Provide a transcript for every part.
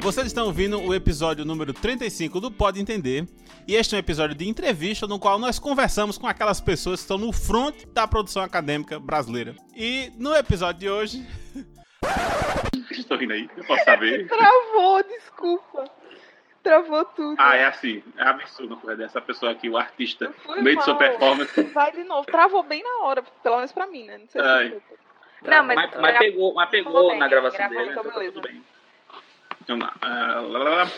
Vocês estão ouvindo o episódio número 35 do Pode Entender. E este é um episódio de entrevista no qual nós conversamos com aquelas pessoas que estão no front da produção acadêmica brasileira. E no episódio de hoje. Estou rindo aí, eu posso saber. Travou, desculpa. Travou tudo. Ah, é assim, é absurdo uma coisa dessa pessoa aqui, o artista, no meio de sua mal. performance. Vai de novo. Travou bem na hora, pelo menos pra mim, né? Não sei se Não, mas, mas, mas pegou, mas pegou bem, na gravação gravou, dele, então tá beleza. tudo bem. Então, ah, lá.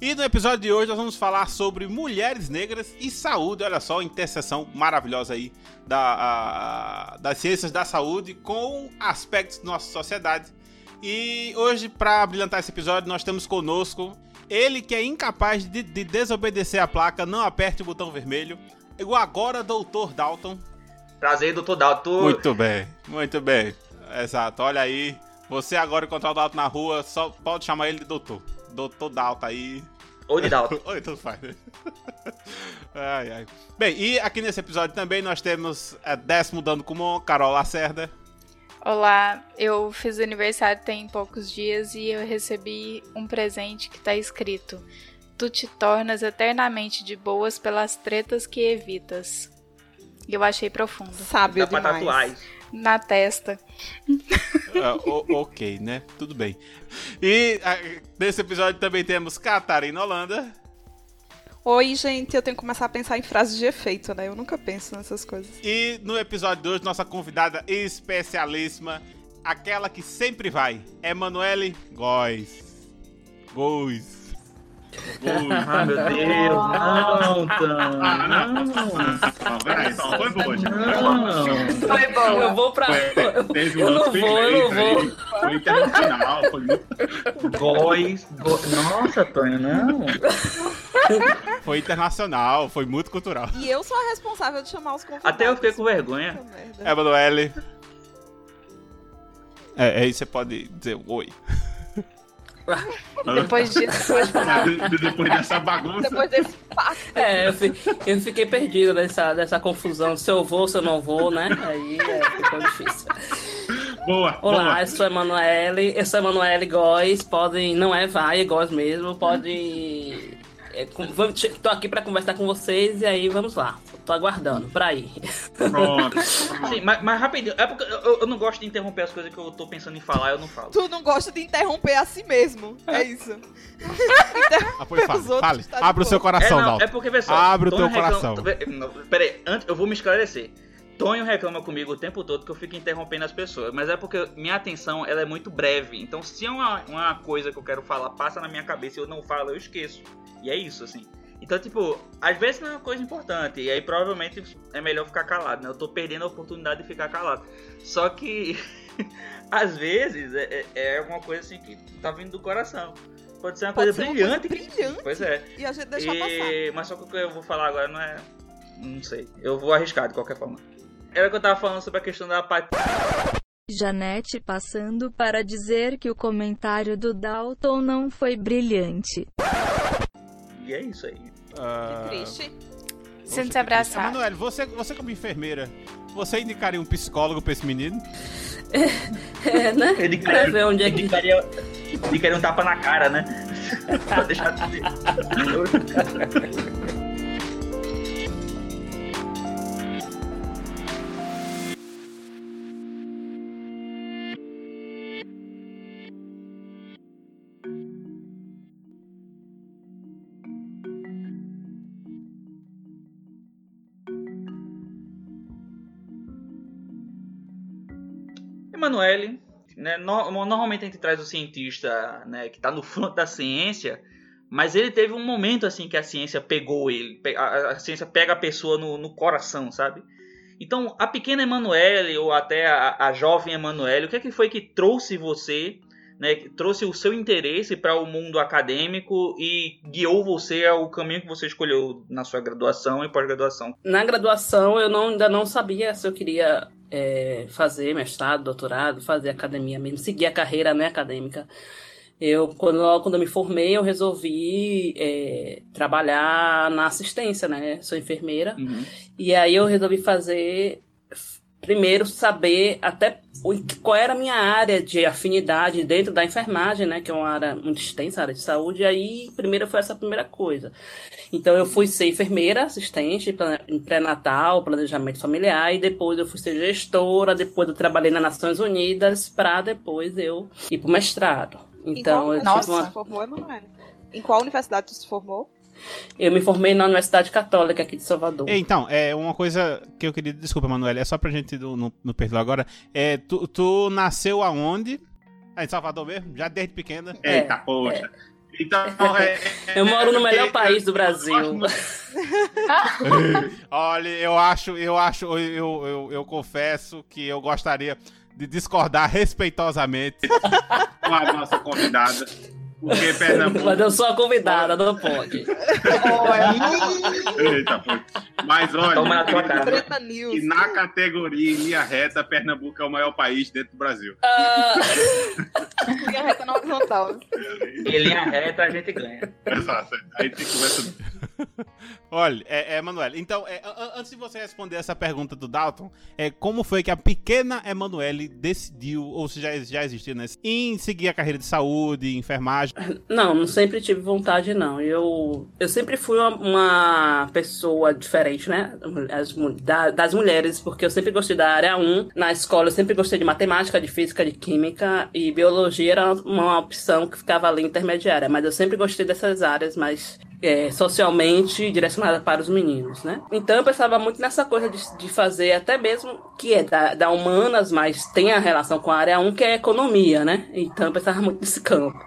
E no episódio de hoje nós vamos falar sobre mulheres negras e saúde. Olha só, interseção maravilhosa aí da, a- das ciências da saúde com aspectos da nossa sociedade. E hoje, para brilhantar esse episódio, nós temos conosco ele que é incapaz de, de desobedecer a placa, não aperte o botão vermelho. O agora doutor Dalton. Prazer, doutor Dalton. Muito bem, muito bem. Exato, olha aí. Você agora encontrar o Dalton na rua, só pode chamar ele de doutor. Doutor Dalton aí. Ou de Dalton. Oi, tudo faz. ai, ai. Bem, e aqui nesse episódio também nós temos a décimo dando com Carol Lacerda. Olá, eu fiz aniversário tem poucos dias e eu recebi um presente que tá escrito: Tu te tornas eternamente de boas pelas tretas que evitas. E eu achei profundo. Sábio Dá pra demais. tatuar isso. Na testa. O- ok, né? Tudo bem. E ah, nesse episódio também temos Catarina Holanda. Oi, gente, eu tenho que começar a pensar em frases de efeito, né? Eu nunca penso nessas coisas. E no episódio de hoje, nossa convidada especialíssima, aquela que sempre vai, Emanuele Góes. Góes. Ah, meu Deus, não, Ah, não, não, não, peraí, não, foi boa, gente. não. Foi bom. Eu vou pra. Foi, teve Eu um não lance vou, eu não aí, Foi internacional, foi muito. Góis, go- Nossa, Tonho, não. Foi internacional, foi muito cultural. E eu sou a responsável de chamar os convidados. Até eu fiquei com vergonha. Merda. Emanuele. É, aí você pode dizer oi. Depois disso, Depois dessa bagunça. Depois desse passo. É, eu, fi- eu fiquei perdido nessa, nessa confusão se eu vou, se eu não vou, né? Aí é, ficou difícil. Boa, Olá, boa. eu sou a Emanuele, eu sou a Emanuele Góes, podem, não é vai, é Góes mesmo, pode... É, com- vamos- tô aqui pra conversar com vocês e aí vamos lá. Tô aguardando, pra ir. Pronto. Sim, mas, mas rapidinho. É porque eu, eu não gosto de interromper as coisas que eu tô pensando em falar, eu não falo. Tu não gosta de interromper a si mesmo. É isso. Ah, pois fale, fale. tá Abre o seu coração, é, não, Dalton. é porque, só, Abre o teu coração. reclama- Não, Pera aí, antes, eu vou me esclarecer. Tonho reclama comigo o tempo todo que eu fico interrompendo as pessoas, mas é porque minha atenção ela é muito breve. Então, se é uma, uma coisa que eu quero falar passa na minha cabeça e eu não falo, eu esqueço. E é isso, assim. Então, tipo, às vezes não é uma coisa importante, e aí provavelmente é melhor ficar calado, né? Eu tô perdendo a oportunidade de ficar calado. Só que, às vezes, é, é é uma coisa assim que tá vindo do coração. Pode ser uma Pode coisa ser uma brilhante. coisa brilhante. Pois é. E a gente deixa passar. E- Mas só que o que eu vou falar agora não é. Não sei. Eu vou arriscar de qualquer forma. Era que eu tava falando sobre a questão da apatia. Janete passando para dizer que o comentário do Dalton não foi brilhante. E é isso aí. Ah, Triste. Sinta-se abraçado. Emanuele, você, você como enfermeira, você indicaria um psicólogo pra esse menino? É, né? Ele Pra ver onde é que... ele queria um tapa na cara, né? pra deixar de Emanuele, né, no- normalmente a gente traz o cientista né, que está no front da ciência, mas ele teve um momento assim que a ciência pegou ele, a, a ciência pega a pessoa no, no coração, sabe? Então, a pequena Emanuele, ou até a, a jovem Emanuele, o que, é que foi que trouxe você, né, que trouxe o seu interesse para o mundo acadêmico e guiou você ao caminho que você escolheu na sua graduação e pós-graduação? Na graduação eu não, ainda não sabia se eu queria é, fazer mestrado, doutorado, fazer academia mesmo, seguir a carreira né, acadêmica. Eu, quando, logo quando eu me formei, eu resolvi é, trabalhar na assistência, né? Sou enfermeira. Uhum. E aí eu resolvi fazer primeiro saber até qual era a minha área de afinidade dentro da enfermagem, né? Que é uma área muito extensa, área de saúde. E aí, primeiro foi essa primeira coisa. Então, eu fui ser enfermeira, assistente em pré-natal, planejamento familiar, e depois eu fui ser gestora, depois eu trabalhei nas Nações Unidas, para depois eu ir para o mestrado. Então, qual eu, universidade uma- você se formou, Emanuele? Em qual universidade você se formou? Eu me formei na Universidade Católica aqui de Salvador. É, Então, é uma coisa que eu queria. Desculpa, Manuel, é só pra gente não, não, não perder agora. É, tu, tu nasceu aonde? Ah, em Salvador mesmo? Já desde pequena? É, Eita, poxa. Então, é, Eu moro no melhor é, país do Brasil. Olha, eu acho, eu acho, eu, eu, eu, eu confesso que eu gostaria de discordar respeitosamente. com a nossa convidada. Porque Pernambuco. Mas eu sou a convidada, não pode. Eita, pô. Mas olha, Toma na tua cara. que na categoria em linha reta, Pernambuco é o maior país dentro do Brasil. Ah, Linha reta na horizontal. Em linha reta a gente ganha. Exato. Aí tem conversa. Olha, é, é então, é, antes de você responder essa pergunta do Dalton, é, como foi que a pequena Emanuele decidiu, ou se já, já existia, né, em seguir a carreira de saúde, enfermagem? não, não sempre tive vontade, não. Eu, eu sempre fui uma, uma pessoa diferente, né? As da- das mulheres, porque eu sempre gostei da área 1. Na escola eu sempre gostei de matemática, de física, de química, e biologia era uma opção que ficava ali intermediária. Mas eu sempre gostei dessas áreas mais é, socialmente direcionada para os meninos, né? Então eu pensava muito nessa coisa de, de fazer até mesmo que é da, da humanas, mas tem a relação com a área 1, que é economia, né? Então eu pensava muito nesse campo.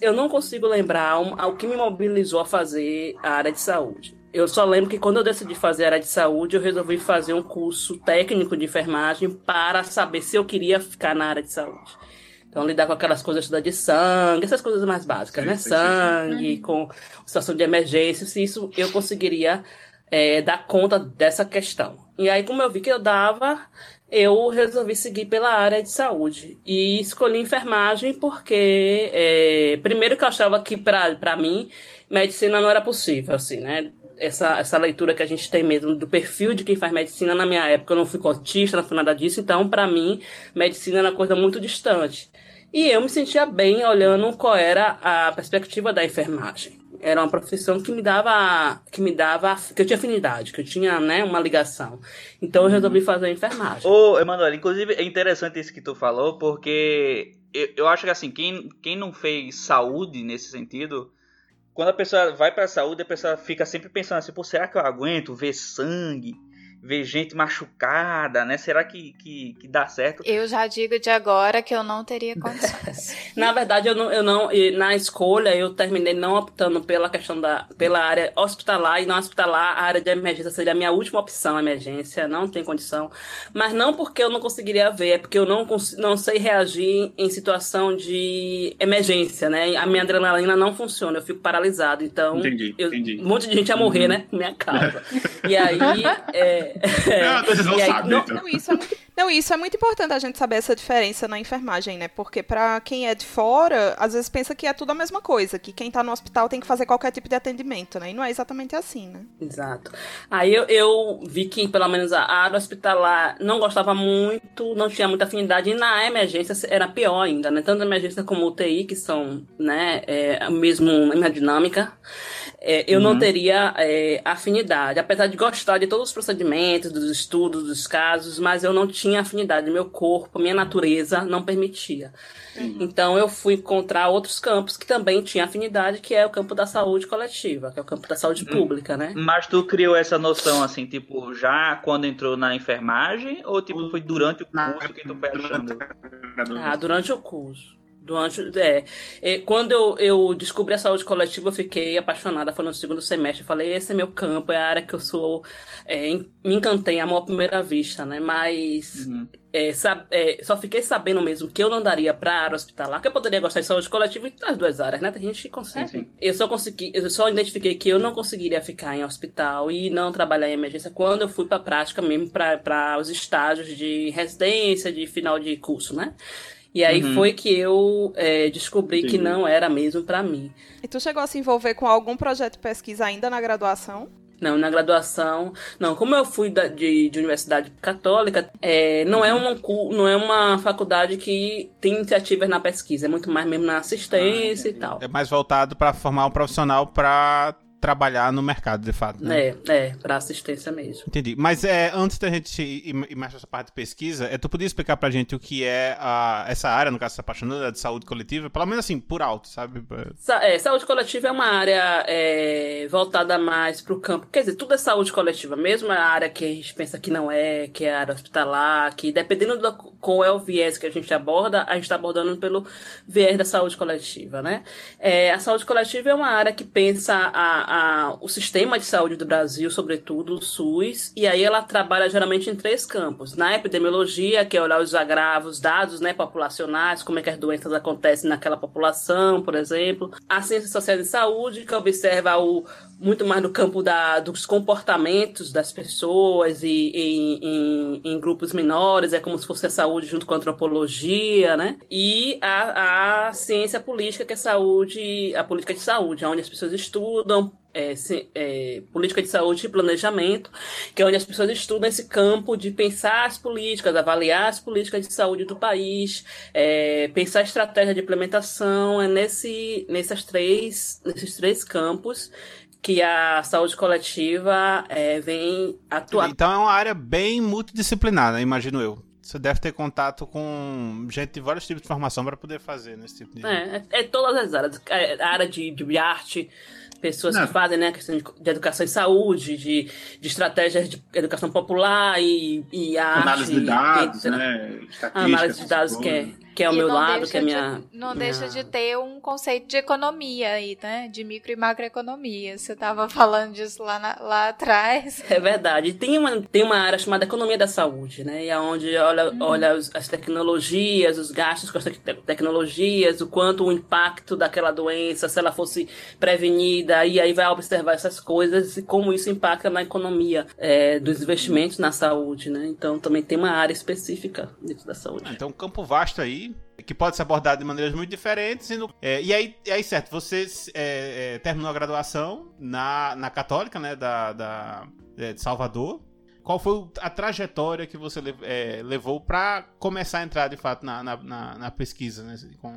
Eu não consigo lembrar um- o que me mobilizou a fazer a área de saúde. Eu só lembro que quando eu decidi fazer a área de saúde, eu resolvi fazer um curso técnico de enfermagem para saber se eu queria ficar na área de saúde. Então, lidar com aquelas coisas de sangue, essas coisas mais básicas, Sim, né? sim, sim. Sangue, com situação de emergência, se isso eu conseguiria é, dar conta dessa questão. E aí, como eu vi que eu dava, eu resolvi seguir pela área de saúde. E escolhi enfermagem porque, é, primeiro que eu achava que, para mim, medicina não era possível, assim, né? Essa, essa leitura que a gente tem mesmo do perfil de quem faz medicina na minha época, eu não fui cotista, não fui nada disso, então, para mim, medicina era uma coisa muito distante. E eu me sentia bem olhando qual era a perspectiva da enfermagem. Era uma profissão que me dava, que me dava, que eu tinha afinidade, que eu tinha, né, uma ligação. Então eu resolvi fazer a enfermagem. Ô, Emanuel, inclusive é interessante isso que tu falou, porque eu, eu acho que assim, quem, quem não fez saúde nesse sentido, quando a pessoa vai pra saúde, a pessoa fica sempre pensando assim, pô, será que eu aguento ver sangue, ver gente machucada, né? Será que, que, que dá certo? Eu já digo de agora que eu não teria condições. Na verdade, eu não, eu não, na escolha eu terminei não optando pela questão da, pela área hospitalar e não hospitalar, a área de emergência seria a minha última opção, emergência, não tem condição. Mas não porque eu não conseguiria ver, é porque eu não, não sei reagir em situação de emergência, né? A minha adrenalina não funciona, eu fico paralisado, então Entendi, eu- entendi. um monte de gente ia morrer, né? Por minha causa. E aí, é, É uma decisão e aí, sábia, não- então. Não isso, é, muito- não, isso é muito importante a gente saber essa diferença na enfermagem, né? Porque pra quem é de fora, às vezes pensa que é tudo a mesma coisa, que quem tá no hospital tem que fazer qualquer tipo de atendimento, né? E não é exatamente assim, né? Exato. Aí eu, eu vi que, pelo menos, a área hospitalar não gostava muito, não tinha muita afinidade, e na emergência era pior ainda, né? Tanto a emergência como UTI, que são, né, é, a mesma dinâmica, é, eu não teria é, afinidade. Apesar de gostar de todos os procedimentos, dos estudos, dos casos, mas eu não tinha afinidade. Meu corpo, minha natureza não permitia. Então eu fui encontrar outros campos que também tinha afinidade, que é o campo da saúde coletiva, que é o campo da saúde pública, né? Mas tu criou essa noção assim, tipo, já quando entrou na enfermagem ou tipo foi durante o curso que tu foi achando? Ah, durante o curso. Durante, é, É, quando eu, eu descobri a saúde coletiva, eu fiquei apaixonada. Foi no segundo semestre. Eu falei, esse é meu campo, é a área que eu sou. é, me encantei, amor à primeira vista, né? Mas Uhum. é, é, só fiquei sabendo mesmo que eu não daria pra área hospitalar, que eu poderia gostar de saúde coletiva e das duas áreas, né? Tem gente que consegue. Sim, sim. Eu só consegui, eu só identifiquei que eu não conseguiria ficar em hospital e não trabalhar em emergência quando eu fui pra prática mesmo, para os estágios de residência, de final de curso, né? E aí Uhum. foi que eu é, descobri que Entendi. não era mesmo pra mim. E tu chegou a se envolver com algum projeto de pesquisa ainda na graduação? Não, na graduação. Não, como eu fui da, de, de universidade católica, é, não, é uma, não é uma faculdade que tem iniciativas na pesquisa, é muito mais mesmo na assistência e tal. É mais voltado pra formar um profissional pra trabalhar no mercado, de fato, né? É, é, pra assistência mesmo. Entendi. Mas é, antes da gente ir, ir mais essa parte de pesquisa, é, tu podia explicar pra gente o que é a, essa área, no caso, você tá apaixonando, é de saúde coletiva, pelo menos assim, por alto, sabe? Sa- é, saúde coletiva é uma área é, voltada mais para o campo. Quer dizer, tudo é saúde coletiva, mesmo a área que a gente pensa que não é, que é a área hospitalar, que dependendo do qual é o viés que a gente aborda, a gente está abordando pelo viés da saúde coletiva, né? É, a saúde coletiva é uma área que pensa a, a- o sistema de saúde do Brasil, sobretudo o SUS, e aí ela trabalha geralmente em três campos. Na epidemiologia, que é olhar os agravos, dados né, populacionais, como é que as doenças acontecem naquela população, por exemplo. A ciência social de saúde, que observa o, muito mais no campo da, dos comportamentos das pessoas e em, em, grupos menores, é como se fosse a saúde junto com a antropologia, né? E a, a ciência política, que é saúde, a política de saúde, onde as pessoas estudam é, ci- é, política de saúde e planejamento, que é onde as pessoas estudam esse campo de pensar as políticas, avaliar as políticas de saúde do país, é, pensar a estratégia de implementação, é nesse, nessas três, nesses três campos que a saúde coletiva é, vem atuar. Então é uma área bem multidisciplinar, né, imagino eu. Você deve ter contato com gente de vários tipos de formação para poder fazer nesse tipo de. É, é, é todas as áreas. É, a área de, de arte, pessoas Não. que fazem né, questão de, de educação e saúde, de, de estratégias de educação popular e, e arte. Análise de dados, etc. né? Estatística. Análise de dados que é. Que é o E meu não lado, que é de- minha. Não minha- deixa de ter um conceito de economia aí, né? De micro e macroeconomia. Você tava falando disso lá, na- lá atrás. É verdade. Tem uma, tem uma área chamada economia da saúde, né? E é onde olha, Uhum. olha as tecnologias, os gastos com as tec- tecnologias, o quanto o impacto daquela doença, se ela fosse prevenida, e aí vai observar essas coisas e como isso impacta na economia é, dos investimentos na saúde, né? Então também tem uma área específica dentro da saúde. Então, um campo vasto aí, que pode ser abordado de maneiras muito diferentes. E, no- é, e aí, e aí, certo, você é, é, terminou a graduação na, na Católica, né, da, da- é, de Salvador. Qual foi a trajetória que você é, levou para começar a entrar, de fato, na, na, na- na pesquisa né, com,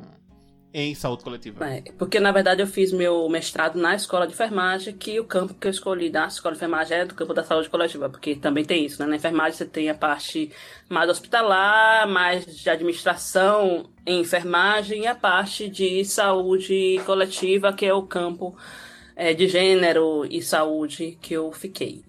em saúde coletiva? É, porque na verdade eu fiz meu mestrado na escola de enfermagem, que o campo que eu escolhi da escola de enfermagem é do campo da saúde coletiva, porque também tem isso, né? Na enfermagem você tem a parte mais hospitalar, mais de administração em enfermagem e a parte de saúde coletiva, que é o campo é, de gênero e saúde que eu fiquei.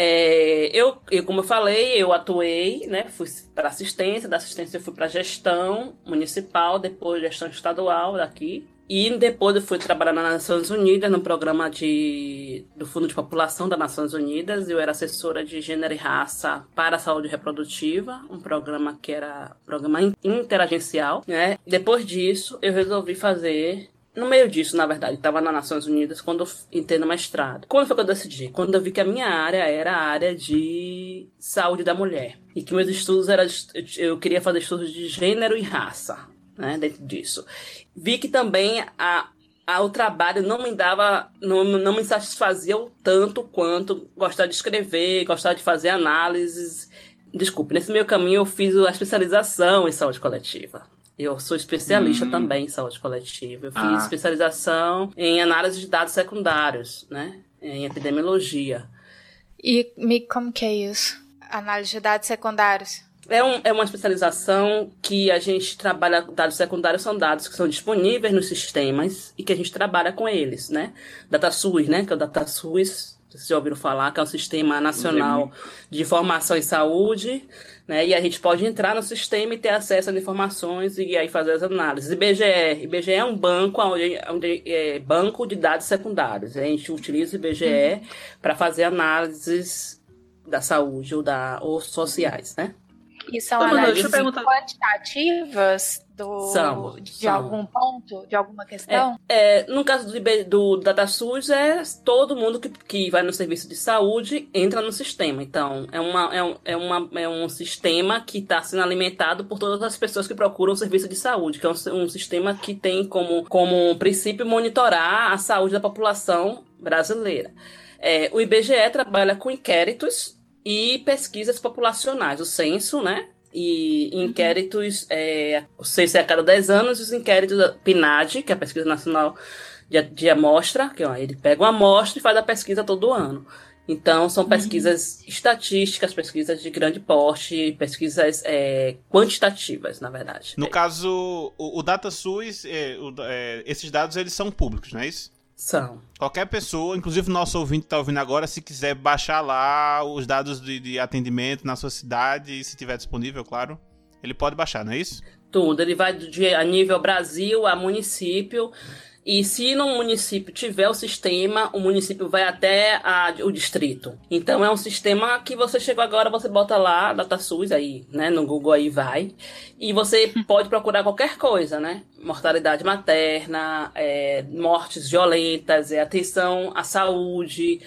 É, eu, eu, como eu falei, eu atuei, né? Fui para assistência, da assistência eu fui para gestão municipal, depois gestão estadual daqui. E depois eu fui trabalhar nas Nações Unidas, no programa de, do Fundo de População das Nações Unidas. Eu era assessora de gênero e raça para a saúde reprodutiva, um programa que era um programa in- interagencial. Né? Depois disso, eu resolvi fazer no meio disso, na verdade, estava nas Nações Unidas quando eu entrei no mestrado. Quando foi que eu decidi? Quando eu vi que a minha área era a área de saúde da mulher. E que meus estudos eram. Eu queria fazer estudos de gênero e raça, né? Dentro disso. Vi que também a, a, o trabalho não me dava. Não, não me satisfazia o tanto quanto gostar de escrever, gostar de fazer análises. Desculpe, nesse meio caminho eu fiz a especialização em saúde coletiva. Eu sou especialista Hum. também em saúde coletiva. Eu fiz Ah. especialização em análise de dados secundários, né? Em epidemiologia. E me, como que é isso? Análise de dados secundários. É, um, é uma especialização que a gente trabalha. Dados secundários são dados que são disponíveis nos sistemas e que a gente trabalha com eles, né? DataSUS, né? Que é o DataSUS, vocês já ouviram falar, que é um sistema nacional de informação em saúde, né? E a gente pode entrar no sistema e ter acesso às informações e aí fazer as análises. IBGE, IBGE é um banco onde, onde é banco de dados secundários. A gente utiliza o IBGE para fazer análises da saúde ou da ou sociais, né? E são análises quantitativas do, São, de são. algum ponto, de alguma questão? É, no caso do, do DataSUS, é todo mundo que, que vai no serviço de saúde entra no sistema. Então, é, uma, é, um, é, uma, é um sistema que está sendo alimentado por todas as pessoas que procuram o serviço de saúde, que é um, um sistema que tem como, como princípio monitorar a saúde da população brasileira. É, o IBGE trabalha com inquéritos e pesquisas populacionais, o censo, né? E inquéritos, é, o censo é a cada 10 anos, os inquéritos da PNAD, que é a Pesquisa Nacional de, de Amostra, que ó, ele pega uma amostra e faz a pesquisa todo ano. Então, são pesquisas estatísticas, pesquisas de grande porte, pesquisas é, quantitativas, na verdade. No caso, o, o DataSUS, é, é, esses dados eles são públicos, não é isso? São. Qualquer pessoa, inclusive o nosso ouvinte que está ouvindo agora, se quiser baixar lá os dados de, de atendimento na sua cidade, se tiver disponível, claro, ele pode baixar, não é isso? Tudo. Ele vai de, a nível Brasil a município. E se no município tiver o sistema, o município vai até a- o distrito. Então é um sistema que você chegou agora, você bota lá, DataSUS aí, né? No Google aí vai. E você pode procurar qualquer coisa, né? Mortalidade materna, é, mortes violentas, é, atenção à saúde,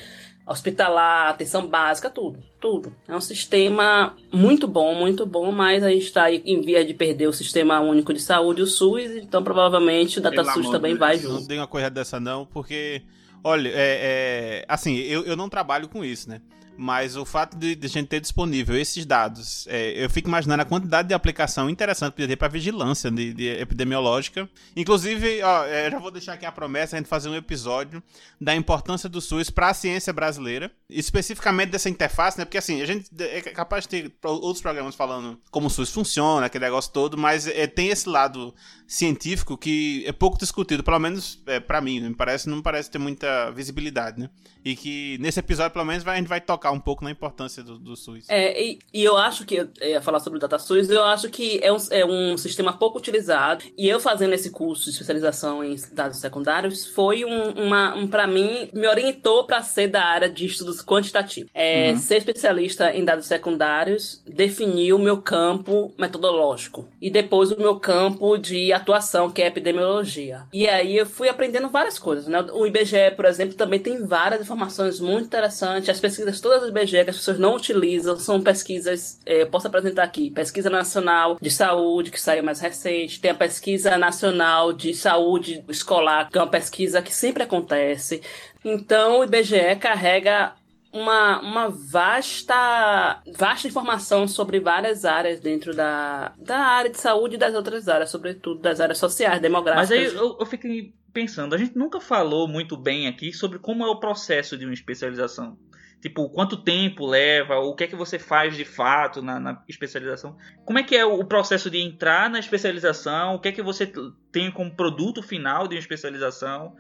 hospitalar, atenção básica, tudo, tudo. É um sistema muito bom, muito bom, mas a gente está em via de perder o Sistema Único de Saúde, o SUS, então provavelmente o DataSUS também vai Deus. Não junto. dei uma corrida dessa não, porque, olha, é, é, assim, eu, eu não trabalho com isso, né? Mas o fato de, de a gente ter disponível esses dados, é, eu fico imaginando a quantidade de aplicação interessante que podia ter para vigilância de, de epidemiológica. Inclusive, ó, é, já vou deixar aqui a promessa a gente fazer um episódio da importância do SUS para a ciência brasileira, especificamente dessa interface, né? Porque assim, a gente é capaz de ter outros programas falando como o SUS funciona, aquele negócio todo, mas é, tem esse lado científico que é pouco discutido, pelo menos é, para mim, né? me parece, não parece ter muita visibilidade, né? E que nesse episódio, pelo menos, vai- a gente vai tocar um pouco na importância do, do SUS. É, e, e eu acho que, ia falar sobre o DataSUS, eu acho que é um, é um sistema pouco utilizado. E eu fazendo esse curso de especialização em dados secundários foi um, uma, um para mim, me orientou para ser da área de estudos quantitativos. É, Ser especialista em dados secundários definiu o meu campo metodológico. E depois o meu campo de atuação, que é epidemiologia. E aí eu fui aprendendo várias coisas, né? O IBGE, por exemplo, também tem várias informações muito interessantes. As pesquisas todas do IBGE que as pessoas não utilizam são pesquisas, eu posso apresentar aqui, pesquisa nacional de saúde, que saiu mais recente, tem a pesquisa nacional de saúde escolar, que é uma pesquisa que sempre acontece. Então o IBGE carrega uma, uma vasta, vasta informação sobre várias áreas dentro da, da área de saúde e das outras áreas, sobretudo das áreas sociais, demográficas. Mas aí eu, eu fiquei pensando, a gente nunca falou muito bem aqui sobre como é o processo de uma especialização. Tipo, quanto tempo leva, o que é que você faz de fato na, na especialização. Como é que é o processo de entrar na especialização, o que é que você tem como produto final de uma especialização,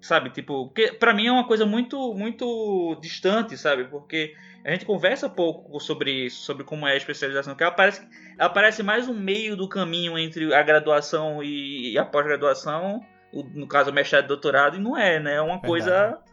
sabe? Tipo, pra mim é uma coisa muito, muito distante, sabe? Porque a gente conversa pouco sobre isso, sobre como é a especialização, que ela parece, ela parece mais um meio do caminho entre a graduação e, a pós-graduação, o- no caso, mestrado e doutorado, e não é, né? É uma coisa. Verdade. I-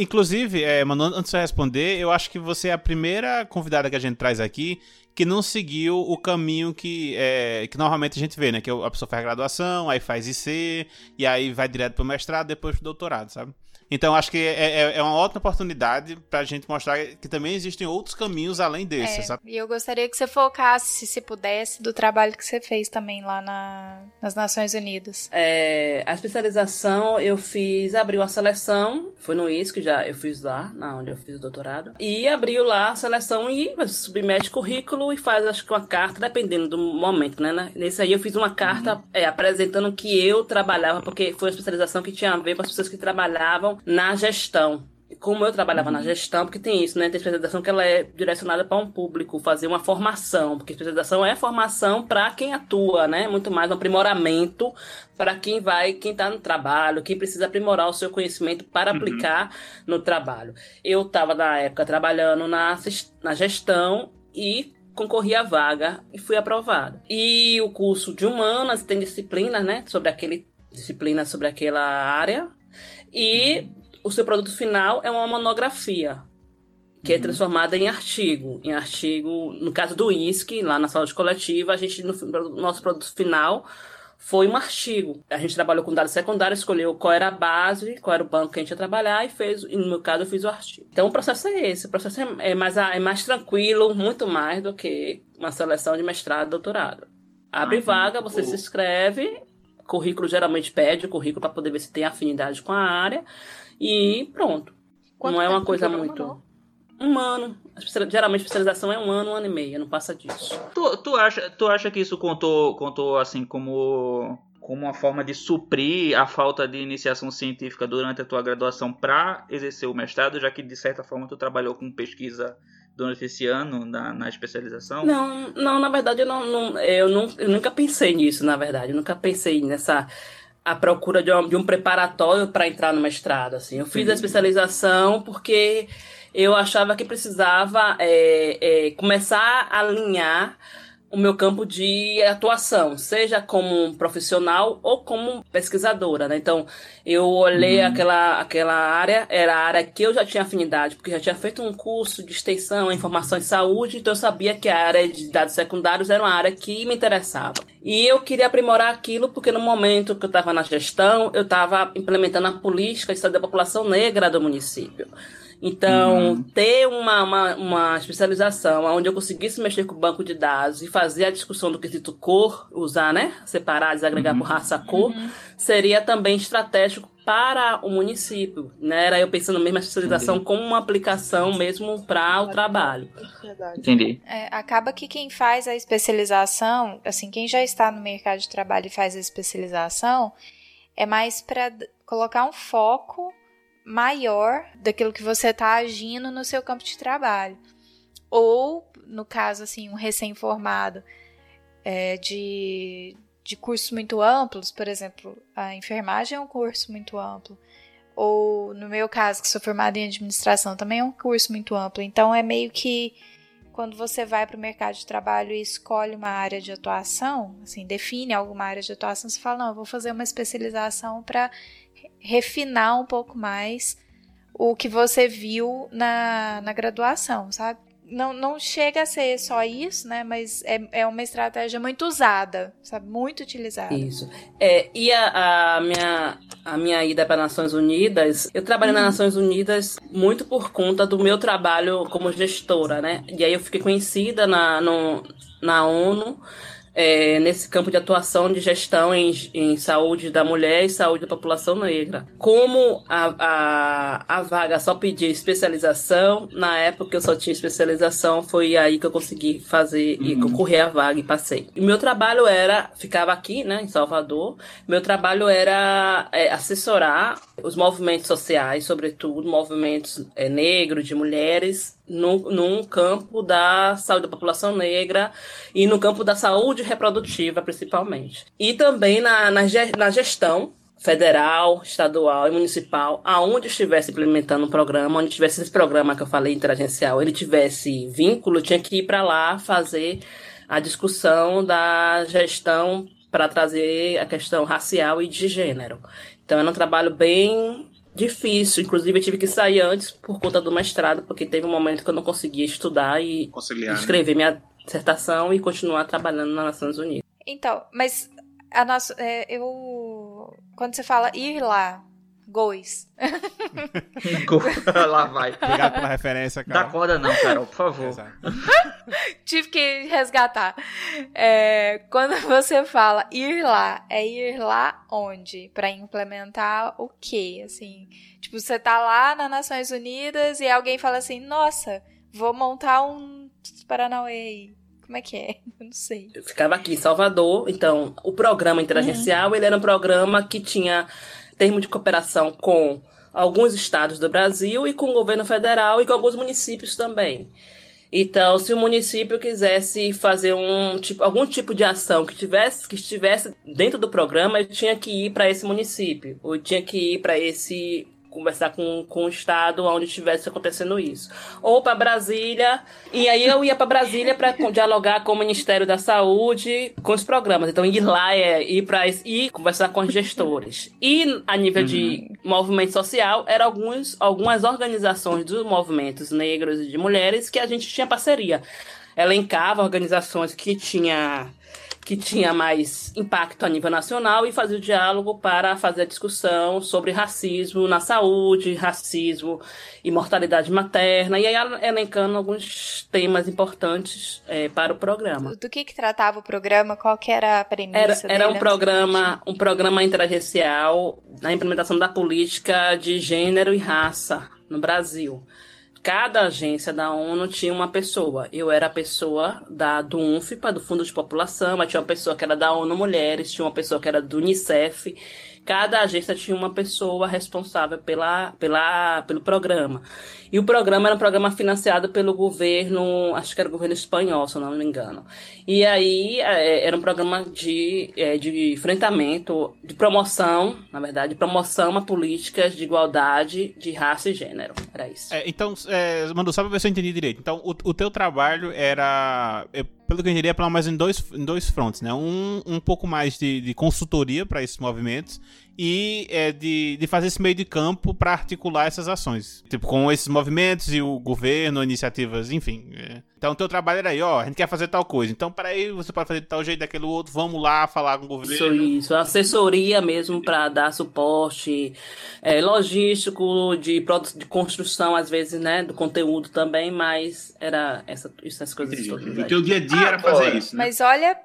Inclusive, é, mano, antes de responder, eu acho que você é a primeira convidada que a gente traz aqui que não seguiu o caminho que, é, que normalmente a gente vê, né? Que a pessoa faz graduação, aí faz IC, e aí vai direto pro mestrado, depois pro doutorado, sabe? Então, acho que é, é- é uma ótima oportunidade pra gente mostrar que também existem outros caminhos além desse, É, sabe? e eu gostaria que você focasse, se pudesse, do trabalho que você fez também lá na- nas Nações Unidas. É, a especialização eu fiz, abriu a seleção, foi no ISC, já eu fiz lá, na onde eu fiz o doutorado, e abriu lá a seleção e submete currículo e faz acho que uma carta, dependendo do momento, né? né? Nesse aí eu fiz uma carta é, apresentando que eu trabalhava, porque foi uma especialização que tinha a ver com as pessoas que trabalhavam na gestão. Como eu trabalhava na gestão, porque tem isso, né? Tem especialização que ela é direcionada para um público, fazer uma formação, porque especialização é formação para quem atua, né? Muito mais um aprimoramento para quem vai, quem está no trabalho, quem precisa aprimorar o seu conhecimento para aplicar no trabalho. Eu estava na época trabalhando na, na gestão e concorri à vaga e fui aprovada. E o curso de humanas tem disciplinas, né? Sobre aquele disciplina sobre aquela área e o seu produto final é uma monografia que é transformada em artigo. Em artigo, no caso do ISC, lá na saúde coletiva, a gente, no nosso produto final foi um artigo. A gente trabalhou com dados secundários, escolheu qual era a base, qual era o banco que a gente ia trabalhar e fez, e no meu caso, eu fiz o artigo. Então o processo é esse. O processo é, é mais, é mais tranquilo, muito mais do que uma seleção de mestrado e doutorado. Abre Ah, vaga, você se inscreve, currículo geralmente pede o currículo para poder ver se tem afinidade com a área e pronto. Quanto não é uma coisa muito. Um ano. Geralmente a especialização é um ano, um ano e meio, não passa disso. Tu, tu, acha, tu acha que isso contou, contou assim como, como uma forma de suprir a falta de iniciação científica durante a tua graduação para exercer o mestrado, já que de certa forma tu trabalhou com pesquisa durante esse ano na, na especialização? Não, não, na verdade eu não, não- eu, não, eu nunca pensei nisso, na verdade. Eu nunca pensei nessa a procura de um, de um preparatório para entrar no mestrado. Assim. Eu fiz a especialização porque eu achava que precisava é, é, começar a alinhar o meu campo de atuação, seja como profissional ou como pesquisadora, né? Então, eu olhei aquela, aquela área, era a área que eu já tinha afinidade, porque já tinha feito um curso de extensão em informação de saúde, então eu sabia que a área de dados secundários era uma área que me interessava. E eu queria aprimorar aquilo porque no momento que eu estava na gestão, eu estava implementando a política de saúde da população negra do município. Então, ter uma, uma, uma especialização onde eu conseguisse mexer com o banco de dados e fazer a discussão do quesito cor, usar, né? Separar, desagregar por raça cor, seria também estratégico para o município, né? Era eu pensando mesmo a especialização como uma aplicação mesmo para o trabalho. Verdade. Entendi. É, acaba que quem faz a especialização, assim, quem já está no mercado de trabalho e faz a especialização, é mais para colocar um foco maior daquilo que você está agindo no seu campo de trabalho. Ou, no caso, assim, um recém-formado é, de, de cursos muito amplos, por exemplo, a enfermagem é um curso muito amplo. Ou, no meu caso, que sou formada em administração, também é um curso muito amplo. Então, é meio que quando você vai para o mercado de trabalho e escolhe uma área de atuação, assim, define alguma área de atuação, você fala, não, eu vou fazer uma especialização para refinar um pouco mais o que você viu na, na graduação, sabe? Não, não chega a ser só isso, né? Mas é, é uma estratégia muito usada, sabe? Muito utilizada. Isso. É, e a, a minha, a minha ida para Nações Unidas, eu trabalhei nas Nações Unidas muito por conta do meu trabalho como gestora, né? E aí eu fiquei conhecida na, no, na ONU. É, nesse campo de atuação de gestão em, em saúde da mulher e saúde da população negra. Como a, a, a vaga só pedia especialização, na época eu só tinha especialização, foi aí que eu consegui fazer e concorrer à vaga e passei. E meu trabalho era, ficava aqui, né, em Salvador, meu trabalho era é, assessorar os movimentos sociais, sobretudo movimentos é, negros, de mulheres, num, num campo da saúde da população negra e no campo da saúde reprodutiva, principalmente. E também na, na, na gestão federal, estadual e municipal, aonde estivesse implementando um programa, onde tivesse esse programa que eu falei interagencial, ele tivesse vínculo, tinha que ir para lá fazer a discussão da gestão para trazer a questão racial e de gênero. Então era um trabalho bem difícil, inclusive eu tive que sair antes por conta do mestrado, porque teve um momento que eu não conseguia estudar e Conciliar. né? escrever minha dissertação e continuar trabalhando nas Nações Unidas. Então, mas a nossa, é, eu quando você fala ir lá, gois, Lá vai. Obrigado pela referência, Dá cara. corda não, Carol, por favor. Tive que resgatar. É, quando você fala ir lá, é ir lá onde? Pra implementar o quê? Assim, tipo, você tá lá nas Nações Unidas e alguém fala assim, nossa, vou montar um Paranauê aí. Como é que é? Eu não sei. Eu ficava aqui em Salvador, então o programa interagencial ele era um programa que tinha termo de cooperação com alguns estados do Brasil e com o governo federal e com alguns municípios também. Então, se o município quisesse fazer um tipo, algum tipo de ação que tivesse que estivesse dentro do programa, ele tinha que ir para esse município, ou tinha que ir para esse conversar com, com o estado onde estivesse acontecendo isso. Ou para Brasília, e aí eu ia para Brasília para dialogar com o Ministério da Saúde, com os programas. Então ir lá é ir para ir conversar com os gestores. E a nível de movimento social, eram alguns, algumas organizações dos movimentos negros e de mulheres que a gente tinha parceria. Elencava organizações que tinha que tinha mais impacto a nível nacional e fazia o diálogo para fazer a discussão sobre racismo na saúde, racismo e mortalidade materna, e aí elencando alguns temas importantes eh, para o programa. Do que que tratava o programa? Qual que era a premissa Era, dele? era um programa, um programa interagencial na implementação da política de gênero e raça no Brasil. Cada agência da ONU tinha uma pessoa. Eu era a pessoa da, do UNFPA, do Fundo de População, mas tinha uma pessoa que era da ONU Mulheres, tinha uma pessoa que era do Unicef. Cada agência tinha uma pessoa responsável pela, pela, pelo programa. E o programa era um programa financiado pelo governo, acho que era o governo espanhol, se eu não me engano. E aí é, era um programa de, é, de enfrentamento, de promoção, na verdade, de promoção a políticas de igualdade de raça e gênero. Era isso. É, então, é, Manu, só pra ver se eu entendi direito. Então, o, o teu trabalho era, pelo que eu entendi, é pelo menos em dois, em dois fronts, né? Um, um pouco mais de, de consultoria para esses movimentos e é, de, de fazer esse meio de campo para articular essas ações. Tipo, com esses movimentos e o governo, iniciativas, enfim. É. Então, o teu trabalho era aí, ó, a gente quer fazer tal coisa. Então, peraí, você pode fazer de tal jeito, daquele outro, vamos lá falar com o governo. Isso, isso. Assessoria mesmo para dar suporte é, logístico, de, de construção, às vezes, né, do conteúdo também, mas era essa, essas coisas Entendi. todas. O teu dia a dia era fazer Agora, isso, né? Mas olha,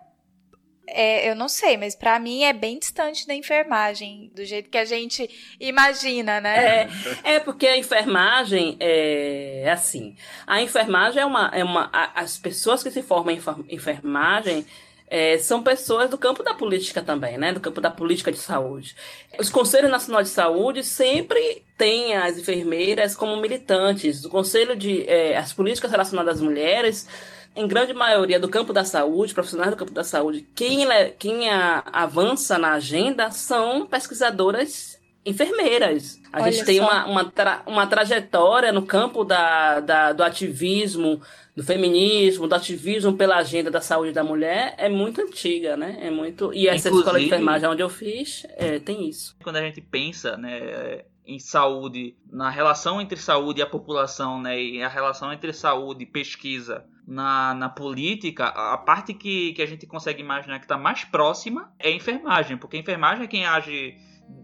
é, eu não sei, mas pra mim é bem distante da enfermagem, do jeito que a gente imagina, né? É, é porque a enfermagem é assim. A enfermagem é uma. É uma a- as pessoas que se formam em enfer- enfermagem é, são pessoas do campo da política também, né? Do campo da política de saúde. Os Conselhos Nacionais de Saúde sempre têm as enfermeiras como militantes. O Conselho de. é, as políticas relacionadas às mulheres. Em grande maioria do campo da saúde, profissionais do campo da saúde, quem, quem a- avança na agenda são pesquisadoras enfermeiras. A Olha gente tem só. uma, uma, tra- uma trajetória no campo da, da- do ativismo, do feminismo, do ativismo pela agenda da saúde da mulher, é muito antiga, né? É muito. E essa escola de Inclusive- enfermagem onde eu fiz, é, tem isso. quando a gente pensa né, em saúde, na relação entre saúde e a população, né, e a relação entre saúde e pesquisa na, na política, a parte que, que a gente consegue imaginar que está mais próxima é a enfermagem, porque a enfermagem é quem age,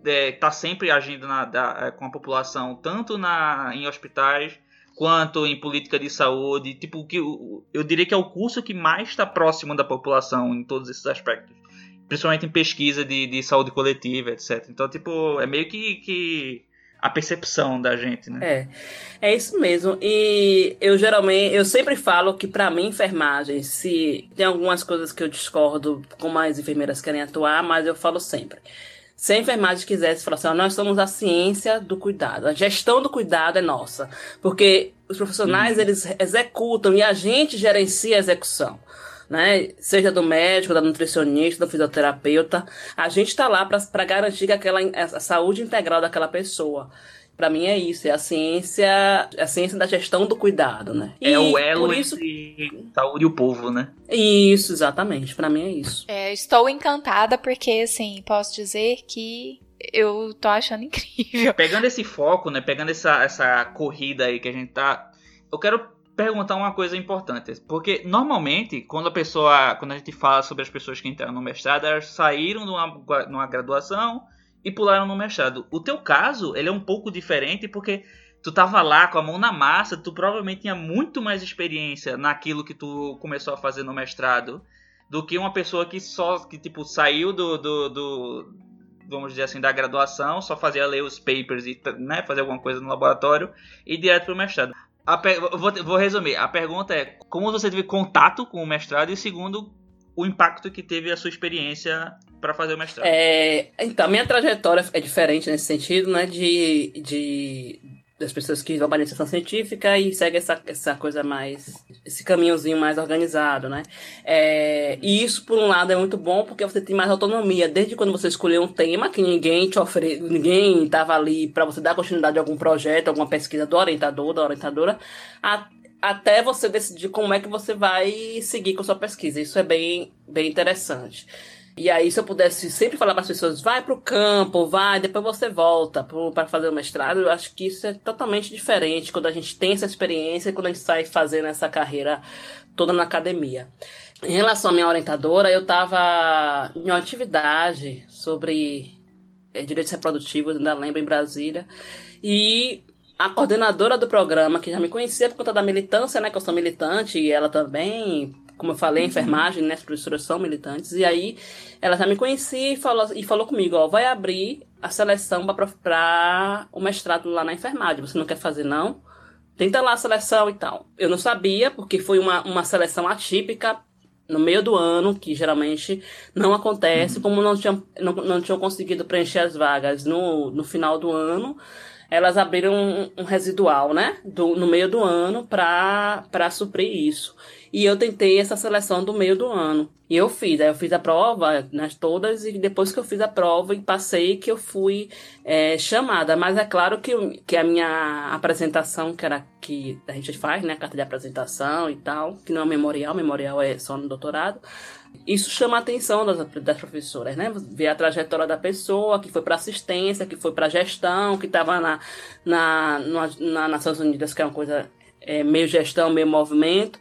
está sempre agindo na- da- com a população, tanto na, em hospitais quanto em política de saúde, tipo que o- eu diria que é o curso que mais está próximo da população em todos esses aspectos principalmente em pesquisa de, de saúde coletiva, etc. Então, tipo, é meio que, que a percepção da gente, né? É, é isso mesmo. E eu geralmente, eu sempre falo que pra mim enfermagem, se tem algumas coisas que eu discordo como as enfermeiras querem atuar, mas eu falo sempre. Se a enfermagem quisesse falar assim, ó, nós somos a ciência do cuidado, a gestão do cuidado é nossa, porque os profissionais eles executam e a gente gerencia a execução. Né? Seja do médico, da nutricionista, do fisioterapeuta, a gente está lá para garantir que aquela, a saúde integral daquela pessoa. Pra mim é isso, é a ciência, a ciência da gestão do cuidado, né? É E o elo isso, entre saúde e o povo, né? isso, exatamente, pra mim é isso. É, estou encantada porque, assim, posso dizer que eu tô achando incrível. Pegando esse foco, né? Pegando essa, essa corrida aí que a gente tá. Eu quero perguntar uma coisa importante. Porque normalmente, quando a pessoa. Quando a gente fala sobre as pessoas que entraram no mestrado, elas saíram de uma, numa graduação e pularam no mestrado. O teu caso, ele é um pouco diferente porque tu tava lá com a mão na massa, tu provavelmente tinha muito mais experiência naquilo que tu começou a fazer no mestrado do que uma pessoa que só, que tipo, saiu do, do, do vamos dizer assim, da graduação, só fazia ler os papers e né, fazer alguma coisa no laboratório e ir direto pro mestrado. Per- vou, vou resumir. A pergunta é como você teve contato com o mestrado e segundo o impacto que teve a sua experiência para fazer o mestrado. É, então, minha trajetória é diferente nesse sentido, né? De, de das pessoas que vão para a iniciação científica e seguem essa, essa coisa mais. esse caminhozinho mais organizado, né? É, e isso, por um lado, é muito bom porque você tem mais autonomia. Desde quando você escolheu um tema que ninguém te oferece, ninguém estava ali para você dar continuidade a algum projeto, alguma pesquisa do orientador, da orientadora, a- até você decidir como é que você vai seguir com a sua pesquisa. Isso é bem, bem interessante. E aí, se eu pudesse sempre falar para as pessoas, vai para o campo, vai, depois você volta para fazer o mestrado, eu acho que isso é totalmente diferente quando a gente tem essa experiência e quando a gente sai fazendo essa carreira toda na academia. Em relação à minha orientadora, eu estava em uma atividade sobre eh, direitos reprodutivos, ainda lembro, em Brasília, e a coordenadora do programa, que já me conhecia por conta da militância, né, que eu sou militante, e ela também, como eu falei, enfermagem, né? As professoras são militantes. E aí ela já me conhecia e falou, e falou comigo, ó, vai abrir a seleção para o mestrado lá na enfermagem. Você não quer fazer, não? Tenta lá a seleção e tal. Eu não sabia, porque foi uma, uma seleção atípica no meio do ano, que geralmente não acontece, como não tinham, não, não tinham conseguido preencher as vagas no, no final do ano, elas abriram um, um residual, né, do, no meio do ano para suprir isso. E eu tentei essa seleção do meio do ano. E eu fiz, aí eu fiz a prova, nas todas, e depois que eu fiz a prova e passei, que eu fui é, chamada. Mas é claro que, que a minha apresentação, que era que a gente faz, né, carta de apresentação e tal, que não é memorial, memorial é só no doutorado, isso chama a atenção das, das professoras, né? Ver a trajetória da pessoa, que foi para assistência, que foi para gestão, que estava na, na, na, na Nações Unidas, que é uma coisa é, meio gestão, meio movimento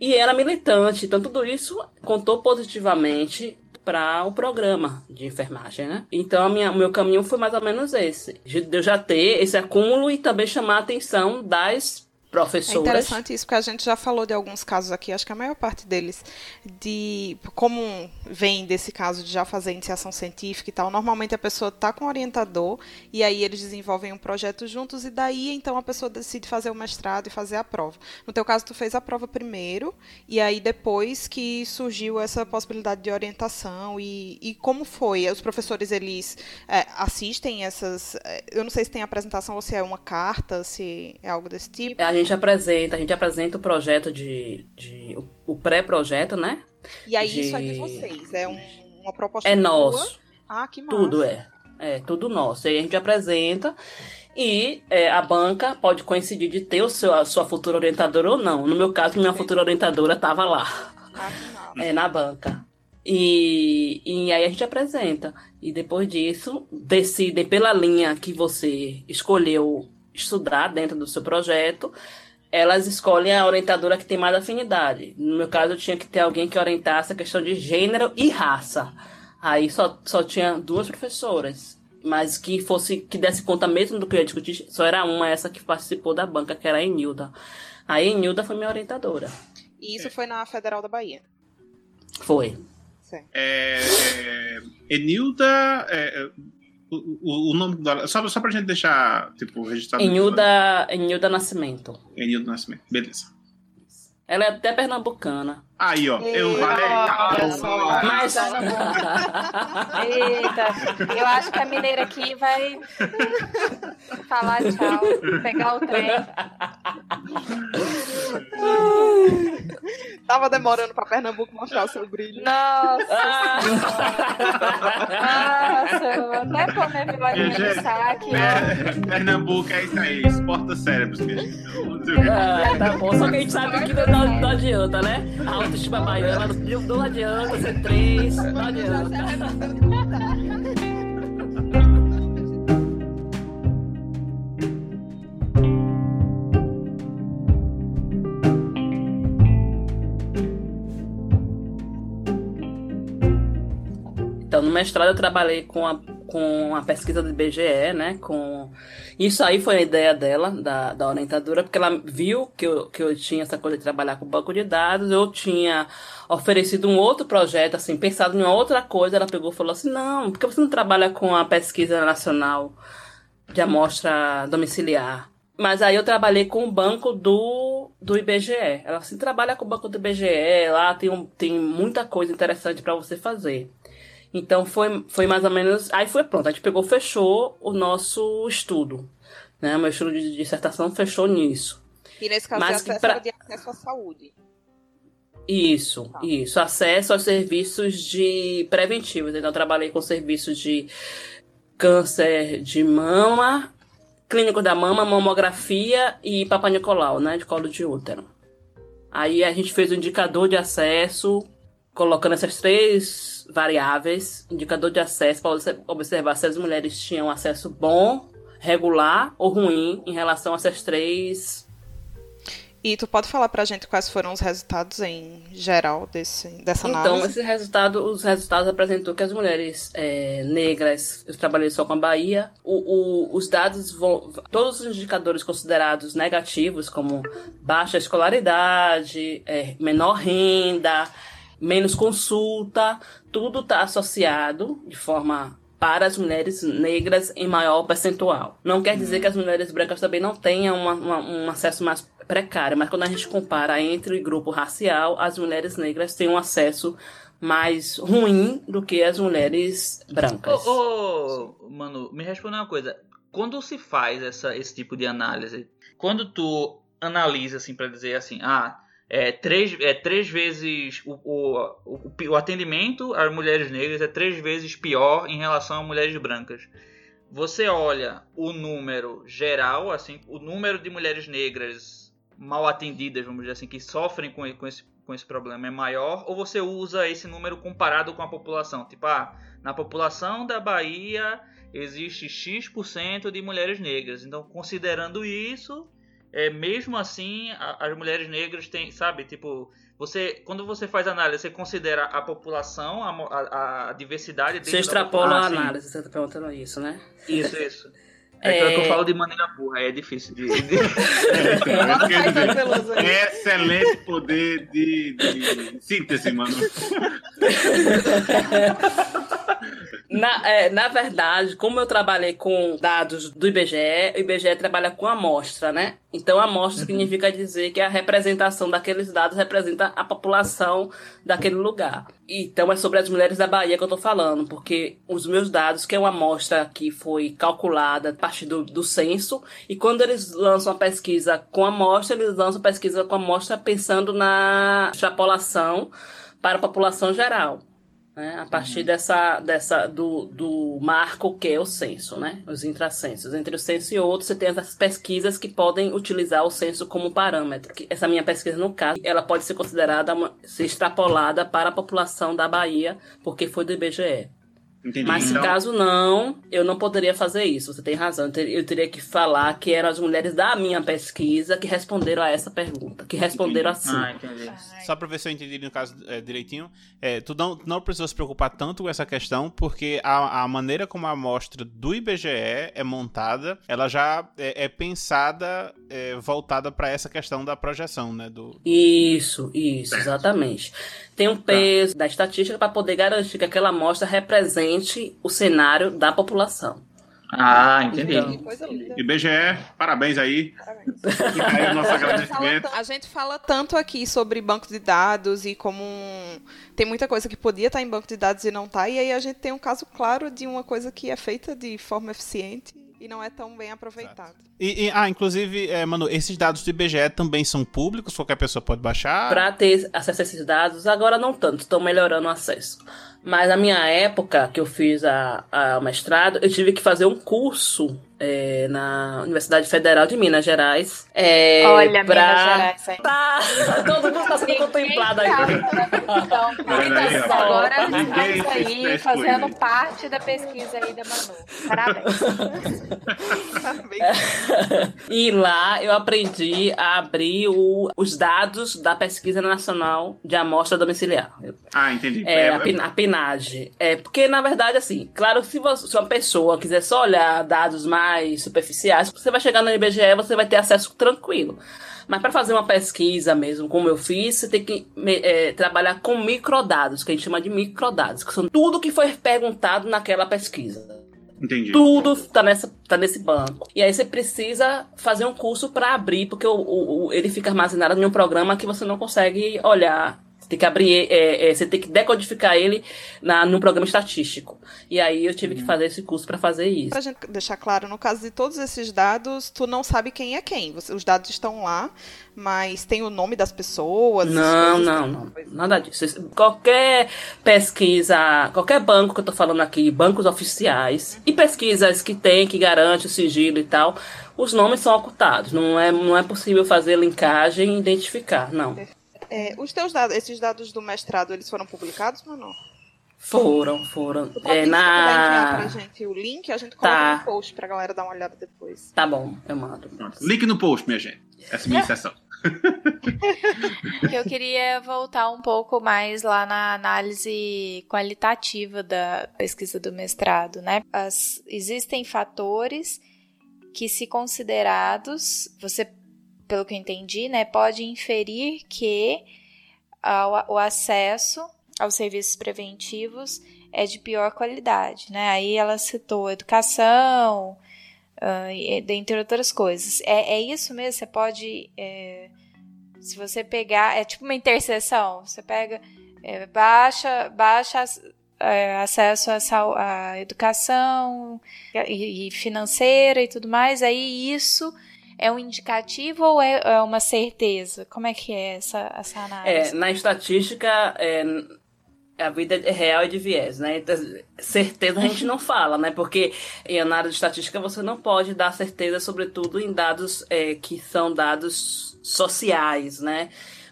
e era militante. Então, tudo isso contou positivamente para o programa de enfermagem, né? Então, o meu caminho foi mais ou menos esse. De eu já ter esse acúmulo e também chamar a atenção das professoras. É interessante isso, porque a gente já falou de alguns casos aqui, acho que a maior parte deles, de como vem desse caso de já fazer iniciação científica e tal, normalmente a pessoa está com um orientador e aí eles desenvolvem um projeto juntos e daí então a pessoa decide fazer o mestrado e fazer a prova. No teu caso, tu fez a prova primeiro e aí depois que surgiu essa possibilidade de orientação e, e como foi? Os professores, eles é, assistem essas... É, eu não sei se tem apresentação ou se é uma carta, se é algo desse tipo. A gente gente apresenta, a gente apresenta o projeto de, de o, o pré-projeto, né? E aí de... isso é de vocês, é um, uma proposta É nosso. Ah, que massa. Tudo é. É, tudo nosso. Aí a gente apresenta e é, a banca pode coincidir de ter o seu, a sua futura orientadora ou não. No meu caso, minha futura orientadora estava lá. Ah. É, na banca. E, e aí a gente apresenta. E depois disso, decidem pela linha que você escolheu estudar dentro do seu projeto, elas escolhem a orientadora que tem mais afinidade. No meu caso, eu tinha que ter alguém que orientasse a questão de gênero e raça. Aí só, só tinha duas professoras, mas que fosse que desse conta mesmo do que eu ia discutir, só era uma, essa que participou da banca, que era a Enilda. A Enilda foi minha orientadora. E isso foi na Federal da Bahia? Foi. É, é, Enilda, é, o, o nome dela. Só, só pra gente deixar, tipo, registrado. Enilda, Enilda Nascimento. Enilda Nascimento, beleza. Ela é até pernambucana. Aí, ó. Eu falei. Mas... Eita, eu acho que a mineira aqui vai falar tchau, pegar o trem. Tava demorando pra Pernambuco mostrar o seu brilho. Nossa! Nossa, até comer vilarinha de saque. Pernambuco é isso aí, exporta cérebros, ah, tá bom, só que a gente sabe que não, não adianta, né? A autoestima baiana não, não adianta ser três, não adianta. Então, no mestrado eu trabalhei com a, com a pesquisa do IBGE, né? Com... Isso aí foi a ideia dela, da, da orientadora, porque ela viu que eu, que eu tinha essa coisa de trabalhar com banco de dados, eu tinha oferecido um outro projeto, assim, pensado em uma outra coisa, ela pegou e falou assim, não, por que você não trabalha com a pesquisa nacional de amostra domiciliar? Mas aí eu trabalhei com o banco do, do IBGE. Ela assim, trabalha com o banco do IBGE, lá tem, um, tem muita coisa interessante para você fazer. Então foi, foi mais ou menos. Aí foi pronto, a gente pegou, fechou o nosso estudo. Né? O meu estudo de dissertação fechou nisso. E nesse caso, Mas, acesso, pra... de acesso à saúde. Isso, tá. isso. Acesso aos serviços de preventivos. Então, eu trabalhei com serviços de câncer de mama, clínico da mama, mamografia e Papa Nicolau, né? De colo de útero. Aí a gente fez o um indicador de acesso, colocando essas três variáveis, indicador de acesso, para observar se as mulheres tinham acesso bom, regular ou ruim em relação a essas três E tu pode falar pra gente quais foram os resultados em geral desse, dessa Então, análise? esse resultado, os resultados apresentou que as mulheres é, negras, eu trabalhei só com a Bahia, o, o- os dados vão, todos os indicadores considerados negativos, como baixa escolaridade, é, menor renda, menos consulta, tudo está associado de forma para as mulheres negras em maior percentual. Não quer dizer que as mulheres brancas também não tenham uma- uma- um acesso mais precário, mas quando a gente compara entre grupo racial, as mulheres negras têm um acesso mais ruim do que as mulheres brancas. Ô, ô, Manu, me responde uma coisa. Quando se faz essa, esse tipo de análise, quando tu analisa assim para dizer assim, ah, é três, é três vezes o, o, o, o atendimento às mulheres negras é três vezes pior em relação a mulheres brancas. Você olha o número geral, assim, o número de mulheres negras mal atendidas, vamos dizer assim, que sofrem com, com esse com esse problema é maior, ou você usa esse número comparado com a população? Tipo, ah, na população da Bahia existe X% de mulheres negras. Então, considerando isso, é, mesmo assim, a- as mulheres negras têm, sabe, tipo, você, quando você faz análise, você considera a população, a, a- a diversidade Você da extrapola a população. Ah, análise, você está perguntando isso, né? Isso, isso. É, É. que eu falo de maneira burra, é difícil de... de- é excelente poder de, de síntese, mano. Na, é, na verdade, como eu trabalhei com dados do IBGE, o IBGE trabalha com amostra, né? Então, amostra significa dizer que a representação daqueles dados representa a população daquele lugar. Então, é sobre as mulheres da Bahia que eu tô falando, porque os meus dados, que é uma amostra que foi calculada a partir do, do censo, e quando eles lançam a pesquisa com amostra, eles lançam a pesquisa com amostra pensando na extrapolação para a população geral né? A partir dessa, dessa do, do marco que é o censo, né? Os intracensos. Entre o censo e outro, você tem as pesquisas que podem utilizar o censo como parâmetro. Essa minha pesquisa, no caso, ela pode ser considerada, uma, ser extrapolada para a população da Bahia, porque foi do IBGE. Entendi. Mas se Então, caso não, eu não poderia fazer isso. Você tem razão. Eu ter- Eu teria que falar que eram as mulheres da minha pesquisa que responderam a essa pergunta. Que responderam assim. Ah, entendi. Só pra ver se eu entendi no caso é, direitinho, é, tu não, não precisa se preocupar tanto com essa questão, porque a, a maneira como a amostra do IBGE é montada, ela já é, é pensada, é, voltada pra essa questão da projeção, né? Do, Isso, isso, exatamente. Tem um peso da estatística para poder garantir que aquela amostra represente o cenário da população. Ah, entendi. Então. Que coisa linda. IBGE, parabéns aí. Parabéns. Aí A gente, fala, agradecimento. a gente fala tanto aqui sobre banco de dados e como um- tem muita coisa que podia estar em banco de dados e não está, e aí a gente tem um caso claro de uma coisa que é feita de forma eficiente e não é tão bem aproveitada. E, e- ah, inclusive, é, mano, esses dados do IBGE também são públicos, qualquer pessoa pode baixar. Para ter acesso a esses dados, agora não tanto, estão melhorando o acesso. Mas na minha época, que eu fiz a, a mestrado, eu tive que fazer um curso é, na Universidade Federal de Minas Gerais. É, Olha, pra... Minas Gerais, hein? Tá, todo mundo está sendo contemplado aí. Então, aí, ó. agora tá fez aí fazendo parte da pesquisa aí da Manu. Parabéns. Parabéns. E lá eu aprendi a abrir o- os dados da Pesquisa Nacional de Amostra Domiciliar. Ah, entendi. É, É, a, pin- PNAD. É, porque, na verdade, assim, claro, se, você, se uma pessoa quiser só olhar dados mais superficiais, você vai chegar no IBGE você vai ter acesso tranquilo. Mas para fazer uma pesquisa mesmo, como eu fiz, você tem que é, trabalhar com microdados, que a gente chama de microdados, que são tudo que foi perguntado naquela pesquisa. entendi. Tudo tá, nessa, tá nesse banco. E aí você precisa fazer um curso para abrir, porque o, o- o- ele fica armazenado em um programa que você não consegue olhar. Você tem que abrir, é, é, você tem que decodificar ele na, num programa estatístico. E aí eu tive que fazer esse curso para fazer isso. Pra gente deixar claro, no caso de todos esses dados, tu não sabe quem é quem. Você- os dados estão lá, mas tem o nome das pessoas. Não, não, não. Nada disso. Isso- Qualquer pesquisa, qualquer banco que eu tô falando aqui, bancos oficiais, e pesquisas que tem, que garante o sigilo e tal, os nomes são ocultados. Não é, não é possível fazer linkagem e identificar, não. É, os teus dados, esses dados do mestrado, eles foram publicados, Manu? Foram, foram. É, enviar pra na. gente o link, a gente coloca Tá. no post pra galera dar uma olhada depois. Tá bom, eu mando. Link no post, minha gente. Essa é a minha sessão. que eu queria voltar um pouco mais lá na análise qualitativa da pesquisa do mestrado, né? As, existem fatores que, se considerados, você, pelo que eu entendi, né, pode inferir que uh, o, acesso aos serviços preventivos é de pior qualidade, né? Aí ela citou educação, uh, dentre outras coisas. É, é isso mesmo? Você pode. É, se você pegar. É tipo uma interseção. Você pega. É, baixa, baixa é, acesso à, à educação e, e, financeira e tudo mais. Aí isso é um indicativo ou é, é uma certeza? Como é que é essa, essa análise? É, na estatística, é, a vida é real e de viés, né? Então, certeza a gente não fala, né? Porque em análise de estatística você não pode dar certeza, sobretudo em dados é, que são dados sociais, né?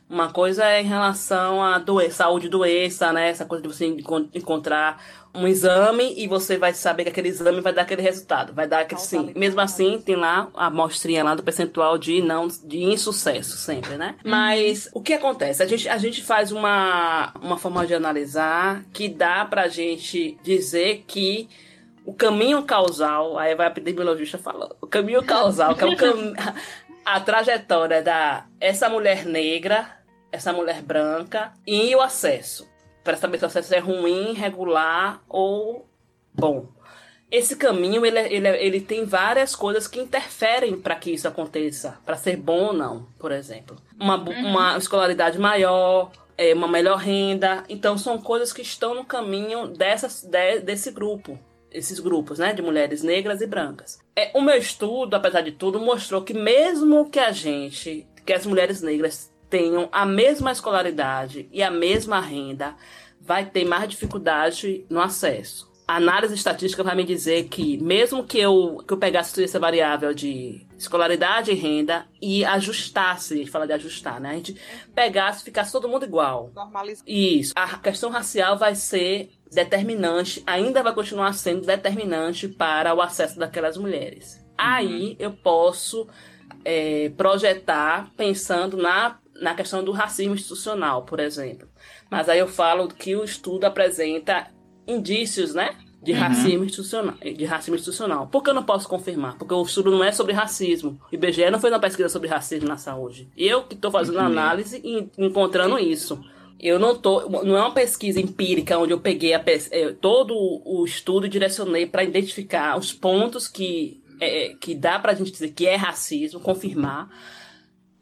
Uma coisa é em relação à doença, saúde doença, né? Essa coisa de você encontrar um exame e você vai saber que aquele exame vai dar aquele resultado, vai dar aquele sim. Mesmo assim, tem lá a amostrinha lá do percentual de não de insucesso sempre, né? Uhum. Mas o que acontece? A gente, a gente faz uma, uma forma de analisar que dá pra gente dizer que o caminho causal, aí vai a epidemiologista falando, o caminho causal, que é o cam... a trajetória da essa mulher negra, essa mulher branca e o acesso para saber se o acesso é ruim, regular ou bom. Esse caminho ele, ele, ele tem várias coisas que interferem para que isso aconteça, para ser bom ou não, por exemplo. Uma, uhum. uma escolaridade maior, é, uma melhor renda. Então, são coisas que estão no caminho dessas, de, desse grupo, esses grupos, né, de mulheres negras e brancas. É, o meu estudo, apesar de tudo, mostrou que mesmo que a gente, que as mulheres negras tenham a mesma escolaridade e a mesma renda, vai ter mais dificuldade no acesso. A análise estatística vai me dizer que, mesmo que eu, que eu pegasse essa variável de escolaridade e renda e ajustasse, a gente fala de ajustar, né? A gente pegasse e ficasse todo mundo igual. Normalizar. Isso. A questão racial vai ser determinante, ainda vai continuar sendo determinante para o acesso daquelas mulheres. Uhum. Aí eu posso é, projetar pensando na na questão do racismo institucional, por exemplo. Mas aí eu falo que o estudo apresenta indícios, né? De uhum. racismo institucional. De racismo institucional. Por que eu não posso confirmar? Porque o estudo não é sobre racismo. O IBGE não fez uma pesquisa sobre racismo na saúde. Eu que estou fazendo uhum. análise e encontrando isso. Eu não tô. Não é uma pesquisa empírica onde eu peguei a, é, todo o estudo e direcionei para identificar os pontos que, é, que dá para a gente dizer que é racismo, confirmar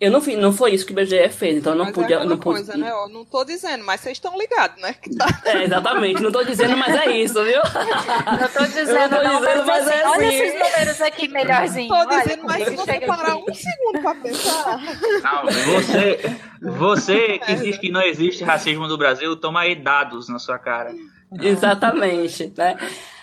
eu não, fiz, não foi isso que o BGE fez, então eu não mas podia. É não coisa, pude... né? Eu não tô dizendo, mas vocês estão ligados, né? Tá... É, exatamente, não tô dizendo, mas é isso, viu? Não tô dizendo, eu não, tô não, dizendo, mas, mas é assim. Olha esses números aqui melhorzinho. Tô dizendo, mas se você parar um segundo pra pensar. Não, você, você que diz que não existe racismo no Brasil, toma aí dados na sua cara. Exatamente, né?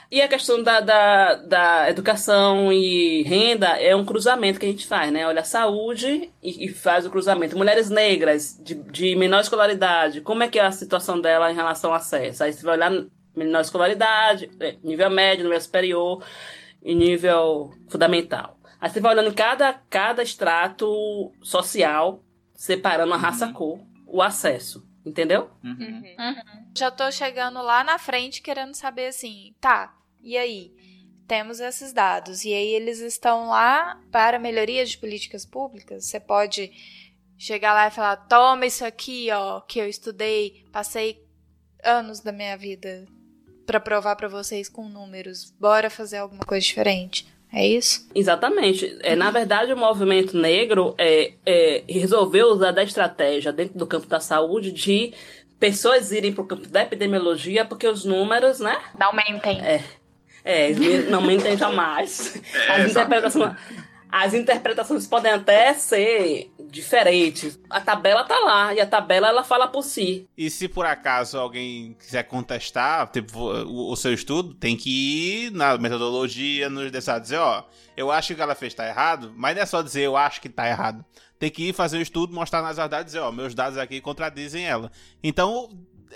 E a questão da, da, da, educação e renda é um cruzamento que a gente faz, né? Olha a saúde e, e, faz o cruzamento. Mulheres negras de, de menor escolaridade, como é que é a situação dela em relação ao acesso? Aí você vai olhar menor escolaridade, é, nível médio, nível superior e nível fundamental. Aí você vai olhando cada, cada extrato social, separando a raça-cor, o acesso. Entendeu? Uhum. Uhum. Já tô chegando lá na frente querendo saber assim, tá, e aí? Temos esses dados. E aí eles estão lá para melhoria de políticas públicas? Você pode chegar lá e falar: toma isso aqui, ó, que eu estudei, passei anos da minha vida para provar para vocês com números. Bora fazer alguma coisa diferente. É isso? Exatamente. É, na verdade, o movimento negro é, é, resolveu usar da estratégia dentro do campo da saúde de pessoas irem para o campo da epidemiologia porque os números, né? Não mentem. É, é, não mentem jamais. É, as, interpretações, as interpretações podem até ser diferentes. A tabela tá lá e a tabela ela fala por si. E se por acaso alguém quiser contestar tipo, o, o seu estudo, tem que ir na metodologia, nos deixar dizer, ó, eu acho que ela fez tá errado, mas não é só dizer eu acho que tá errado. Tem que ir fazer o estudo, mostrar nas verdades e dizer, ó, meus dados aqui contradizem ela. Então,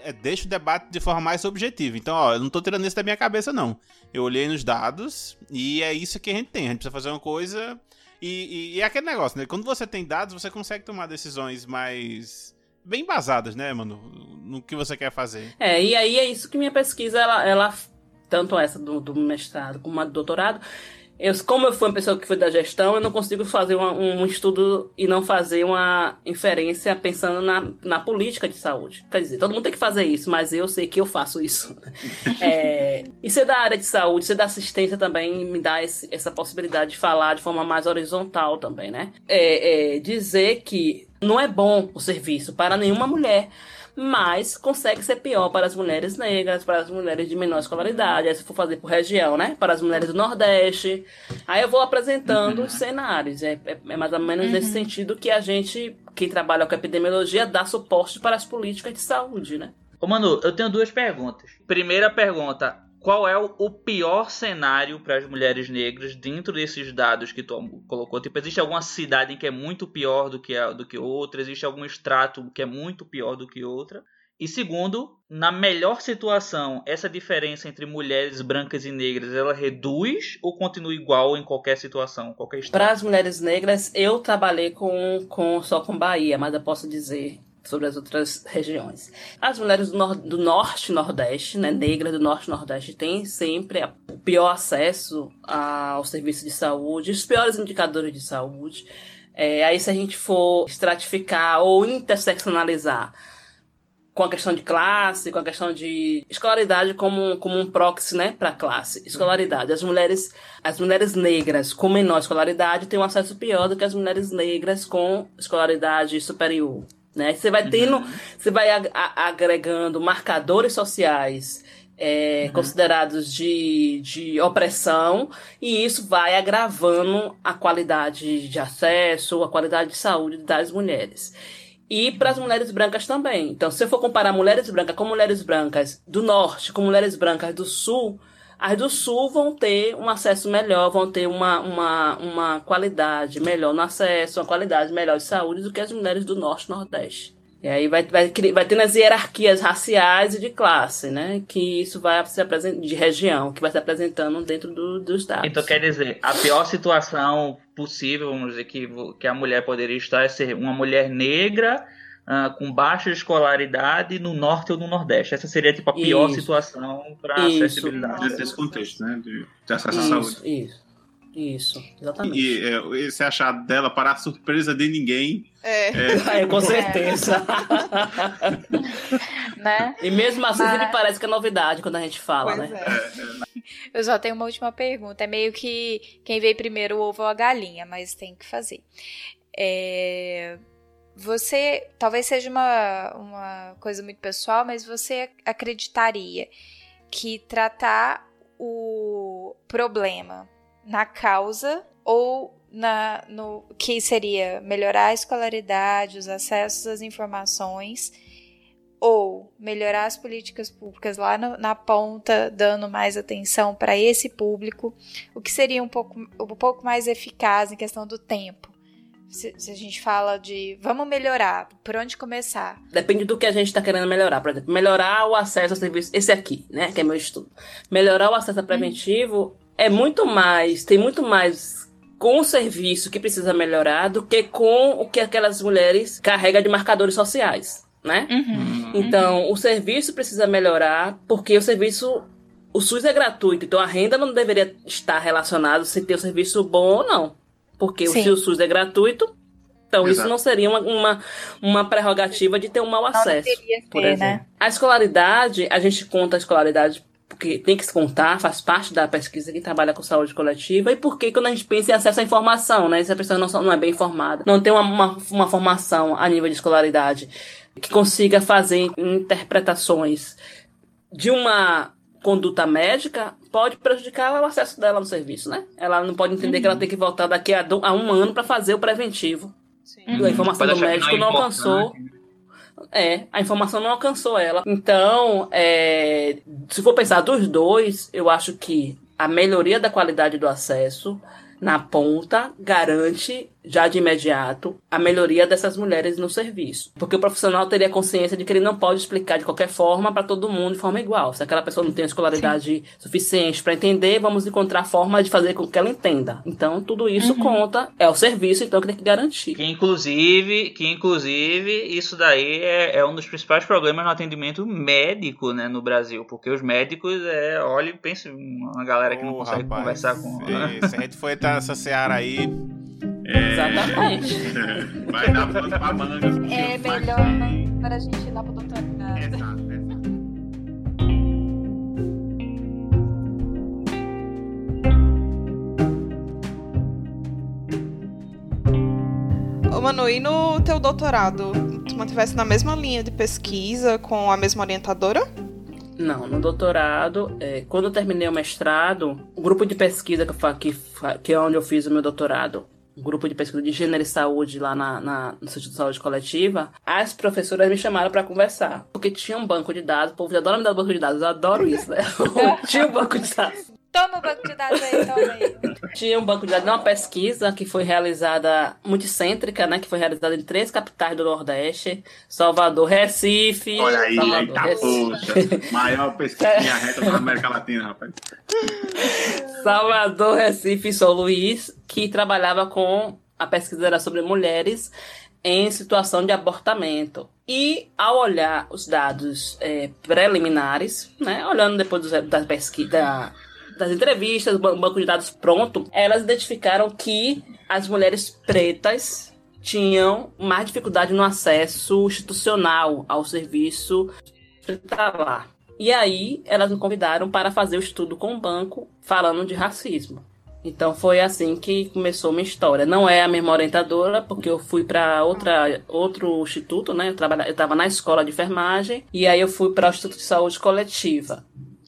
é, deixa o debate de forma mais objetiva. Então, ó, eu não tô tirando isso da minha cabeça, não. Eu olhei nos dados e é isso que a gente tem. A gente precisa fazer uma coisa E, e, e é aquele negócio, né? Quando você tem dados, você consegue tomar decisões mais bem embasadas, né, mano? No que você quer fazer. É, e aí é isso que minha pesquisa, ela, ela tanto essa do, do mestrado como a do doutorado, eu, como eu fui uma pessoa que foi da gestão, eu não consigo fazer uma, um estudo e não fazer uma inferência pensando na, na política de saúde. Quer dizer, todo mundo tem que fazer isso, mas eu sei que eu faço isso. é, e ser da área de saúde, ser da assistência também me dá esse, essa possibilidade de falar de forma mais horizontal também, né? É, é, dizer que não é bom o serviço para nenhuma mulher mas consegue ser pior para as mulheres negras, para as mulheres de menor escolaridade, aí se for fazer por região, né? Para as mulheres do Nordeste. Aí eu vou apresentando uhum. os cenários. É, é, é, mais ou menos uhum. nesse sentido que a gente, que trabalha com epidemiologia, dá suporte para as políticas de saúde, né? Ô Manu, eu tenho duas perguntas. Primeira pergunta, qual é o, pior cenário para as mulheres negras dentro desses dados que tu colocou? Tipo, existe alguma cidade que é muito pior do que, a, do que outra? Existe algum extrato que é muito pior do que outra? E segundo, na melhor situação, essa diferença entre mulheres brancas e negras, ela reduz ou continua igual em qualquer situação, qualquer Para as mulheres negras, eu trabalhei com, com só com Bahia, mas eu posso dizer sobre as outras regiões. As mulheres do, nor do norte e nordeste, né, negras do norte e nordeste, têm sempre o pior acesso ao serviço de saúde, os piores indicadores de saúde. É, aí, se a gente for estratificar ou interseccionalizar com a questão de classe, com a questão de escolaridade como, como um proxy, né, para classe. Escolaridade. As mulheres, as mulheres negras com menor escolaridade têm um acesso pior do que as mulheres negras com escolaridade superior. Né? Você vai tendo, uhum. você vai agregando marcadores sociais é, uhum. considerados de, de opressão, e isso vai agravando a qualidade de acesso, a qualidade de saúde das mulheres. E para as mulheres brancas também. Então, se eu for comparar mulheres brancas com mulheres brancas do norte com mulheres brancas do sul, as do Sul vão ter um acesso melhor, vão ter uma, uma, uma qualidade melhor no acesso, uma qualidade melhor de saúde do que as mulheres do Norte e Nordeste. E aí vai, vai, vai tendo as hierarquias raciais e de classe, né? Que isso vai se apresentando, de região, que vai se apresentando dentro do, dos dados. Então quer dizer, a pior situação possível, vamos dizer, que, que a mulher poderia estar é ser uma mulher negra uh, com baixa escolaridade no norte ou no nordeste. Essa seria tipo a pior isso. situação para acessibilidade. Nesse contexto, né? De, de acesso à saúde. Isso. Isso, exatamente. E é, esse achado dela, para a surpresa de ninguém. É, é... é com certeza. né? E mesmo assim, Mas... sempre parece que é novidade quando a gente fala, pois né? É. Eu só tenho uma última pergunta. É meio que quem veio primeiro o ovo ou a galinha, mas tem que fazer. É, você talvez seja uma, uma coisa muito pessoal, mas você acreditaria que tratar o problema na causa ou na, no que seria melhorar a escolaridade, os acessos às informações ou melhorar as políticas públicas lá no, na ponta, dando mais atenção para esse público, o que seria um pouco, um pouco mais eficaz em questão do tempo se, se, a gente fala de vamos melhorar, por onde começar? Depende do que a gente está querendo melhorar. Por exemplo, melhorar o acesso ao serviço. Esse aqui, né? Que é meu estudo. Melhorar o acesso a preventivo uhum. é muito mais, tem muito mais com o serviço que precisa melhorar do que com o que aquelas mulheres carregam de marcadores sociais, né? Uhum. Então, o serviço precisa melhorar porque o serviço o SUS é gratuito, então a renda não deveria estar relacionada se ter o serviço bom ou não. Porque Sim. o, o SUS é gratuito, então, Exato. isso não seria uma, uma, uma, prerrogativa de ter um mau acesso. Ser, por exemplo. Né? A escolaridade, a gente conta a escolaridade porque tem que se contar, faz parte da pesquisa que trabalha com saúde coletiva, e porque quando a gente pensa em acesso à informação, né? Se a pessoa não, não é bem informada, não tem uma, uma, uma formação a nível de escolaridade que consiga fazer interpretações de uma conduta médica pode prejudicar o acesso dela no serviço, né? Ela não pode entender uhum. que ela uhum. tem que voltar daqui a, a um ano para fazer o preventivo. Sim. A informação do médico não, não alcançou. É, a informação não alcançou ela. Então, é, se for pensar dos dois, eu acho que a melhoria da qualidade do acesso na ponta garante já de imediato a melhoria dessas mulheres no serviço. Porque o profissional teria consciência de que ele não pode explicar de qualquer forma para todo mundo de forma igual. Se aquela pessoa não tem escolaridade Sim. suficiente para entender, vamos encontrar forma de fazer com que ela entenda. Então, tudo isso uhum. conta, é o serviço então que tem que garantir. Que inclusive, que inclusive isso daí é, é um dos principais problemas no atendimento médico, né, no Brasil, porque os médicos é, olha, pense uma galera que oh, não consegue rapaz, conversar com. É, se a gente for entrar nessa seara aí, é... Exatamente. Vai dar pano pra manga. É melhor para a gente ir lá pro doutorado. Exato, exato. Ô Manu, e no teu doutorado, tu mantivesse na mesma linha de pesquisa com a mesma orientadora? Não, no doutorado, é, quando eu terminei o mestrado, o grupo de pesquisa que, que, que é onde eu fiz o meu doutorado, grupo de pesquisa de gênero e saúde lá na, na, no Instituto de Saúde Coletiva, as professoras me chamaram para conversar. Porque tinha um banco de dados, o povo adora me dar banco de dados, eu adoro isso, né? tinha um banco de dados. Toma o banco de dados aí, toma aí. Tinha um banco de dados, uma pesquisa que foi realizada, multicêntrica, né? Que foi realizada em três capitais do Nordeste: Salvador, Recife. Olha aí, Salvador, eita poxa. Maior pesquisa reta da América Latina, rapaz. Salvador, Recife e São Luís, que trabalhava com. A pesquisa era sobre mulheres em situação de abortamento. E ao olhar os dados é, preliminares, né, olhando depois da pesquisa, das entrevistas, banco de dados pronto, elas identificaram que as mulheres pretas tinham mais dificuldade no acesso institucional ao serviço hospitalar. E aí elas me convidaram para fazer o estudo com o banco falando de racismo. Então foi assim que começou minha história. Não é a mesma orientadora, porque eu fui para outra outro instituto, né? Eu estava na escola de enfermagem e aí eu fui para o Instituto de Saúde Coletiva.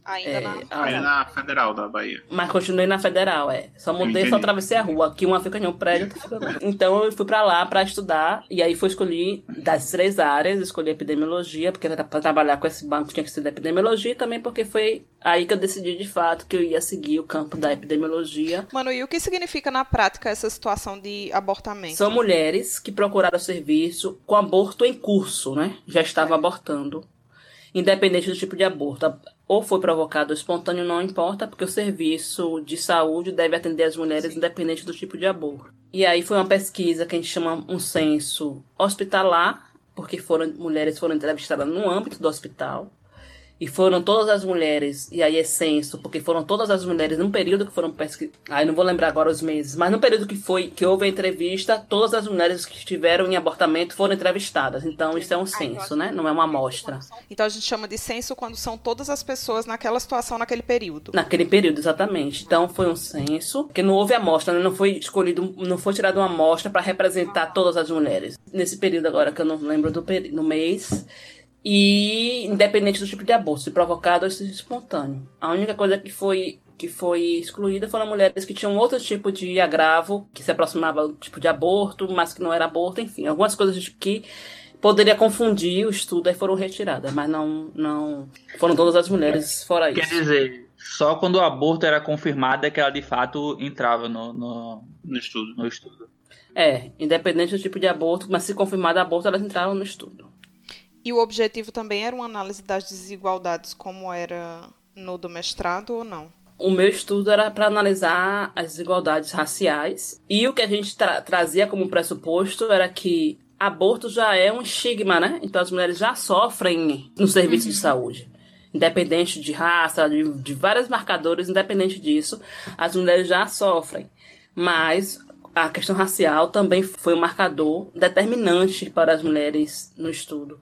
Ainda é, na... Ainda na Federal da Bahia. Mas continuei na Federal, é. Só mudei, só atravessei a rua. Aqui uma fica em um prédio, outra Então eu fui pra lá pra estudar. E aí fui escolher das três áreas. Escolhi epidemiologia, porque pra trabalhar com esse banco tinha que ser da epidemiologia. E também porque foi aí que eu decidi de fato que eu ia seguir o campo da epidemiologia. Mano, e o que significa na prática essa situação de abortamento? São mulheres que procuraram serviço com aborto em curso, né? Já estavam abortando independente do tipo de aborto ou foi provocado espontâneo, não importa, porque o serviço de saúde deve atender as mulheres Sim. independente do tipo de aborto. E aí foi uma pesquisa que a gente chama um censo hospitalar, porque foram mulheres foram entrevistadas no âmbito do hospital. E foram todas as mulheres, e aí é censo, porque foram todas as mulheres num período que foram pesquisadas. Aí não vou lembrar agora os meses, mas no período que foi que houve a entrevista, todas as mulheres que estiveram em abortamento foram entrevistadas. Então isso é um censo, né? Não é uma amostra. Então a gente chama de censo quando são todas as pessoas naquela situação naquele período. Naquele período, exatamente. Então foi um censo, que não houve amostra, né? não foi escolhido, não foi tirada uma amostra para representar todas as mulheres. Nesse período agora que eu não lembro do, no mês, e independente do tipo de aborto, se provocado ou se espontâneo. A única coisa que foi que foi excluída foram mulheres que tinham outro tipo de agravo, que se aproximava do tipo de aborto, mas que não era aborto, enfim, algumas coisas que poderia confundir o estudo aí foram retiradas, mas não não foram todas as mulheres fora isso. Quer dizer, só quando o aborto era confirmado é que ela de fato entrava no, no, no estudo. No estudo. É, independente do tipo de aborto, mas se confirmado aborto, elas entravam no estudo. E o objetivo também era uma análise das desigualdades, como era no do mestrado ou não? O meu estudo era para analisar as desigualdades raciais. E o que a gente tra trazia como pressuposto era que aborto já é um estigma, né? Então as mulheres já sofrem no serviço uhum. de saúde. Independente de raça, de, de vários marcadores, independente disso, as mulheres já sofrem. Mas a questão racial também foi um marcador determinante para as mulheres no estudo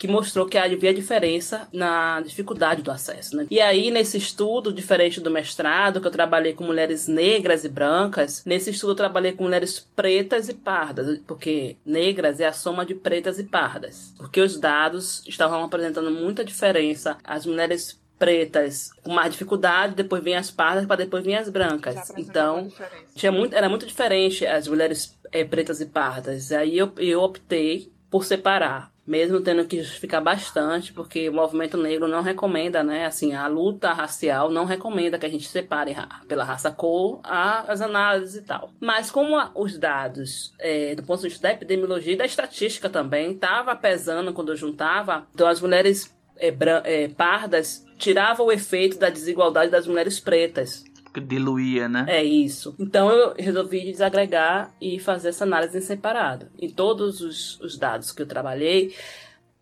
que mostrou que havia diferença na dificuldade do acesso. Né? E aí, nesse estudo, diferente do mestrado, que eu trabalhei com mulheres negras e brancas, nesse estudo eu trabalhei com mulheres pretas e pardas, porque negras é a soma de pretas e pardas. Porque os dados estavam apresentando muita diferença. As mulheres pretas com mais dificuldade, depois vem as pardas, para depois vir as brancas. Então, tinha muito, era muito diferente as mulheres é, pretas e pardas. Aí eu, eu optei por separar mesmo tendo que justificar bastante, porque o movimento negro não recomenda, né? Assim, a luta racial não recomenda que a gente separe pela raça cor as análises e tal. Mas como os dados, é, do ponto de vista da epidemiologia e da estatística também, estava pesando quando eu juntava, então as mulheres é, é, pardas tiravam o efeito da desigualdade das mulheres pretas diluía, né? É isso. Então eu resolvi desagregar e fazer essa análise em separado. Em todos os, os dados que eu trabalhei,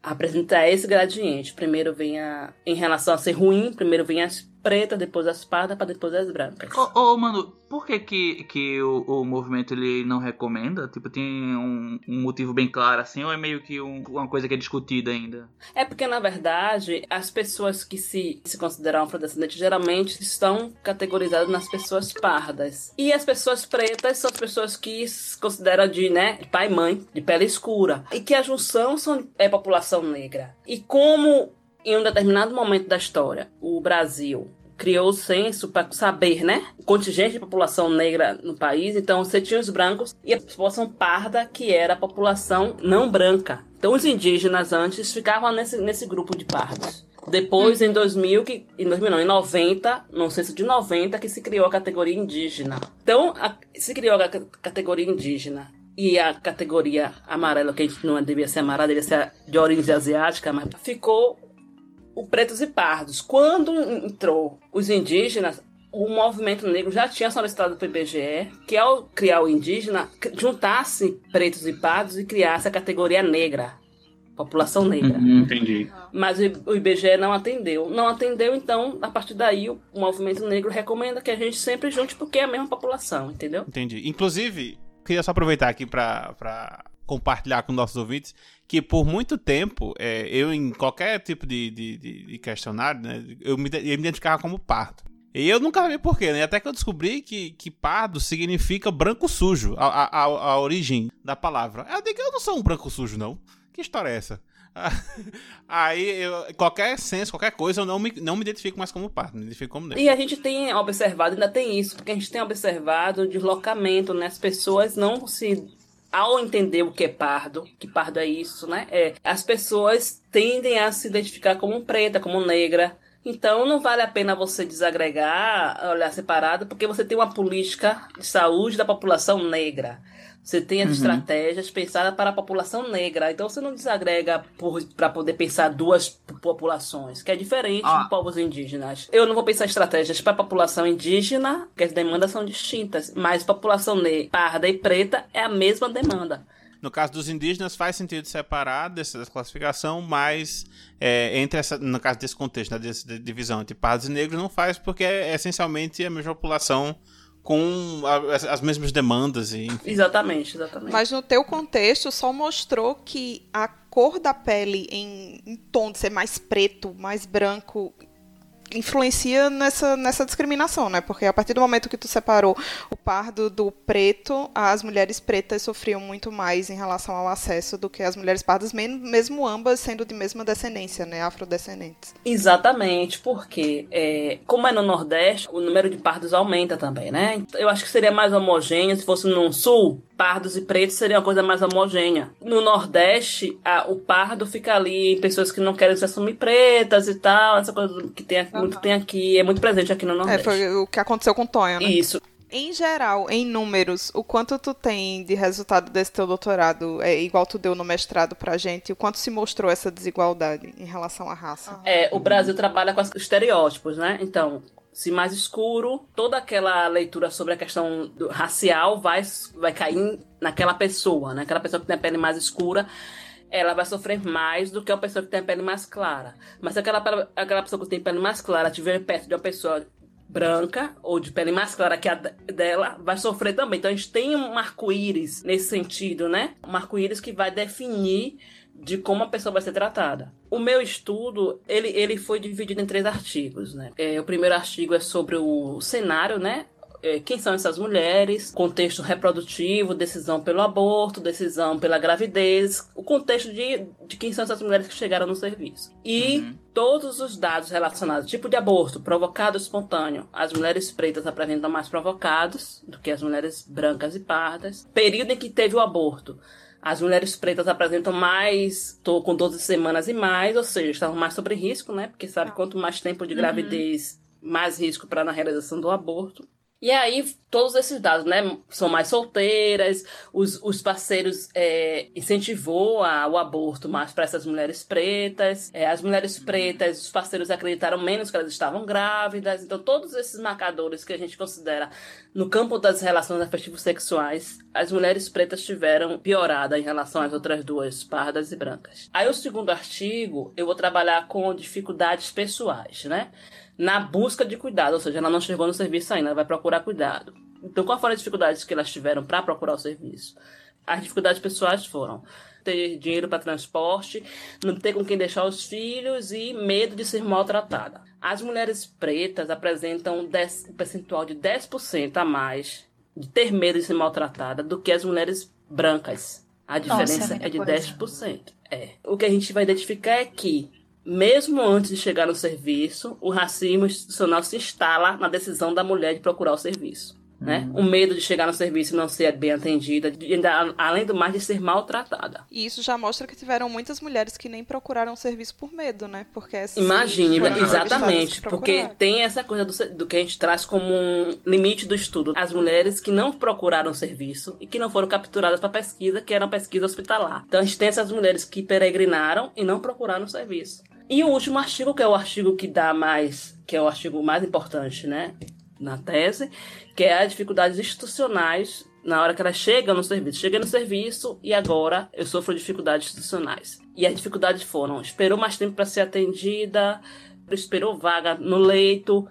apresentar esse gradiente. Primeiro vem a. Em relação a ser ruim, primeiro vem as pretas, depois as pardas, para depois as brancas. Ô, oh, oh, mano, por que que, que o, o movimento ele não recomenda? Tipo, tem um, um motivo bem claro assim, ou é meio que um, uma coisa que é discutida ainda? É porque, na verdade, as pessoas que se, se consideram afrodescendentes geralmente estão categorizadas nas pessoas pardas. E as pessoas pretas são as pessoas que se consideram de, né, de pai e mãe, de pele escura. E que a junção são, é população negra. E como em um determinado momento da história, o Brasil criou o censo para saber, né? O contingente de população negra no país. Então, você tinha os brancos e a população parda, que era a população não branca. Então, os indígenas antes ficavam nesse, nesse grupo de pardos. Depois, em 2000, que, em 2000 não, em 90, no censo de 90, que se criou a categoria indígena. Então, a, se criou a categoria indígena e a categoria amarela, que a gente não devia ser amarela, devia ser de origem asiática, mas ficou o pretos e pardos. Quando entrou os indígenas, o movimento negro já tinha solicitado para o IBGE que, ao criar o indígena, juntasse pretos e pardos e criasse a categoria negra, população negra. Uhum, entendi. Mas o IBGE não atendeu. Não atendeu, então, a partir daí, o movimento negro recomenda que a gente sempre junte porque é a mesma população, entendeu? Entendi. Inclusive, queria só aproveitar aqui para compartilhar com nossos ouvintes que por muito tempo, é, eu em qualquer tipo de, de, de questionário, né, eu, me, eu me identificava como pardo. E eu nunca vi porquê, né? Até que eu descobri que, que pardo significa branco sujo, a, a, a origem da palavra. Eu digo, eu não sou um branco sujo, não. Que história é essa? Aí, eu, qualquer senso, qualquer coisa, eu não me, não me identifico mais como pardo, me identifico como negro. E a gente tem observado, ainda tem isso, porque a gente tem observado o deslocamento, né? As pessoas não se ao entender o que é pardo, que pardo é isso, né? É, as pessoas tendem a se identificar como preta, como negra. Então não vale a pena você desagregar, olhar separado, porque você tem uma política de saúde da população negra. Você tem as uhum. estratégias pensadas para a população negra. Então você não desagrega para poder pensar duas populações, que é diferente ah. de povos indígenas. Eu não vou pensar estratégias para a população indígena, porque as demandas são distintas, mas população negra, parda e preta é a mesma demanda. No caso dos indígenas, faz sentido separar dessa classificação, mas é, entre essa, no caso desse contexto, né, dessa divisão entre pardos e negros, não faz porque é essencialmente a mesma população com as, as mesmas demandas. E, enfim. Exatamente, exatamente. Mas no teu contexto só mostrou que a cor da pele em, em tom de ser mais preto, mais branco influencia nessa, nessa discriminação, né? Porque a partir do momento que tu separou o pardo do preto, as mulheres pretas sofriam muito mais em relação ao acesso do que as mulheres pardas, mesmo ambas sendo de mesma descendência, né? Afrodescendentes. Exatamente, porque é, como é no Nordeste, o número de pardos aumenta também, né? Eu acho que seria mais homogêneo se fosse no Sul, pardos e pretos seria uma coisa mais homogênea. No Nordeste, a, o pardo fica ali em pessoas que não querem se assumir pretas e tal, essa coisa que tem, uhum. muito tem aqui, é muito presente aqui no é, Nordeste. É, foi o que aconteceu com o Tonho, né? Isso. Em geral, em números, o quanto tu tem de resultado desse teu doutorado é igual tu deu no mestrado pra gente? O quanto se mostrou essa desigualdade em relação à raça? É, o Brasil trabalha com os estereótipos, né? Então, se mais escuro, toda aquela leitura sobre a questão racial vai, vai cair naquela pessoa, né? Aquela pessoa que tem a pele mais escura, ela vai sofrer mais do que a pessoa que tem a pele mais clara. Mas se aquela, aquela pessoa que tem pele mais clara estiver perto de uma pessoa branca ou de pele mais clara que a dela vai sofrer também. Então a gente tem um arco-íris nesse sentido, né? Um arco-íris que vai definir de como a pessoa vai ser tratada. O meu estudo, ele, ele foi dividido em três artigos, né? É, o primeiro artigo é sobre o cenário, né? É, quem são essas mulheres, contexto reprodutivo, decisão pelo aborto, decisão pela gravidez, o contexto de, de quem são essas mulheres que chegaram no serviço. E uhum. todos os dados relacionados, tipo de aborto, provocado espontâneo, as mulheres pretas apresentam mais provocados do que as mulheres brancas e pardas. Período em que teve o aborto As mulheres pretas apresentam mais, tô com 12 semanas e mais, ou seja, estavam mais sobre risco, né? Porque sabe quanto mais tempo de gravidez, mais risco para na realização do aborto. E aí, todos esses dados, né? São mais solteiras, os, os parceiros é, incentivou a, o aborto mais para essas mulheres pretas. É, as mulheres pretas, os parceiros acreditaram menos que elas estavam grávidas. Então, todos esses marcadores que a gente considera no campo das relações afetivos sexuais, as mulheres pretas tiveram piorada em relação às outras duas, pardas e brancas. Aí, o segundo artigo, eu vou trabalhar com dificuldades pessoais, né? Na busca de cuidado, ou seja, ela não chegou no serviço ainda, ela vai procurar cuidado. Então, quais foram as dificuldades que elas tiveram para procurar o serviço? As dificuldades pessoais foram ter dinheiro para transporte, não ter com quem deixar os filhos e medo de ser maltratada. As mulheres pretas apresentam um percentual de 10% a mais de ter medo de ser maltratada do que as mulheres brancas. A diferença Nossa, é, é de coisa. 10%. É. O que a gente vai identificar é que mesmo antes de chegar no serviço, o racismo institucional se instala na decisão da mulher de procurar o serviço. Né? Uhum. O medo de chegar no serviço e não ser bem atendida, de, ainda, além do mais de ser maltratada. E isso já mostra que tiveram muitas mulheres que nem procuraram serviço por medo, né? Porque Imagine, exatamente, porque tem essa coisa do, do, que a gente traz como um limite do estudo. As mulheres que não procuraram serviço e que não foram capturadas para pesquisa, que era uma pesquisa hospitalar. Então a gente tem essas mulheres que peregrinaram e não procuraram serviço. E o último artigo, que é o artigo que dá mais, que é o artigo mais importante, né, na tese, que é as dificuldades institucionais na hora que ela chega no serviço. Cheguei no serviço e agora eu sofro dificuldades institucionais. E as dificuldades foram: esperou mais tempo para ser atendida, esperou vaga no leito,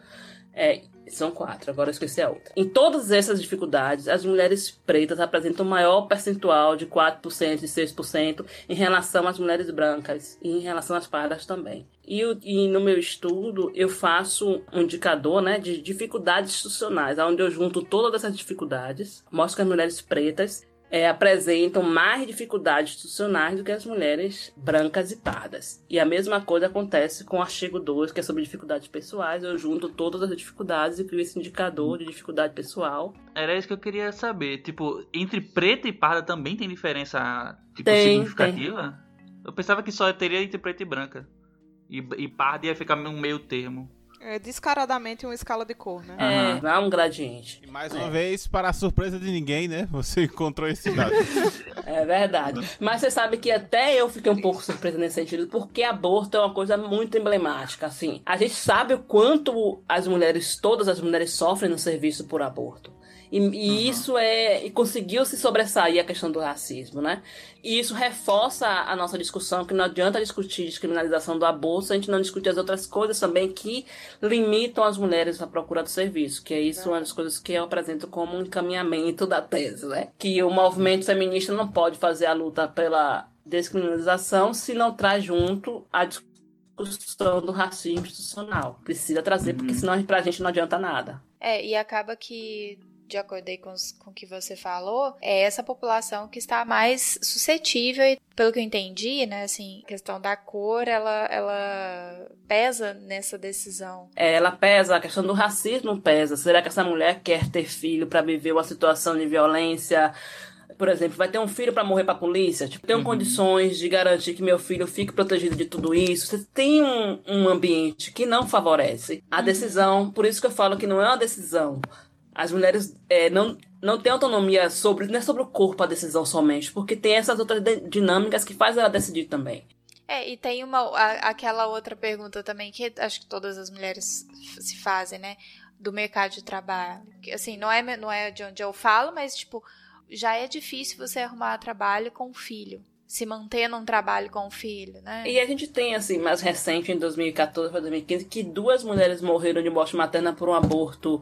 é, são quatro, agora eu esqueci a outra. Em todas essas dificuldades, as mulheres pretas apresentam um maior percentual de 4% e 6% em relação às mulheres brancas e em relação às pardas também. E, e, no meu estudo eu faço um indicador né, de dificuldades institucionais, onde eu junto todas essas dificuldades, mostro que as mulheres pretas é, apresentam mais dificuldades institucionais do que as mulheres brancas e pardas. E a mesma coisa acontece com o artigo 2, que é sobre dificuldades pessoais. Eu junto todas as dificuldades e crio esse indicador de dificuldade pessoal. Era isso que eu queria saber. Tipo, entre preta e parda também tem diferença tipo, tem, significativa? Tem. Eu pensava que só teria entre preta e branca. E, e parda ia ficar no meio termo. É descaradamente uma escala de cor, né? É, não é um gradiente. E mais uma é. vez, para a surpresa de ninguém, né? Você encontrou esse dado. é verdade. Mas você sabe que até eu fiquei um pouco surpresa nesse sentido, porque aborto é uma coisa muito emblemática, assim. A gente sabe o quanto as mulheres, todas as mulheres sofrem no serviço por aborto. E, e uhum. isso é. E conseguiu se sobressair a questão do racismo, né? E isso reforça a nossa discussão que não adianta discutir descriminalização do aborto se a gente não discutir as outras coisas também que limitam as mulheres à procura do serviço. Que é isso uma das coisas que eu apresento como um encaminhamento da tese, né? Que o movimento feminista não pode fazer a luta pela descriminalização se não traz junto a discussão do racismo institucional. Precisa trazer, uhum. porque senão pra gente não adianta nada. É, e acaba que de acordo com, com o que você falou, é essa população que está mais suscetível e pelo que eu entendi, né, assim, a questão da cor, ela, ela pesa nessa decisão. É, ela pesa, a questão do racismo pesa. Será que essa mulher quer ter filho para viver uma situação de violência? Por exemplo, vai ter um filho para morrer para a polícia? Tipo, tenho uhum. condições de garantir que meu filho fique protegido de tudo isso? Você tem um, um ambiente que não favorece a uhum. decisão. Por isso que eu falo que não é uma decisão as mulheres é, não, não têm autonomia sobre, não é sobre o corpo a decisão somente, porque tem essas outras dinâmicas que fazem ela decidir também. É, e tem uma, a, aquela outra pergunta também que acho que todas as mulheres se fazem, né? Do mercado de trabalho. Assim, não é, não é de onde eu falo, mas, tipo, já é difícil você arrumar trabalho com filho. Se manter num trabalho com filho, né? E a gente tem, assim, mais recente, em 2014 para 2015, que duas mulheres morreram de morte materna por um aborto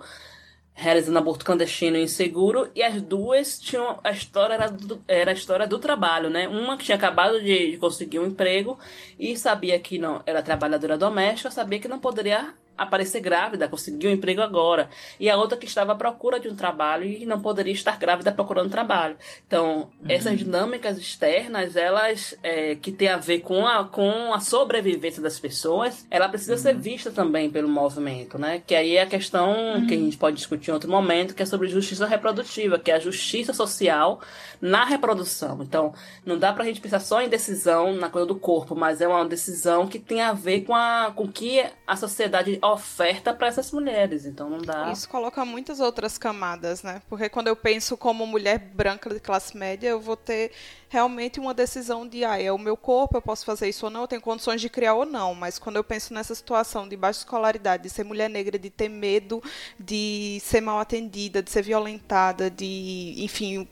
realizando aborto clandestino e inseguro, e as duas tinham. A história era, do, era a história do trabalho, né? Uma que tinha acabado de, de conseguir um emprego e sabia que não era trabalhadora doméstica, sabia que não poderia aparecer grávida, conseguir um emprego agora. E a outra que estava à procura de um trabalho e não poderia estar grávida procurando trabalho. Então, uhum. essas dinâmicas externas, elas é, que tem a ver com a, com a sobrevivência das pessoas, ela precisa uhum. ser vista também pelo movimento, né? Que aí é a questão uhum. que a gente pode discutir em outro momento, que é sobre justiça reprodutiva, que é a justiça social na reprodução. Então, não dá pra gente pensar só em decisão na coisa do corpo, mas é uma decisão que tem a ver com a com que a sociedade oferta para essas mulheres. Então não dá. Isso coloca muitas outras camadas, né? Porque quando eu penso como mulher branca de classe média, eu vou ter realmente uma decisão de, ah, é o meu corpo, eu posso fazer isso ou não, eu tenho condições de criar ou não. Mas quando eu penso nessa situação de baixa escolaridade, de ser mulher negra, de ter medo de ser mal atendida, de ser violentada, de, enfim,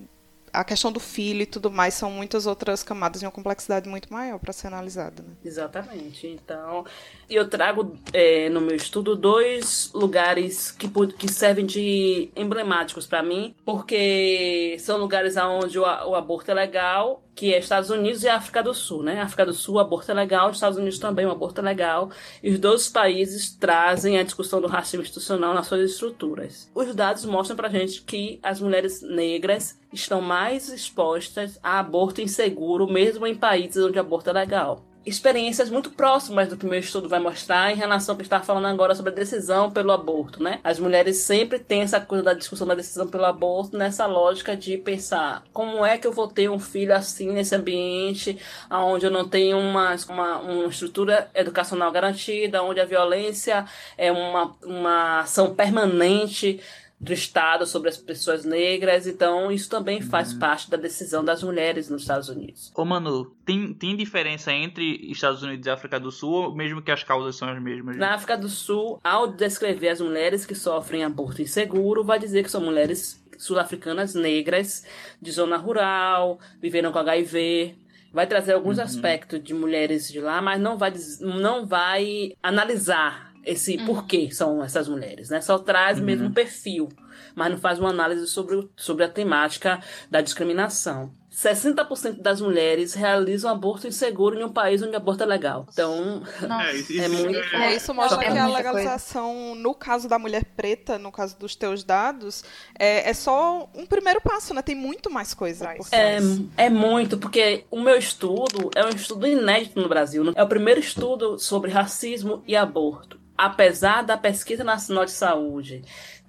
a questão do filho e tudo mais são muitas outras camadas de uma complexidade muito maior para ser analisada. Né? Exatamente. Então, eu trago é, no meu estudo dois lugares que, que servem de emblemáticos para mim, porque são lugares onde o, o aborto é legal que é Estados Unidos e África do Sul, né? África do Sul, aborto é legal, Estados Unidos também, o aborto é legal. E os dois países trazem a discussão do racismo institucional nas suas estruturas. Os dados mostram pra gente que as mulheres negras estão mais expostas a aborto inseguro, mesmo em países onde aborto é legal experiências muito próximas do que meu estudo vai mostrar em relação ao que está falando agora sobre a decisão pelo aborto, né? As mulheres sempre têm essa coisa da discussão da decisão pelo aborto nessa lógica de pensar como é que eu vou ter um filho assim nesse ambiente onde eu não tenho uma, uma, uma estrutura educacional garantida, onde a violência é uma, uma ação permanente do Estado sobre as pessoas negras, então isso também faz uhum. parte da decisão das mulheres nos Estados Unidos. Ô Manu, tem, tem diferença entre Estados Unidos e África do Sul, mesmo que as causas são as mesmas? Na África do Sul, ao descrever as mulheres que sofrem aborto inseguro, vai dizer que são mulheres sul-africanas negras, de zona rural, viveram com HIV, vai trazer alguns uhum. aspectos de mulheres de lá, mas não vai, não vai analisar esse uhum. porquê são essas mulheres, né? Só traz uhum. mesmo um perfil, mas não faz uma análise sobre, sobre a temática da discriminação. 60% das mulheres realizam aborto inseguro em um país onde aborto é legal. Então, é, isso, é muito. É, isso mostra que a legalização, coisa. no caso da mulher preta, no caso dos teus dados, é, é só um primeiro passo, né? Tem muito mais coisa. É, é muito, porque o meu estudo é um estudo inédito no Brasil. Né? É o primeiro estudo sobre racismo e aborto apesar da pesquisa nacional de saúde,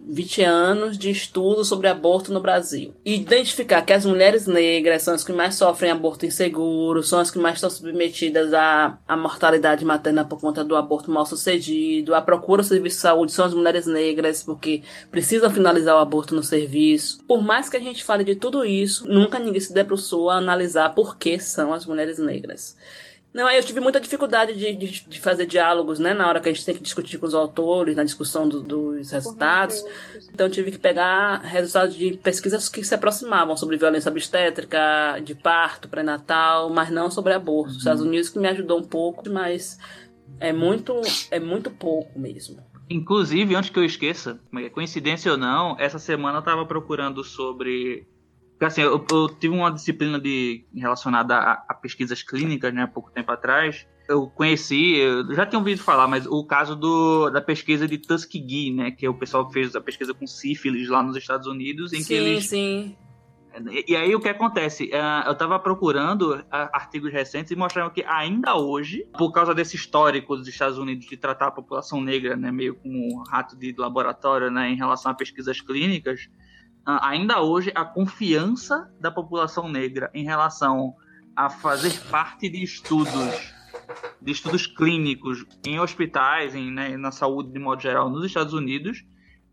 20 anos de estudo sobre aborto no Brasil, identificar que as mulheres negras são as que mais sofrem aborto inseguro, são as que mais estão submetidas à, à mortalidade materna por conta do aborto mal sucedido, a procura do serviço de saúde são as mulheres negras, porque precisam finalizar o aborto no serviço. Por mais que a gente fale de tudo isso, nunca ninguém se debruçou a analisar por que são as mulheres negras. Não, eu tive muita dificuldade de, de, de, fazer diálogos, né? Na hora que a gente tem que discutir com os autores, na discussão do, dos resultados. Então, eu tive que pegar resultados de pesquisas que se aproximavam sobre violência obstétrica, de parto, pré-natal, mas não sobre aborto. Os Estados uhum. Unidos que me ajudou um pouco, mas é muito, é muito pouco mesmo. Inclusive, antes que eu esqueça, coincidência ou não, essa semana eu estava procurando sobre porque assim, eu, eu, tive uma disciplina de, relacionada a, a, pesquisas clínicas, né, há pouco tempo atrás. Eu conheci, eu já tinha ouvido falar, mas o caso do, da pesquisa de Tuskegee, né, que é o pessoal que fez a pesquisa com sífilis lá nos Estados Unidos, em sim, que eles... Sim, e, e aí o que acontece? Uh, eu estava procurando artigos recentes e mostraram que ainda hoje, por causa desse histórico dos Estados Unidos de tratar a população negra, né, meio como um rato de laboratório, né, em relação a pesquisas clínicas, ainda hoje a confiança da população negra em relação a fazer parte de estudos de estudos clínicos em hospitais, em, né, na saúde de modo geral nos Estados Unidos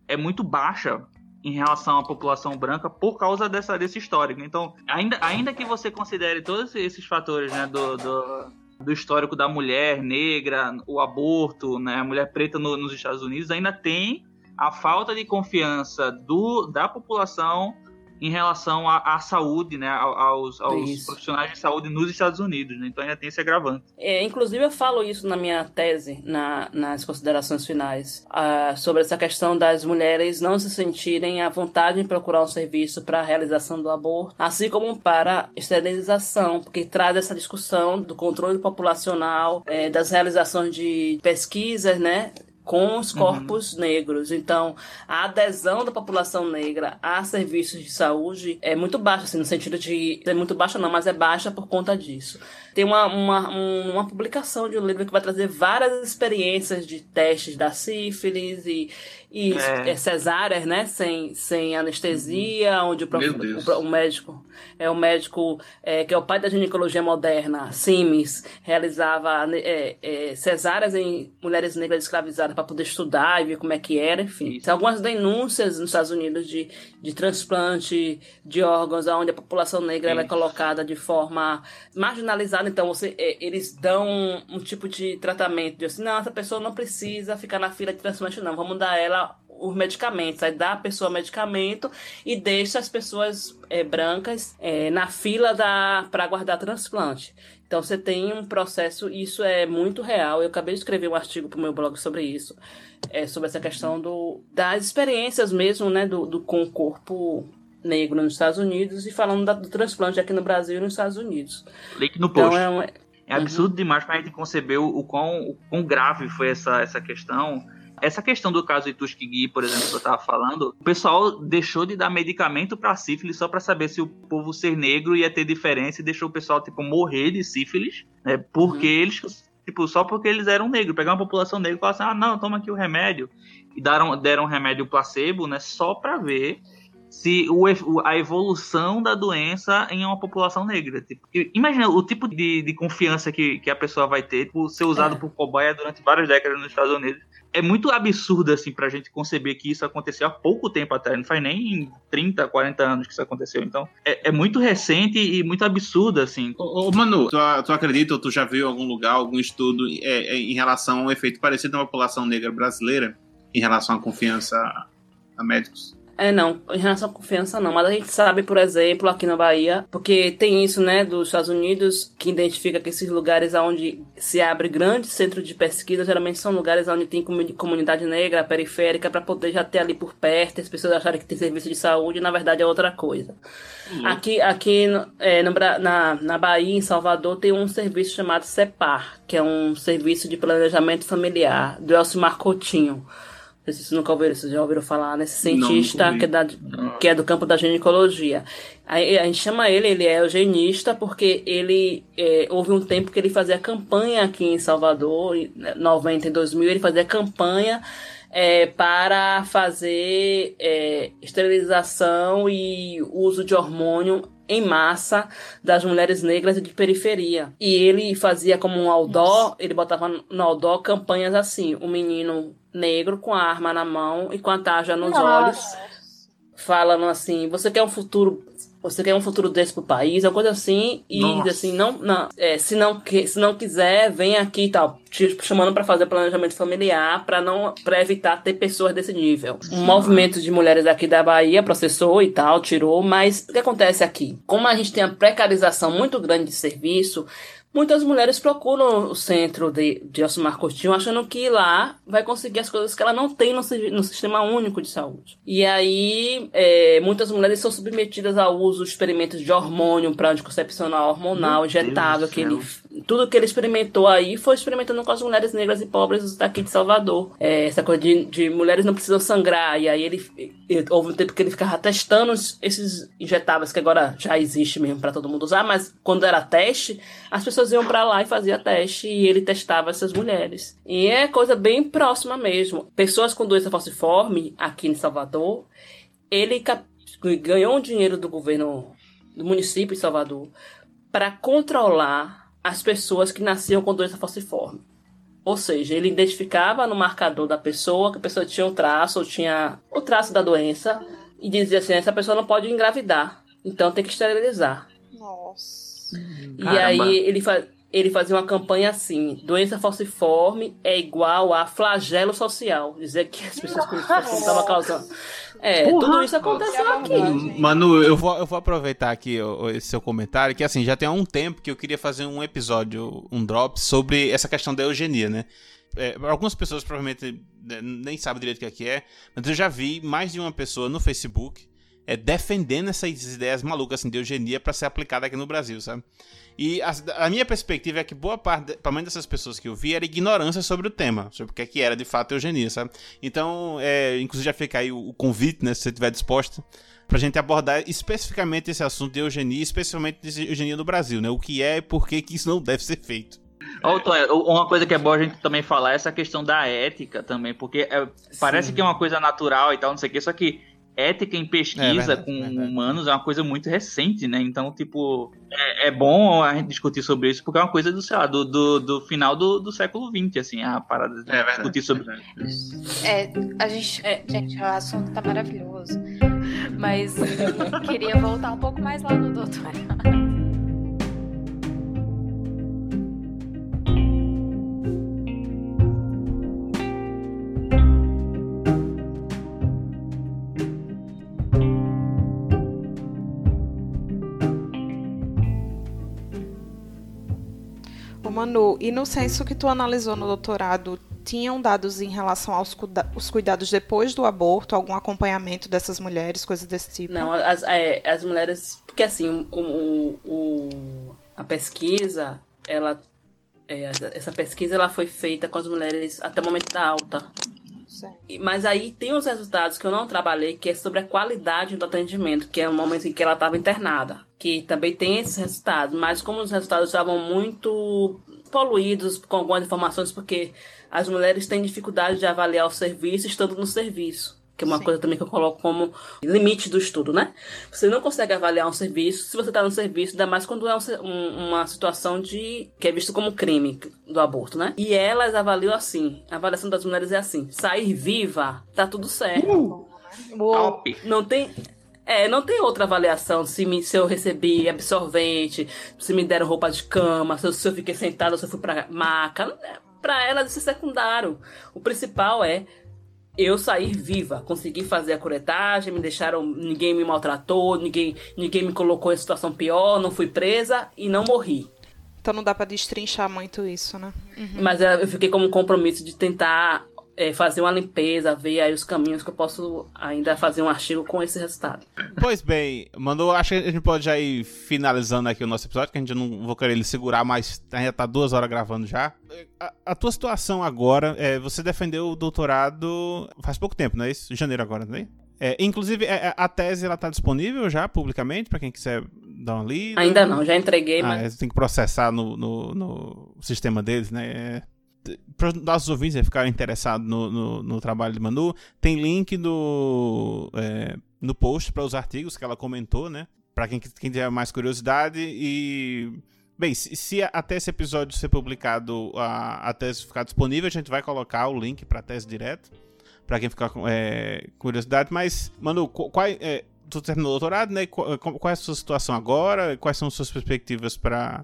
é muito baixa em relação à população branca por causa dessa, desse histórico. Então, ainda, ainda que você considere todos esses fatores né, do, do, do histórico da mulher negra, o aborto, né, a mulher preta no, nos Estados Unidos, ainda tem a falta de confiança do, da população em relação à, à saúde, né, aos, aos profissionais de saúde nos Estados Unidos. Né? Então ainda tem esse agravante. É, inclusive eu falo isso na minha tese, na, nas considerações finais, uh, sobre essa questão das mulheres não se sentirem à vontade em procurar um serviço para a realização do aborto, assim como para esterilização, porque traz essa discussão do controle populacional, é, das realizações de pesquisas, né, com os corpos uhum. negros. Então, a adesão da população negra a serviços de saúde é muito baixa, assim, no sentido de. É muito baixa, não, mas é baixa por conta disso. Tem uma, uma, uma publicação de um livro que vai trazer várias experiências de testes da sífilis e, e é. é cesáreas, né? Sem, sem anestesia, uhum. onde o, o, o, médico é o médico é, que é o pai da ginecologia moderna, Sims, realizava é, é, cesáreas em mulheres negras escravizadas para poder estudar e ver como é que era, enfim. Tem algumas denúncias nos Estados Unidos de, de transplante de órgãos, onde a população negra é colocada de forma marginalizada. Então, você, é, eles dão um, um tipo de tratamento de assim, não, essa pessoa não precisa ficar na fila de transplante, não. Vamos dar ela os medicamentos. Aí dá a pessoa medicamento e deixa as pessoas é, brancas é, na fila para aguardar transplante. Então você tem um processo, isso é muito real. Eu acabei de escrever um artigo para o meu blog sobre isso, é, sobre essa questão do, das experiências mesmo, né, do, do com o corpo negro nos Estados Unidos e falando da, do transplante aqui no Brasil e nos Estados Unidos. Link no post. Então, é, um, é absurdo uhum. demais para a gente conceber o, o, quão, o quão grave foi essa, essa questão essa questão do caso de Tuskegee, por exemplo, que eu estava falando, o pessoal deixou de dar medicamento para sífilis só para saber se o povo ser negro ia ter diferença e deixou o pessoal, tipo, morrer de sífilis, né? Porque uhum. eles, tipo, só porque eles eram negros. Pegar uma população negra e falar assim, ah, não, toma aqui o remédio. E deram, deram remédio placebo, né? Só para ver se o, a evolução da doença em uma população negra. Tipo, imagina o tipo de, de confiança que, que a pessoa vai ter por ser usado é. por cobaia durante várias décadas nos Estados Unidos é muito absurdo, assim, pra gente conceber que isso aconteceu há pouco tempo atrás. Não faz nem 30, 40 anos que isso aconteceu. Então, é, é muito recente e muito absurdo, assim. Ô, ô Manu, tu, tu, acredita ou tu já viu em algum lugar, algum estudo é, é, em relação a um efeito parecido na população negra brasileira em relação à confiança a médicos? É, não, em relação à confiança não, mas a gente sabe, por exemplo, aqui na Bahia, porque tem isso, né, dos Estados Unidos, que identifica que esses lugares onde se abre grande centro de pesquisa, geralmente são lugares onde tem comunidade negra, periférica, para poder já ter ali por perto, as pessoas acharem que tem serviço de saúde, e na verdade é outra coisa. Uhum. Aqui, aqui é, no, na, na Bahia, em Salvador, tem um serviço chamado CEPAR, que é um serviço de planejamento familiar, do Elcimar Coutinho não sei se vocês nunca ouviram, vocês já ouviram falar nesse cientista não, que, é da, que é do campo da ginecologia. A, a gente chama ele, ele é eugenista, porque ele é, houve um tempo que ele fazia campanha aqui em Salvador, em 90 e 2000, ele fazia campanha é, para fazer é, esterilização e uso de hormônio em massa das mulheres negras de periferia. E ele fazia como um outdoor, ele botava no outdoor campanhas assim, o um menino negro com a arma na mão e com a tarja nos Nossa. olhos, falando assim: você quer um futuro. Você quer um futuro desse pro país, uma coisa assim, e Nossa. assim, não, não, é, se não, se não quiser, vem aqui e tal, te chamando para fazer planejamento familiar, para não, para evitar ter pessoas desse nível. Um movimento de mulheres aqui da Bahia processou e tal, tirou, mas o que acontece aqui? Como a gente tem a precarização muito grande de serviço, Muitas mulheres procuram o centro de, de Osmar Coutinho achando que lá vai conseguir as coisas que ela não tem no, no sistema único de saúde. E aí, é, muitas mulheres são submetidas ao uso de experimentos de hormônio para anticoncepcional hormonal, injetável, que ele, tudo que ele experimentou aí foi experimentando com as mulheres negras e pobres daqui de Salvador. É, essa coisa de, de, mulheres não precisam sangrar, e aí ele, ele, houve um tempo que ele ficava testando esses injetáveis, que agora já existe mesmo para todo mundo usar, mas quando era teste, as pessoas iam para lá e fazia teste e ele testava essas mulheres. E é coisa bem próxima mesmo. Pessoas com doença falciforme aqui em Salvador, ele ganhou um dinheiro do governo do município de Salvador para controlar as pessoas que nasciam com doença falciforme. Ou seja, ele identificava no marcador da pessoa que a pessoa tinha o traço, ou tinha o traço da doença, e dizia assim: essa pessoa não pode engravidar, então tem que esterilizar. Nossa. E aí ele, fa ele fazia uma campanha assim: doença falciforme é igual a flagelo social. Dizer que as pessoas com isso estavam causando. É, Porra. tudo isso aconteceu aqui. Manu, eu vou, eu vou aproveitar aqui esse seu comentário, que assim, já tem há um tempo que eu queria fazer um episódio, um drop, sobre essa questão da eugenia, né? É, algumas pessoas provavelmente né, nem sabem direito o que é, que é, mas eu já vi mais de uma pessoa no Facebook é, defendendo essas ideias malucas assim, de eugenia para ser aplicada aqui no Brasil, sabe? E a, a, minha perspectiva é que boa parte, pelo menos dessas pessoas que eu vi, era ignorância sobre o tema, sobre o que, é que era de fato eugenia, sabe? Então, é, inclusive já fica aí o, o convite, né, se você estiver disposto, pra gente abordar especificamente esse assunto de eugenia, especialmente de eugenia no Brasil, né? O que é e por que, que isso não deve ser feito. Ô, uma coisa que é boa a gente também falar é essa questão da ética também, porque é, parece que é uma coisa natural e tal, não sei o que, só que ética em pesquisa é verdade, com verdade. humanos é uma coisa muito recente, né? Então, tipo, é, é, bom a gente discutir sobre isso, porque é uma coisa do, sei lá, do, do, do final do, do século XX, assim, a parada de é verdade, discutir sobre É, a gente, é, gente, o assunto tá maravilhoso, mas queria voltar um pouco mais lá no doutorado. Manu, e no censo que tu analisou no doutorado, tinham dados em relação aos cuida os cuidados depois do aborto, algum acompanhamento dessas mulheres, coisas desse tipo? Não, as, é, as mulheres. Porque assim, o, o, o a pesquisa, ela. É, essa pesquisa ela foi feita com as mulheres até o momento da alta. Mas aí tem os resultados que eu não trabalhei, que é sobre a qualidade do atendimento, que é o momento em que ela estava internada. Que também tem esses resultados, mas como os resultados estavam muito poluídos com algumas informações, porque as mulheres têm dificuldade de avaliar o serviço estando no serviço que é uma Sim. coisa também que eu coloco como limite do estudo, né? Você não consegue avaliar um serviço se você está no serviço, ainda mais quando é um, uma situação de que é visto como crime do aborto, né? E elas avaliam assim, a avaliação das mulheres é assim, sair viva, tá tudo certo. Uh, top. Não tem é, não tem outra avaliação se, me, se eu recebi absorvente, se me deram roupa de cama, se eu, se eu fiquei sentada, se eu fui pra maca. Pra elas isso é secundário. O principal é eu sair viva, consegui fazer a curetagem, me deixaram, ninguém me maltratou, ninguém, ninguém me colocou em situação pior, não fui presa e não morri. Então não dá para destrinchar muito isso, né? Uhum. Mas eu fiquei como um compromisso de tentar é, fazer uma limpeza, ver aí os caminhos que eu posso ainda fazer um artigo com esse resultado. Pois bem, mandou, acho que a gente pode já ir finalizando aqui o nosso episódio, que a gente não vou querer ele segurar, mas já tá duas horas gravando já. A, a tua situação agora, é, você defendeu o doutorado faz pouco tempo, não é isso? Janeiro agora, não é? É, inclusive, é, é, a tese ela tá disponível já publicamente para quem quiser dar uma lida? Ainda não, já entreguei, ah, mas. É, tem que processar no, no, no sistema deles, né? Para os nossos ouvintes ficarem interessados no, no, no, trabalho de Manu, tem link no, é, no post para os artigos que ela comentou, né? Para quem, quem tiver mais curiosidade. E, bem, se, se, até esse episódio ser publicado, a, a tese ficar disponível, a gente vai colocar o link para a tese direto, para quem ficar com é, curiosidade. Mas, Manu, qual, é, tu terminou o doutorado, né? Qual, qual é a sua situação agora? Quais são as suas perspectivas para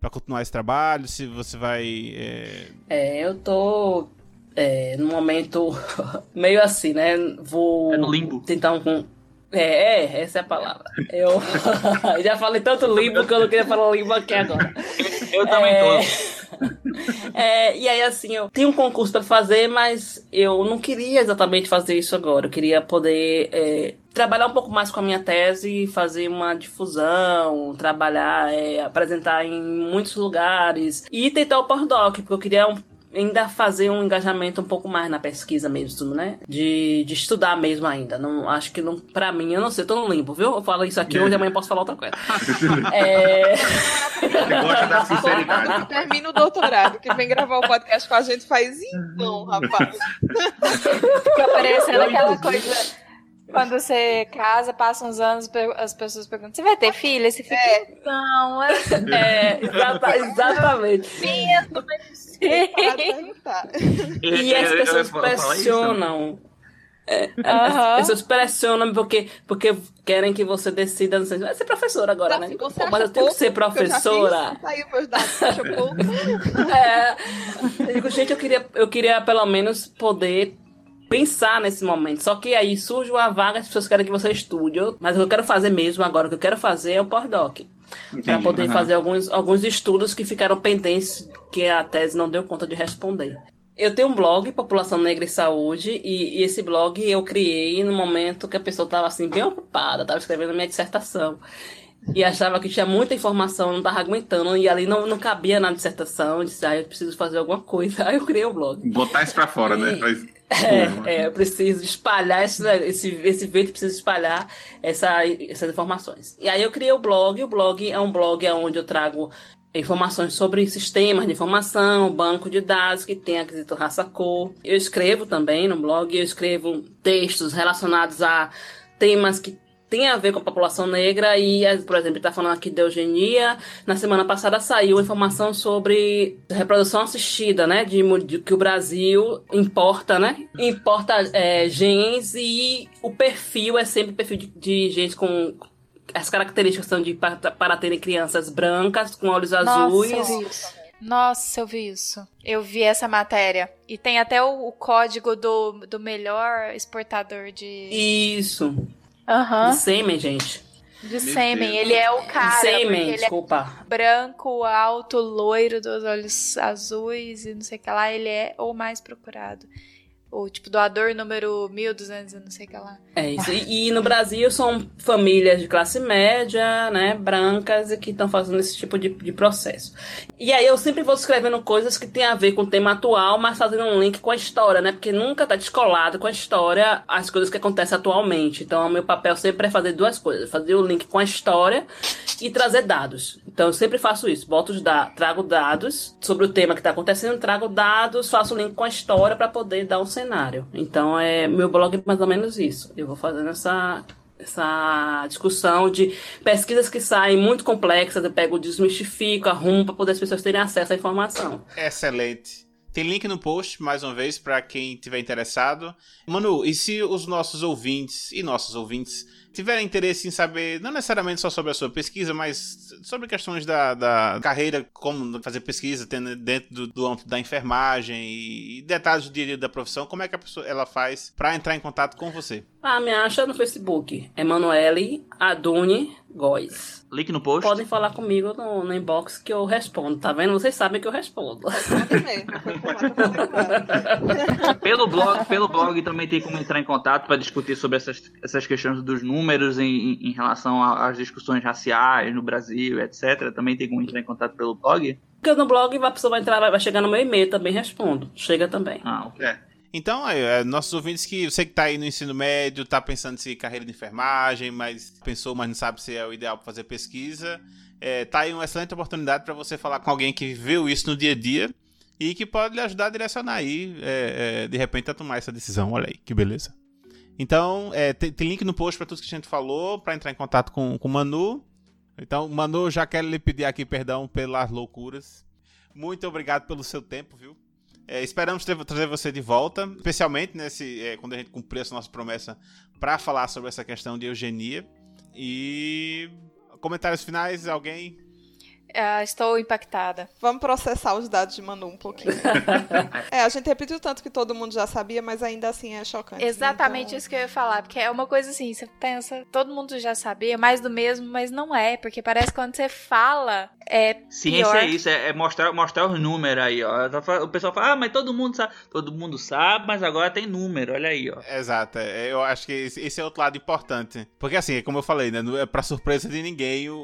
para continuar esse trabalho? Se você vai. É, é eu tô é, no momento meio assim, né? Vou é no limbo. tentar um. É, essa é a palavra. Eu já falei tanto limbo que eu não queria falar limbo aqui agora. Eu também é... tô. É, e aí, assim, eu tenho um concurso para fazer, mas eu não queria exatamente fazer isso agora. Eu queria poder é, trabalhar um pouco mais com a minha tese, fazer uma difusão, trabalhar, é, apresentar em muitos lugares e tentar o pós-doc, porque eu queria um, ainda fazer um engajamento um pouco mais na pesquisa mesmo, né? De, de estudar mesmo ainda. Não, acho que não, pra mim, eu não sei, tô no limbo, viu? Eu falo isso aqui hoje, amanhã posso falar outra coisa. é... Você gosta da sinceridade. Termina o doutorado, que vem gravar o podcast com a gente faz então, rapaz. Fica parecendo aquela coisa quando você casa, passa uns anos, as pessoas perguntam: você vai ter filho? Esse filho? É. Não, é. é exata, exatamente. Medo, mas E as pessoas pressionam. É, As pessoas pressionam porque, porque querem que você decida. Não sei, vai ser professora agora, né? Pô, mas eu tenho que ser professora. Saiu meus dados, pouco. é, eu digo, gente, eu queria, eu queria pelo menos poder pensar nesse momento. Só que aí surge uma vaga, as pessoas querem que você estude. Mas o que eu quero fazer mesmo agora, o que eu quero fazer é o pós-doc. Para poder uhum. fazer alguns, alguns estudos que ficaram pendentes, que a tese não deu conta de responder. Eu tenho um blog, População Negra e Saúde, e, e esse blog eu criei no momento que a pessoa estava assim, bem ocupada, estava escrevendo minha dissertação. E achava que tinha muita informação, não estava aguentando, e ali não, não cabia na dissertação. Eu disse, ah, eu preciso fazer alguma coisa. Aí eu criei o blog. Botar isso pra fora, né? Mas, É, é, eu preciso espalhar esse, esse, esse vento, preciso espalhar essa, essas informações. E aí eu criei o blog, o blog é um blog onde eu trago informações sobre sistemas de informação, banco de dados que tem a quesito raça-cor. Eu escrevo também no blog, eu escrevo textos relacionados a temas que tem a ver com a população negra e, por exemplo, está falando aqui de eugenia. Na semana passada saiu informação sobre reprodução assistida, né? De, de que o Brasil importa, né? Importa é, genes e o perfil é sempre perfil de, de gente com as características são de para, para terem crianças brancas com olhos azuis. Nossa. Nossa, eu vi isso. Eu vi essa matéria. E tem até o, o código do, do melhor exportador de. Isso. De sêmen, gente. De sêmen. Ele é o cara. sêmen, é desculpa. branco, alto, loiro, dos olhos azuis e não sei o que lá. Ele é o mais procurado. O tipo doador número 1200 e não sei o que lá. É isso. E, e no Brasil são famílias de classe média, né, brancas, e que estão fazendo esse tipo de, de processo. E aí eu sempre vou escrevendo coisas que tem a ver com o tema atual, mas fazendo um link com a história, né? Porque nunca tá descolado com a história as coisas que acontecem atualmente. Então o meu papel sempre é fazer duas coisas: fazer o link com a história e trazer dados. Então eu sempre faço isso. Boto os da trago dados sobre o tema que está acontecendo, trago dados, faço o link com a história para poder dar um cenário. Então é meu blog é mais ou menos isso. Eu vou fazendo essa essa discussão de pesquisas que saem muito complexas, eu pego, desmistifico, arrumo para poder as pessoas terem acesso à informação. Excelente. Tem link no post, mais uma vez, para quem tiver interessado. Manu, e se os nossos ouvintes e nossos ouvintes tiverem interesse em saber, não necessariamente só sobre a sua pesquisa, mas sobre questões da, da carreira, como fazer pesquisa dentro do, do âmbito da enfermagem e, e detalhes do dia a dia da profissão, como é que a pessoa ela faz para entrar em contato com você? Ah, me acha no Facebook, Emanuele Adune Góes. Link no post. Podem falar comigo no, no inbox que eu respondo, tá vendo? Vocês sabem que eu respondo. Pelo blog, pelo blog também tem como entrar em contato para discutir sobre essas, essas questões dos números em, em- relação às discussões raciais no Brasil, etc. Também tem como entrar em contato pelo blog. Porque no blog a pessoa vai entrar, vai chegar no meu e-mail, também respondo. Chega também. Ah, ok. É. Então, aí, é, nossos ouvintes que você que tá aí no ensino médio, tá pensando seguir carreira de enfermagem, mas pensou, mas não sabe se é o ideal para fazer pesquisa, é, tá aí uma excelente oportunidade para você falar com alguém que viveu isso no dia a dia e que pode lhe ajudar a direcionar aí, é, é, de repente, a tomar essa decisão. Olha aí, que beleza. Então, é, tem, tem link no post para tudo que a gente falou, para entrar em contato com com o Manu. Então, Manu, já quero lhe pedir aqui perdão pelas loucuras. Muito obrigado pelo seu tempo, viu? É, esperamos ter- trazer você de volta, especialmente nesse, é, quando a gente cumprir essa nossa promessa para falar sobre essa questão de eugenia. E comentários finais, alguém? Ah, estou impactada. Vamos processar os dados de Manu um pouquinho. é, a gente repetiu tanto que todo mundo já sabia, mas ainda assim é chocante. né? Exatamente Então, isso que eu ia falar, porque é uma coisa assim, você pensa, todo mundo já sabia, mais do mesmo, mas não é, porque parece que quando você fala, é Ciência pior. é isso, é, é mostrar, mostrar os números aí, ó. O pessoal fala, ah, mas todo mundo sabe. Todo mundo sabe, mas agora tem número, olha aí, ó. Exato, é, eu acho que esse, é outro lado importante. Porque assim, como eu falei, né, é pra surpresa de ninguém o-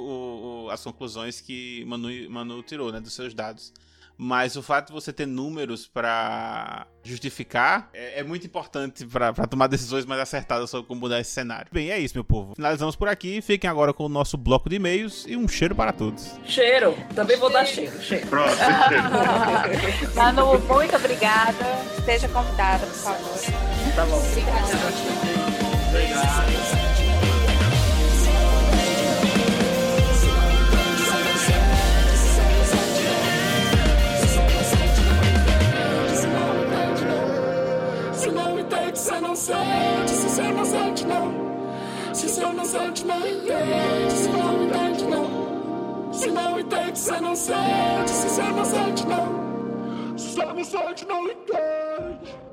o- as conclusões que Manu, Manu tirou, né, dos seus dados. Mas o fato de você ter números pra justificar é, é muito importante pra pra tomar decisões mais acertadas sobre como mudar esse cenário. Bem, é isso, meu povo. Finalizamos por aqui. Fiquem agora com o nosso bloco de e-mails e um cheiro para todos. Cheiro. Também vou dar cheiro. Cheiro. Pronto. Manu, muito obrigada. Esteja convidada, por favor. Tá bom. Se sente. Se você não sente, não. Se você não sente, não entende. Se não entende, não. Se não entende, você não sente. Se você não sente, não. Se você não sente, não entende.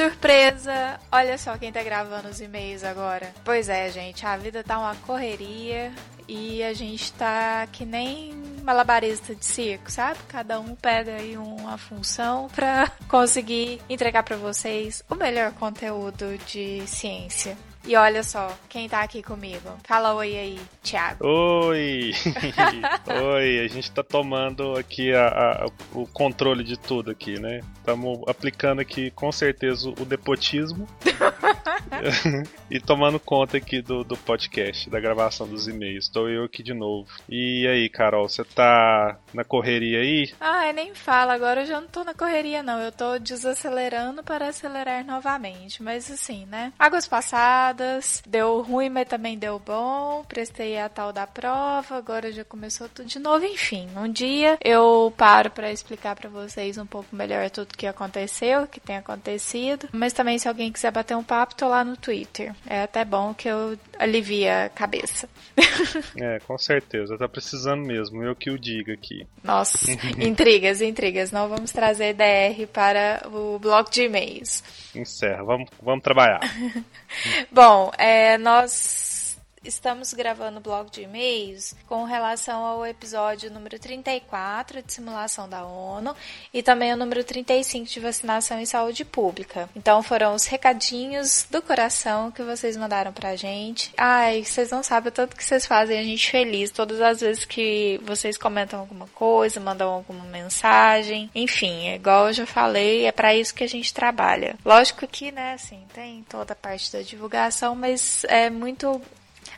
Surpresa! Olha só quem tá gravando os e-mails agora. Pois é, gente, a vida tá uma correria e a gente tá que nem malabarista de circo, sabe? Cada um pega aí uma função pra conseguir entregar pra vocês o melhor conteúdo de ciência. E olha só, quem tá aqui comigo? Fala oi aí, Thiago. Oi! Oi, a gente tá tomando aqui a, a- o controle de tudo aqui, né? Estamos aplicando aqui com certeza o depotismo e tomando conta aqui do, do podcast, da gravação dos e-mails. Estou eu aqui de novo. E aí, Carol, você tá na correria aí? Ai, nem fala, agora eu já não tô na correria, não. Eu tô desacelerando para acelerar novamente. Mas assim, né? Águas passadas, deu ruim, mas também deu bom. Prestei a tal da prova, agora já começou tudo de novo. Enfim, um dia eu paro para explicar para vocês um pouco melhor tudo que aconteceu, o que tem acontecido. Mas também, se alguém quiser bater um papo, tô lá no Twitter. É até bom que eu alivia a cabeça. É, com certeza, tá precisando mesmo, eu que o diga aqui. Nossa, intrigas, intrigas. Não vamos trazer DR para o bloco de e-mails. Encerra, vamos, vamos trabalhar. Bom, é, nós estamos gravando o bloco de e-mails com relação ao episódio número 34 de simulação da ONU e também o número 35 de vacinação e saúde pública. Então foram os recadinhos do coração que vocês mandaram pra gente. Ai, vocês não sabem o tanto que vocês fazem a gente feliz todas as vezes que vocês comentam alguma coisa, mandam alguma mensagem. Enfim, é igual eu já falei, é pra isso que a gente trabalha. Lógico que, né, assim, tem toda a parte da divulgação, mas é muito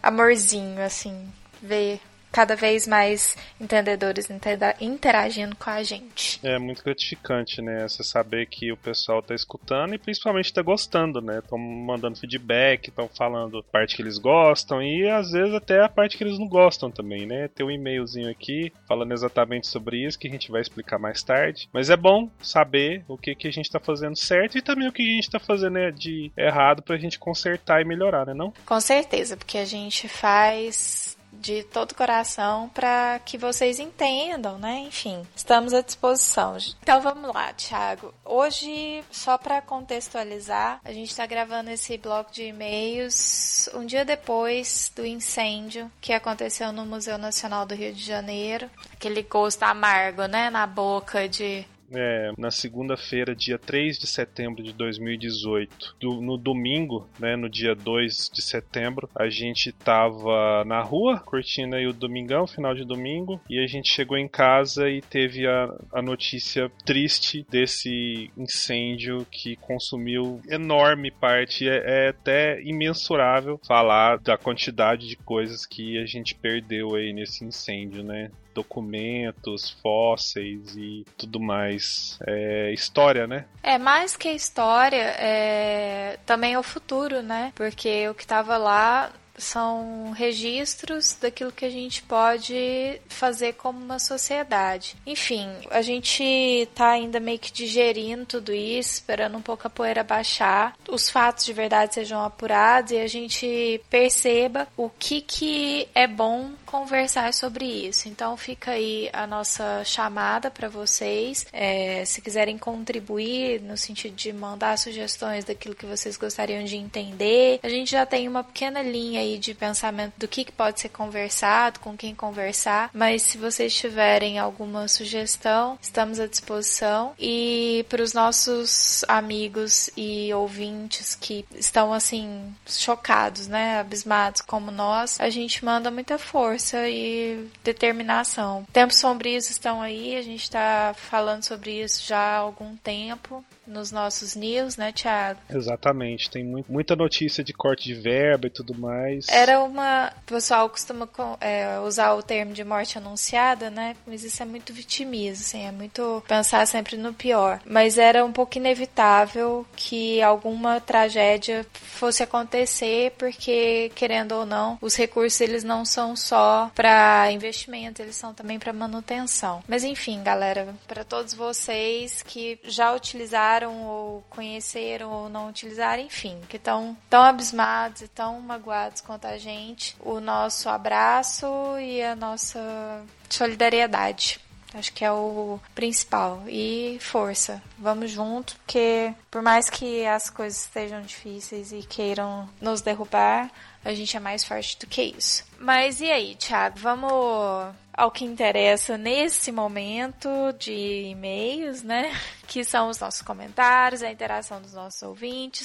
amorzinho, assim, ver cada vez mais entendedores intera- interagindo com a gente. É muito gratificante, né? Você saber que o pessoal tá escutando e principalmente tá gostando, né? Estão mandando feedback, estão falando a parte que eles gostam e às vezes até a parte que eles não gostam também, né? Tem um e-mailzinho aqui falando exatamente sobre isso que a gente vai explicar mais tarde. Mas é bom saber o que, que a gente tá fazendo certo e também o que a gente tá fazendo né, de errado pra gente consertar e melhorar, né? Não? Com certeza, porque a gente faz de todo o coração para que vocês entendam, né? Enfim, estamos à disposição. Então vamos lá, Thiago. Hoje, só para contextualizar, a gente está gravando esse bloco de e-mails um dia depois do incêndio que aconteceu no Museu Nacional do Rio de Janeiro. Aquele gosto amargo, né, na boca de É, na segunda-feira, dia 3 de setembro de 2018. Do- no domingo, né, no dia 2 de setembro, a gente tava na rua, curtindo aí o domingão, final de domingo, e a gente chegou em casa e teve a, a notícia triste desse incêndio que consumiu enorme parte, é, é até imensurável falar da quantidade de coisas que a gente perdeu aí nesse incêndio, né? Documentos, fósseis e tudo mais. É história, né? É, mais que história, é também o futuro, né? Porque o que tava lá são registros daquilo que a gente pode fazer como uma sociedade. Enfim, a gente tá ainda meio que digerindo tudo isso, esperando um pouco a poeira baixar, os fatos de verdade sejam apurados e a gente perceba o que que é bom conversar sobre isso. Então fica aí a nossa chamada para vocês, é, se quiserem contribuir no sentido de mandar sugestões daquilo que vocês gostariam de entender. A gente já tem uma pequena linha aí de pensamento do que, que pode ser conversado, com quem conversar, mas se vocês tiverem alguma sugestão, estamos à disposição. E para os nossos amigos e ouvintes que estão assim chocados, né, abismados como nós, a gente manda muita força e determinação. Tempos sombrios estão aí, a gente está falando sobre isso já há algum tempo nos nossos news, né, Thiago? Exatamente, tem mu- muita notícia de corte de verba e tudo mais. Era uma. O pessoal costuma co- é, usar o termo de morte anunciada, né? Mas isso é muito vitimismo, assim, é muito pensar sempre no pior. Mas era um pouco inevitável que alguma tragédia fosse acontecer, porque, querendo ou não, os recursos eles não são só para investimento, eles são também para manutenção. Mas enfim, galera, para todos vocês que já utilizaram ou conheceram ou não utilizaram, enfim, que estão tão abismados e tão magoados quanto a gente, o nosso abraço e a nossa solidariedade. Acho que é o principal. E força. Vamos junto, porque por mais que as coisas estejam difíceis e queiram nos derrubar, a gente é mais forte do que isso. Mas e aí, Thiago? Vamos ao que interessa nesse momento de e-mails, né? Que são os nossos comentários, a interação dos nossos ouvintes.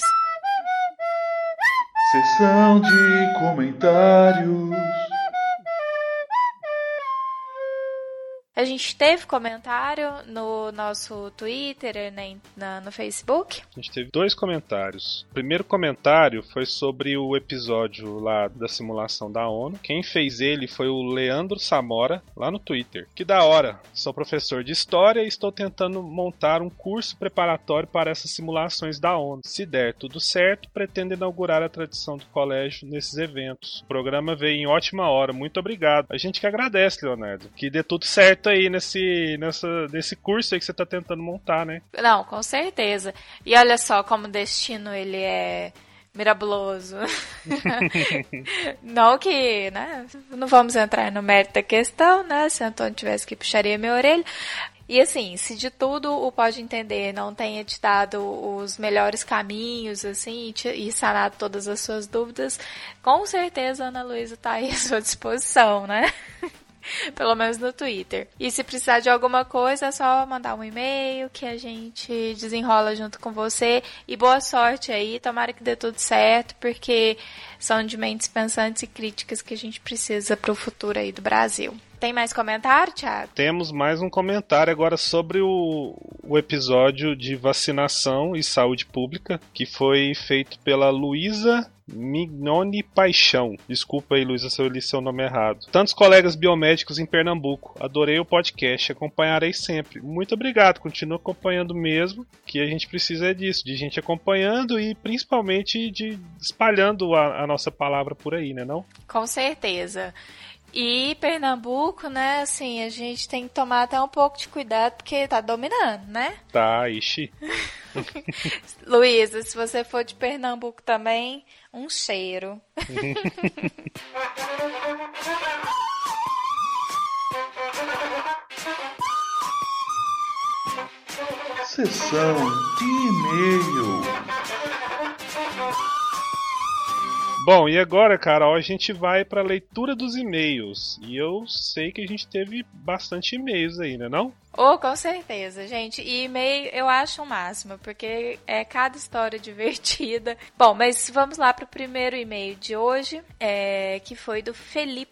Sessão de comentários. A gente teve comentário no nosso Twitter, nem na, no Facebook. A gente teve dois comentários. O primeiro comentário foi sobre o episódio lá da simulação da ONU. Quem fez ele foi o Leandro Samora, lá no Twitter. Que da hora! Sou professor de história e estou tentando montar um curso preparatório para essas simulações da ONU. Se der tudo certo, pretendo inaugurar a tradição do colégio nesses eventos. O programa veio em ótima hora. Muito obrigado. A gente que agradece, Leonardo. Que dê tudo certo aí nesse, nessa, nesse curso aí que você está tentando montar, né? Não, com certeza. E olha só como o destino ele é mirabuloso. não que, né? Não vamos entrar no mérito da questão, né? Se Antônio tivesse que puxaria minha orelha. E assim, se de tudo o Pode Entender não tenha te dado os melhores caminhos, assim, e sanado todas as suas dúvidas, com certeza a Ana Luísa está aí à sua disposição, né? Pelo menos no Twitter. E se precisar de alguma coisa, é só mandar um e-mail que a gente desenrola junto com você. E boa sorte aí, tomara que dê tudo certo, porque são de mentes pensantes e críticas que a gente precisa para o futuro aí do Brasil. Tem mais comentário, Thiago? Temos mais um comentário agora sobre o, o episódio de vacinação e saúde pública, que foi feito pela Luísa Mignone Paixão. Desculpa aí, Luísa, se eu li seu nome errado. Tantos colegas biomédicos em Pernambuco. Adorei o podcast. Acompanharei sempre. Muito obrigado. Continua acompanhando mesmo. Que a gente precisa é disso, de gente acompanhando e principalmente de espalhando a, a nossa palavra por aí, né? Não? Com certeza. E Pernambuco, né, assim, a gente tem que tomar até um pouco de cuidado porque tá dominando, né? Tá, ixi. Luísa, se você for de Pernambuco também, um cheiro. Sessão de e-mail. Bom, e agora, Carol, a gente vai para a leitura dos e-mails. E eu sei que a gente teve bastante e-mails aí, né, não? Oh, com certeza, gente. E e-mail eu acho o máximo, porque é cada história divertida. Bom, mas vamos lá para o primeiro e-mail de hoje, é, que foi do Felipe.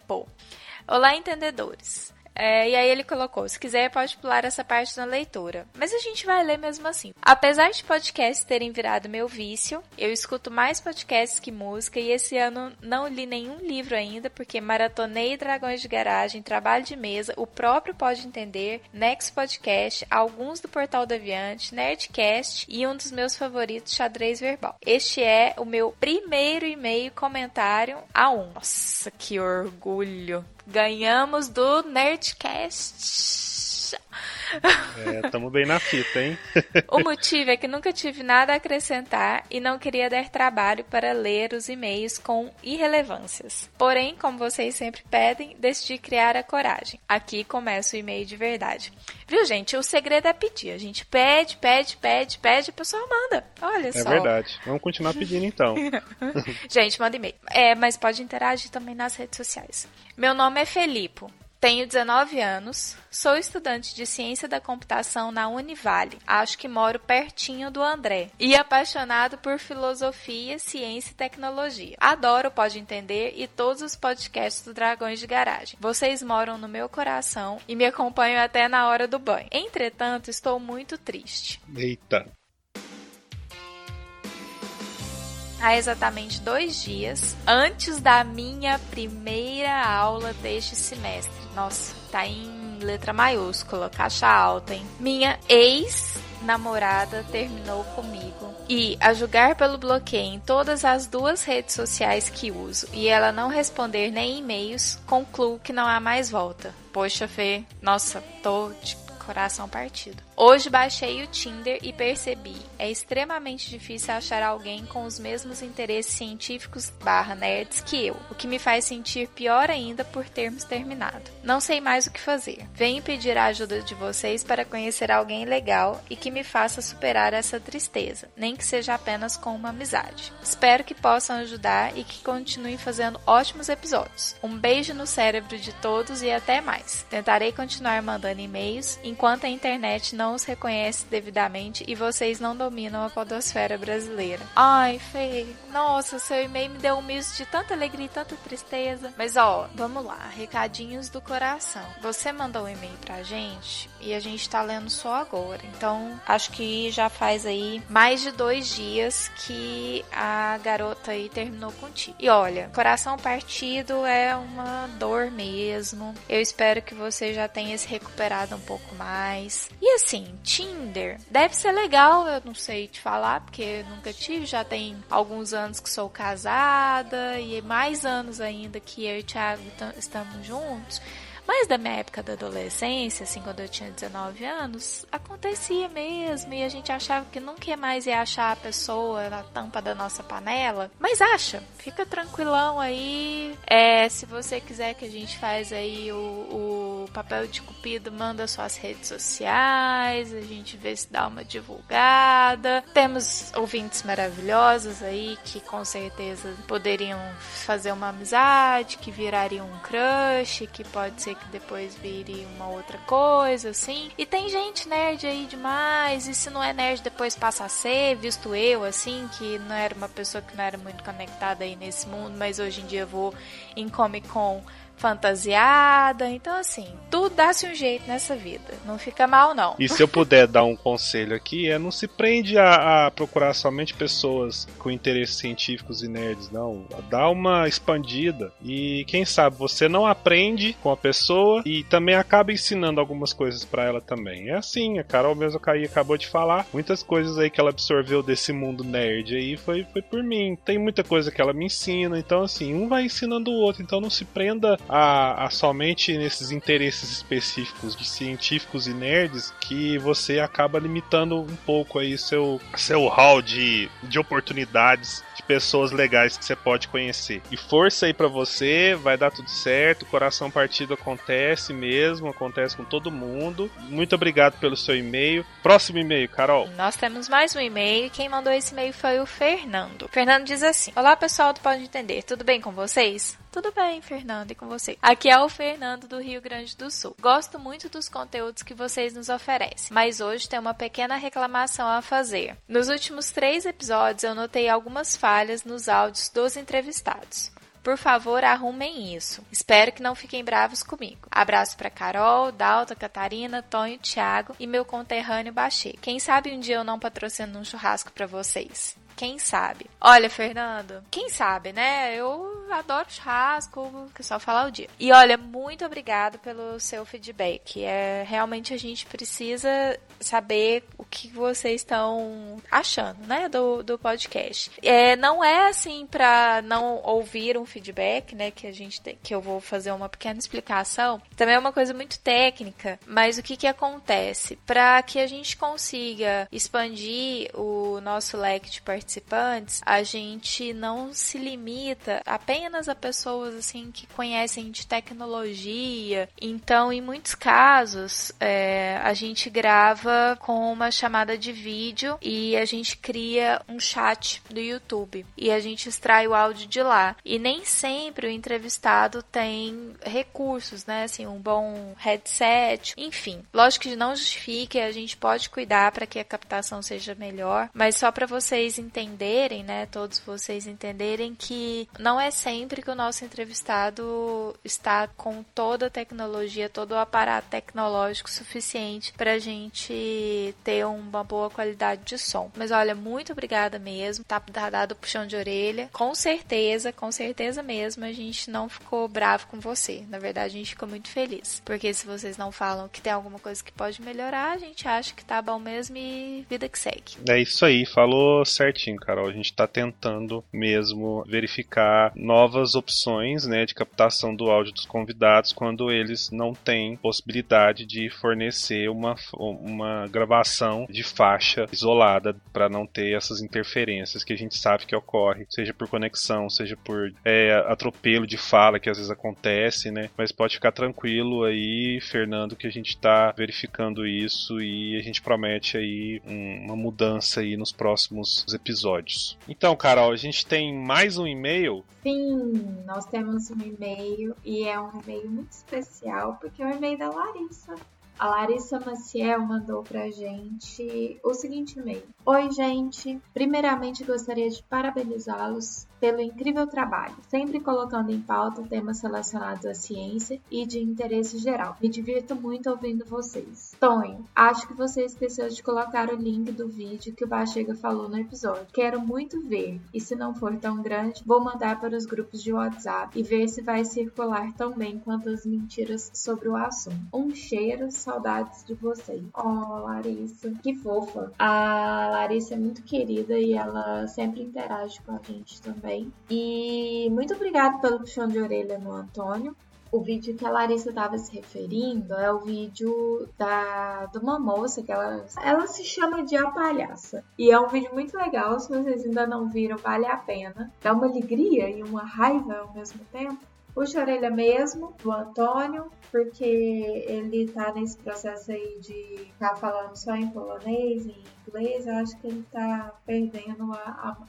Olá, entendedores. É, e aí ele colocou: se quiser, pode pular essa parte na leitura. Mas a gente vai ler mesmo assim. Apesar de podcasts terem virado meu vício, eu escuto mais podcasts que música e esse ano não li nenhum livro ainda, porque maratonei Dragões de Garagem, Trabalho de Mesa, o próprio Pode Entender, Next Podcast, alguns do Portal Deviante, Nerdcast e um dos meus favoritos, Xadrez Verbal. Este é o meu primeiro e-mail comentário a um. Nossa, que orgulho! Ganhamos do Nerdcast. É, tamo bem na fita, hein? o motivo é que nunca tive nada a acrescentar e não queria dar trabalho para ler os e-mails com irrelevâncias. Porém, como vocês sempre pedem, decidi criar a coragem. Aqui começa o e-mail de verdade. Viu, gente? O segredo é pedir. A gente pede, pede, pede, pede, a pessoa manda. Olha é só. É verdade. Vamos continuar pedindo então. gente, manda e-mail. É, mas pode interagir também nas redes sociais. Meu nome é Felipe. Tenho 19 anos, sou estudante de ciência da computação na Univale. Acho que moro pertinho do André. E apaixonado por filosofia, ciência e tecnologia. Adoro Pode Entender e todos os podcasts do Dragões de Garagem. Vocês moram no meu coração e me acompanham até na hora do banho. Entretanto, estou muito triste. Eita. há exatamente dois dias, antes da minha primeira aula deste semestre. Nossa, tá em letra maiúscula, caixa alta, hein? Minha ex namorada terminou comigo. E, a julgar pelo bloqueio em todas as duas redes sociais que uso e ela não responder nem e-mails, concluo que não há mais volta. Poxa, Fê, nossa, tô coração partido. Hoje baixei o Tinder e percebi, é extremamente difícil achar alguém com os mesmos interesses científicos barra nerds que eu, o que me faz sentir pior ainda por termos terminado. Não sei mais o que fazer. Venho pedir a ajuda de vocês para conhecer alguém legal e que me faça superar essa tristeza, nem que seja apenas com uma amizade. Espero que possam ajudar e que continuem fazendo ótimos episódios. Um beijo no cérebro de todos e até mais. Tentarei continuar mandando e-mails enquanto a internet não os reconhece devidamente e vocês não dominam a podosfera brasileira. Ai, Fê, nossa, seu e-mail me deu um misto de tanta alegria e tanta tristeza. Mas ó, vamos lá, recadinhos do coração. Você mandou um e-mail pra gente e a gente tá lendo só agora. Então, acho que já faz aí mais de dois dias que a garota aí terminou contigo. E olha, coração partido é uma dor mesmo. Eu espero que você já tenha se recuperado um pouco mais. E assim, Tinder deve ser legal, eu não sei te falar, porque nunca tive, já tem alguns anos que sou casada e mais anos ainda que eu e o Thiago estamos juntos. Mas da minha época da adolescência, assim, quando eu tinha 19 anos, acontecia mesmo e a gente achava que nunca mais ia achar a pessoa na tampa da nossa panela. Mas acha, fica tranquilão aí. É, se você quiser que a gente faz aí o, o papel de cupido, manda suas redes sociais, a gente vê se dá uma divulgada. Temos ouvintes maravilhosos aí que com certeza poderiam fazer uma amizade, que virariam um crush, que pode ser que depois vire uma outra coisa, assim. E tem gente nerd aí demais, e se não é nerd, depois passa a ser, visto eu, assim, que não era uma pessoa que não era muito conectada aí nesse mundo, mas hoje em dia vou em Comic Con fantasiada. Então, assim, tudo dá-se um jeito nessa vida. Não fica mal, não. E se eu puder dar um conselho aqui, é não se prende a, a procurar somente pessoas com interesses científicos e nerds, não. Dá uma expandida. E quem sabe você não aprende com a pessoa e também acaba ensinando algumas coisas para ela também. É assim, a Carol mesmo acabou de falar. Muitas coisas aí que ela absorveu desse mundo nerd aí foi, foi por mim. Tem muita coisa que ela me ensina. Então, assim, um vai ensinando o outro. Então não se prenda a, a somente nesses interesses específicos de científicos e nerds que você acaba limitando um pouco aí seu, seu hall de, de oportunidades de pessoas legais que você pode conhecer. E força aí para você, vai dar tudo certo, coração partido acontece mesmo, acontece com todo mundo. Muito obrigado pelo seu e-mail. Próximo e-mail, Carol. Nós temos mais um e-mail. Quem mandou esse e-mail foi o Fernando. Fernando diz assim: Olá pessoal do Pode Entender, tudo bem com vocês? Tudo bem, Fernando, e com você? Aqui é o Fernando do Rio Grande do Sul. Gosto muito dos conteúdos que vocês nos oferecem, mas hoje tem uma pequena reclamação a fazer. Nos últimos três episódios eu notei algumas falhas nos áudios dos entrevistados. Por favor, arrumem isso. Espero que não fiquem bravos comigo. Abraço para Carol, Dalta, Catarina, Tonho, Thiago e meu conterrâneo Bachê. Quem sabe um dia eu não patrocino um churrasco para vocês. Quem sabe? Olha, Fernando, quem sabe, né? Eu adoro churrasco, que só falar o dia. E olha, muito obrigado pelo seu feedback. É, realmente a gente precisa saber o que vocês estão achando, né, do, do podcast. É, não é assim para não ouvir um feedback, né, que a gente tem, que eu vou fazer uma pequena explicação. Também é uma coisa muito técnica, mas o que que acontece? Para que a gente consiga expandir o nosso leque de participantes participantes, a gente não se limita apenas a pessoas assim que conhecem de tecnologia. Então, em muitos casos, é, a gente grava com uma chamada de vídeo e a gente cria um chat do YouTube e a gente extrai o áudio de lá. E nem sempre o entrevistado tem recursos, né? Assim, um bom headset, enfim. Lógico que não justifique, a gente pode cuidar para que a captação seja melhor, mas só para vocês entenderem entenderem, né, todos vocês entenderem que não é sempre que o nosso entrevistado está com toda a tecnologia, todo o aparato tecnológico suficiente para a gente ter uma boa qualidade de som. Mas olha, muito obrigada mesmo, tá, dado puxão de orelha. Com certeza, com certeza mesmo, a gente não ficou bravo com você. Na verdade, a gente ficou muito feliz. Porque se vocês não falam que tem alguma coisa que pode melhorar, a gente acha que tá bom mesmo e vida que segue. É isso aí, falou certinho certinho, Carol. A gente está tentando mesmo verificar novas opções né, de captação do áudio dos convidados quando eles não têm possibilidade de fornecer uma, uma gravação de faixa isolada para não ter essas interferências que a gente sabe que ocorre, seja por conexão, seja por é, atropelo de fala que às vezes acontece, né? Mas pode ficar tranquilo aí, Fernando, que a gente está verificando isso e a gente promete aí um, uma mudança aí nos próximos episódios. Então, Carol, a gente tem mais um e-mail. Sim, nós temos um e-mail e é um e-mail muito especial porque é o um e-mail da Larissa. A Larissa Maciel mandou pra gente o seguinte e-mail: Oi, gente. Primeiramente gostaria de parabenizá-los pelo incrível trabalho, sempre colocando em pauta temas relacionados à ciência e de interesse geral. Me divirto muito ouvindo vocês. Tonho, acho que você esqueceu de colocar o link do vídeo que o Bachega falou no episódio. Quero muito ver, e se não for tão grande, vou mandar para os grupos de WhatsApp e ver se vai circular tão bem quanto as mentiras sobre o assunto. Um cheiro, saudades de vocês. Oh, Larissa, que fofa. A Larissa é muito querida e ela sempre interage com a gente também. E muito obrigada pelo puxão de orelha no Antônio. O vídeo que a Larissa estava se referindo é o vídeo da, de uma moça que ela, ela se chama de A Palhaça. E é um vídeo muito legal, se vocês ainda não viram, vale a pena. Dá uma alegria e uma raiva ao mesmo tempo. Puxa a orelha mesmo do Antônio, porque ele tá nesse processo aí de ficar falando só em polonês, em inglês, eu acho que ele tá perdendo a,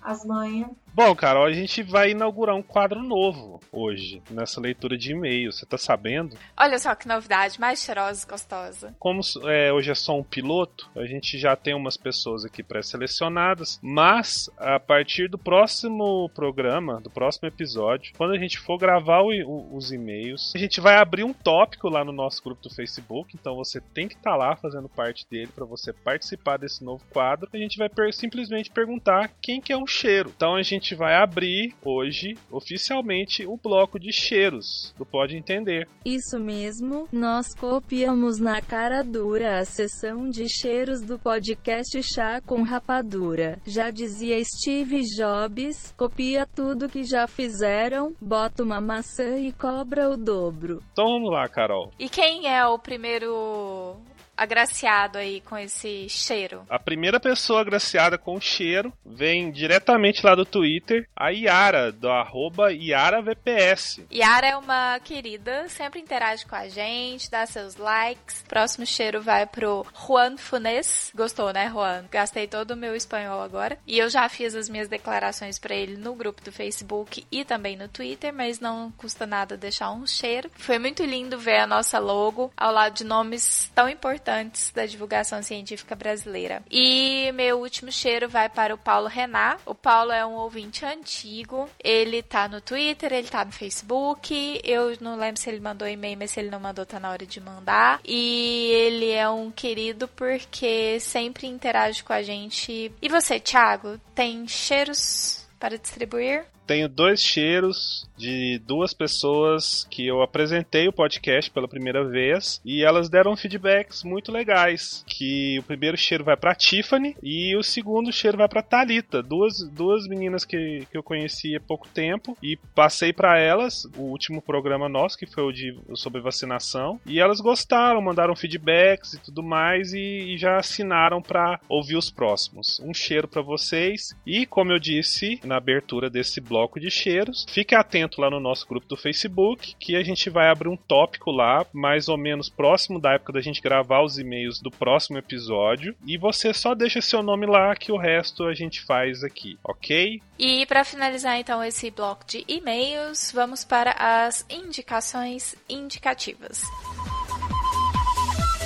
a, as manhas. Bom, Carol, a gente vai inaugurar um quadro novo hoje, nessa leitura de e-mail. Você tá sabendo? Olha só que novidade, mais cheirosa e gostosa. Como é, hoje é só um piloto, a gente já tem umas pessoas aqui pré-selecionadas, mas a partir do próximo programa, do próximo episódio, quando a gente for gravar o, o, os e-mails, a gente vai abrir um tópico lá no nosso grupo do Facebook, então você tem que estar tá lá fazendo parte dele para você participar desse novo quadro. A gente vai per simplesmente perguntar quem que é um cheiro. Então a gente vai abrir hoje oficialmente o bloco de cheiros do Pode Entender. Isso mesmo, nós copiamos na cara dura a sessão de cheiros do podcast Chá com Rapadura. Já dizia Steve Jobs, copia tudo que já fizeram, bota uma maçã e cobra o dobro. Então vamos lá, Carol. E quem é o primeiro agraciado aí com esse cheiro? A primeira pessoa agraciada com cheiro vem diretamente lá do Twitter, a Yara, do arroba YaraVPS. Yara é uma querida, sempre interage com a gente, dá seus likes. Próximo cheiro vai pro Juan Funes. Gostou, né, Juan? Gastei todo o meu espanhol agora. E eu já fiz as minhas declarações para ele no grupo do Facebook e também no Twitter, mas não custa nada deixar um cheiro. Foi muito lindo ver a nossa logo ao lado de nomes tão importantes importantes da divulgação científica brasileira. E meu último cheiro vai para o Paulo Renat. O Paulo é um ouvinte antigo. Ele tá no Twitter, ele tá no Facebook. Eu não lembro se ele mandou e-mail, mas se ele não mandou, tá na hora de mandar. E ele é um querido porque sempre interage com a gente. E você, Thiago, tem cheiros para distribuir? Tenho dois cheiros de duas pessoas que eu apresentei o podcast pela primeira vez e elas deram feedbacks muito legais. Que o primeiro cheiro vai para Tiffany e o segundo cheiro vai para Talita, duas, duas meninas que, que eu conheci há pouco tempo e passei para elas o último programa nosso que foi o de sobre vacinação e elas gostaram, mandaram feedbacks e tudo mais e, e já assinaram para ouvir os próximos. Um cheiro para vocês e como eu disse na abertura desse blog bloco de cheiros. Fique atento lá no nosso grupo do Facebook, que a gente vai abrir um tópico lá, mais ou menos próximo da época da gente gravar os e-mails do próximo episódio. E você só deixa seu nome lá, que o resto a gente faz aqui, ok? E para finalizar então esse bloco de e-mails, vamos para as indicações indicativas.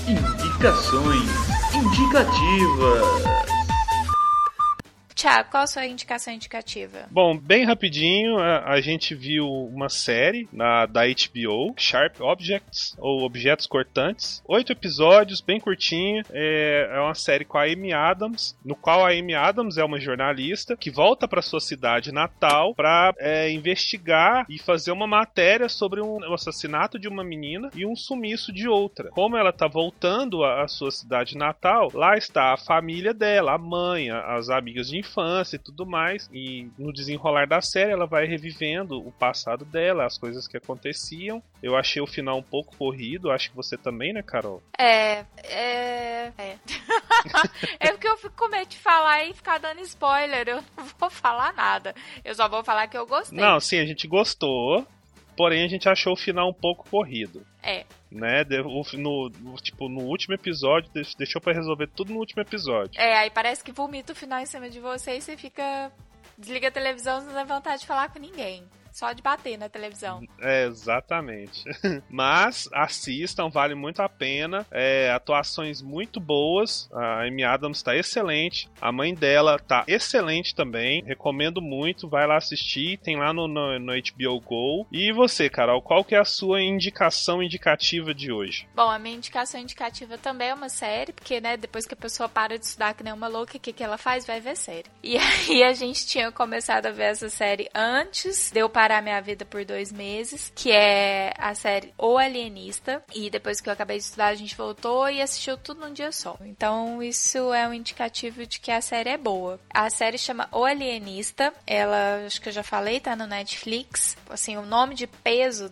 Indicações indicativas. Tiago, qual a sua indicação indicativa? Bom, bem rapidinho, a, a, gente viu uma série na, da HBO, Sharp Objects, ou Objetos Cortantes. Oito episódios, bem curtinho. É, é uma série com a Amy Adams, no qual a Amy Adams é uma jornalista que volta para sua cidade natal para é, investigar e fazer uma matéria sobre um, o assassinato de uma menina e um sumiço de outra. Como ela está voltando à sua cidade natal, lá está a família dela, a mãe, as amigas de infância infância e tudo mais. E no desenrolar da série, ela vai revivendo o passado dela, as coisas que aconteciam. Eu achei o final um pouco corrido, acho que você também, né, Carol? É. É. É. é porque eu fico com medo de falar e ficar dando spoiler. Eu não vou falar nada. Eu só vou falar que eu gostei. Não, sim, a gente gostou. Porém, a gente achou o final um pouco corrido. É. Né? No, no- tipo, no último episódio, deix- deixou pra resolver tudo no último episódio. É, aí parece que vomita o final em cima de você e você fica. Desliga a televisão e não dá vontade de falar com ninguém. Só de bater na televisão. É, exatamente. Mas assistam, vale muito a pena. É, atuações muito boas. A Amy Adams tá excelente. A mãe dela tá excelente também. Recomendo muito. Vai lá assistir. Tem lá no, no, no HBO Go. E você, Carol, qual que é a sua indicação indicativa de hoje? Bom, a minha indicação indicativa também é uma série, porque, né, depois que a pessoa para de estudar que nem uma louca, o que, que ela faz? Vai ver série. E aí a gente tinha começado a ver essa série antes de eu parar minha vida por dois meses, que é a série O Alienista. E depois que eu acabei de estudar, a gente voltou e assistiu tudo num dia só. Então, isso é um indicativo de que a série é boa. A série chama O Alienista. Ela, acho que eu já falei, tá no Netflix. Assim, o nome de peso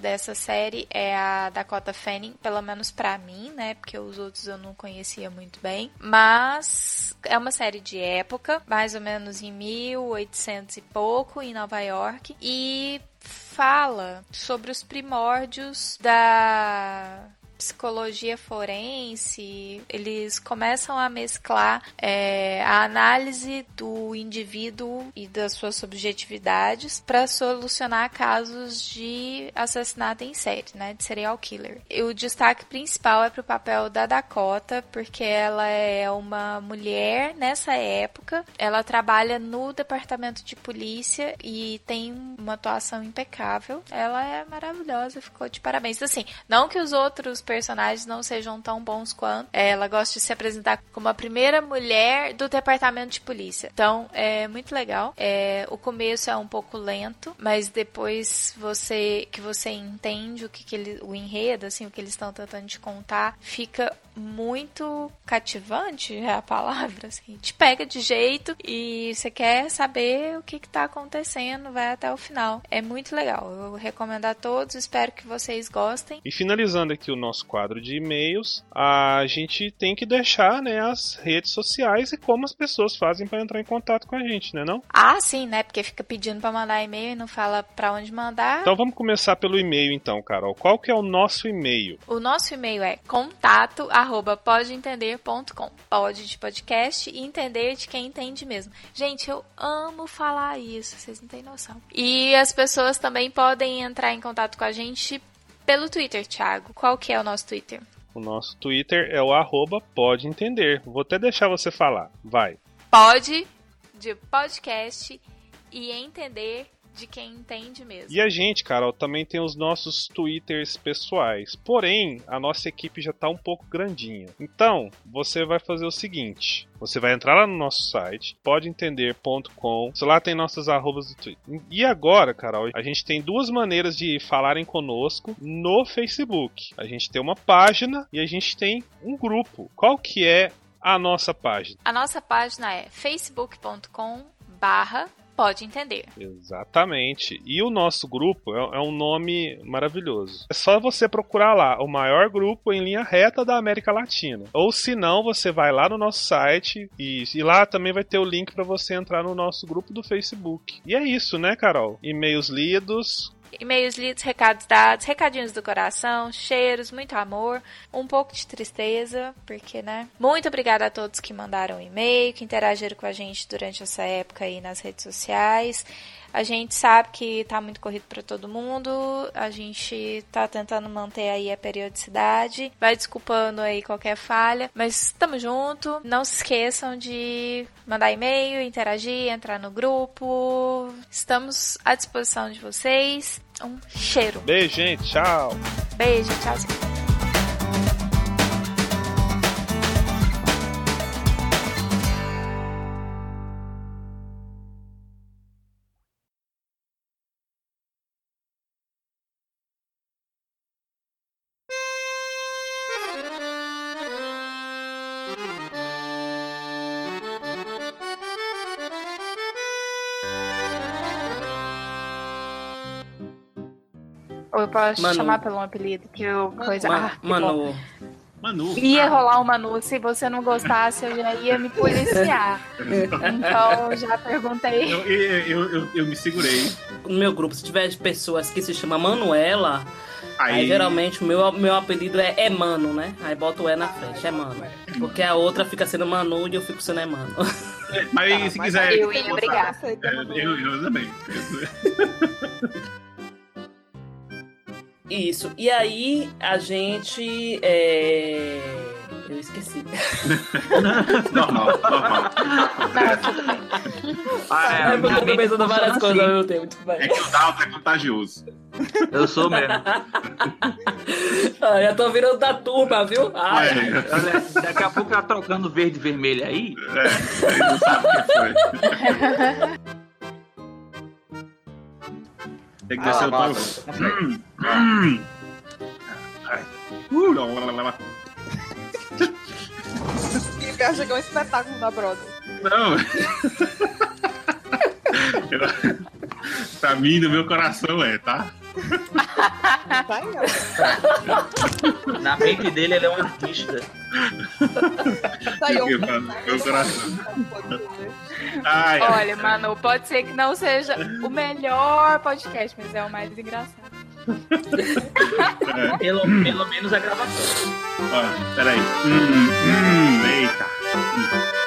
dessa série é a Dakota Fanning, pelo menos pra mim, né? Porque os outros eu não conhecia muito bem. Mas é uma série de época, mais ou menos em 1800 e pouco, em Nova York. E fala sobre os primórdios da psicologia forense, eles começam a mesclar é, a análise do indivíduo e das suas subjetividades para solucionar casos de assassinato em série, né, de serial killer. E o destaque principal é pro papel da Dakota, porque ela é uma mulher nessa época, ela trabalha no departamento de polícia e tem uma atuação impecável. Ela é maravilhosa, ficou de parabéns. Assim, não que os outros personagens não sejam tão bons quanto. Ela gosta de se apresentar como a primeira mulher do departamento de polícia. Então, é muito legal. É, o começo é um pouco lento, mas depois você que você entende o que, que ele, o enredo, assim, o que eles estão tentando te contar, fica muito cativante, é a palavra, assim. Te pega de jeito e você quer saber o que, que tá acontecendo, vai até o final. É muito legal. Eu recomendo a todos, espero que vocês gostem. E finalizando aqui o nosso quadro de e-mails, a gente tem que deixar né, as redes sociais e como as pessoas fazem para entrar em contato com a gente, né não? Ah, sim, né? Porque fica pedindo pra mandar e-mail e não fala pra onde mandar. Então vamos começar pelo e-mail então, Carol. Qual que é o nosso e-mail? O nosso e-mail é contato arroba podeentender.com. Pode de podcast e entender de quem entende mesmo. Gente, eu amo falar isso, vocês não têm noção. E as pessoas também podem entrar em contato com a gente pelo Twitter, Thiago. Qual que é o nosso Twitter? O nosso Twitter é o arroba pode entender. Vou até deixar você falar. Vai. Pode de podcast e entender de quem entende mesmo. E a gente, Carol, também tem os nossos Twitters pessoais. Porém, a nossa equipe já tá um pouco grandinha. Então, você vai fazer o seguinte: você vai entrar lá no nosso site, podeentender.com. Lá tem nossas arrobas do Twitter. E agora, Carol, a gente tem duas maneiras de falarem conosco no Facebook. A gente tem uma página e a gente tem um grupo. Qual que é a nossa página? A nossa página é facebook.com barra pode entender. Exatamente. E o nosso grupo é, é um nome maravilhoso. É só você procurar lá o maior grupo em linha reta da América Latina. Ou se não, você vai lá no nosso site e, e lá também vai ter o link para você entrar no nosso grupo do Facebook. E é isso, né, Carol? E-mails lidos, E-mails lidos, recados dados, recadinhos do coração, cheiros, muito amor, um pouco de tristeza, porque, né? Muito obrigada a todos que mandaram e-mail, que interagiram com a gente durante essa época aí nas redes sociais. A gente sabe que tá muito corrido para todo mundo, a gente tá tentando manter aí a periodicidade, vai desculpando aí qualquer falha, mas estamos junto. Não se esqueçam de mandar e-mail, interagir, entrar no grupo. Estamos à disposição de vocês. Um cheiro. Beijo, gente. Tchau. Beijo, tchau. Posso Manu. chamar pelo um apelido, que eu coisa. Ma- ah. Manu. Manu. Ia rolar um Manu, se você não gostasse, eu já ia me policiar. Então, já perguntei. Eu, eu, eu, eu, eu me segurei. No meu grupo, se tiver pessoas que se chamam Manuela, aí, Aí, geralmente o meu, meu apelido é, é Mano, né? Aí boto o E na frente, é Mano. Porque a outra fica sendo Manu e eu fico sendo é Mano. mas se mas quiser. eu ia brigar. É, eu, eu também. Isso. E aí a gente. É... Eu esqueci. Normal, normal. Ah, É eu tô pensando várias funciona coisas ao assim. mesmo tempo. Tipo, É que o Dalton é contagioso. Eu sou mesmo. ah, já tô virando da turma, viu? Ah, É, Olha, daqui a pouco tá trocando verde e vermelho aí. é, ele não sabe o que foi. Tem que descer o Ah, tom. massa. Hum, hum. Ele acha que é um espetáculo da Broadway. Não. Pra mim, no meu coração é, tá? Tá. Na mente dele, ele é um artista. Tá ó. Eu- meu coração. Ai, ai. Olha, Manu, pode ser que não seja o melhor podcast, mas é o mais engraçado. É. Pelo, pelo menos a gravação. Ó, peraí. Hum, hum, eita.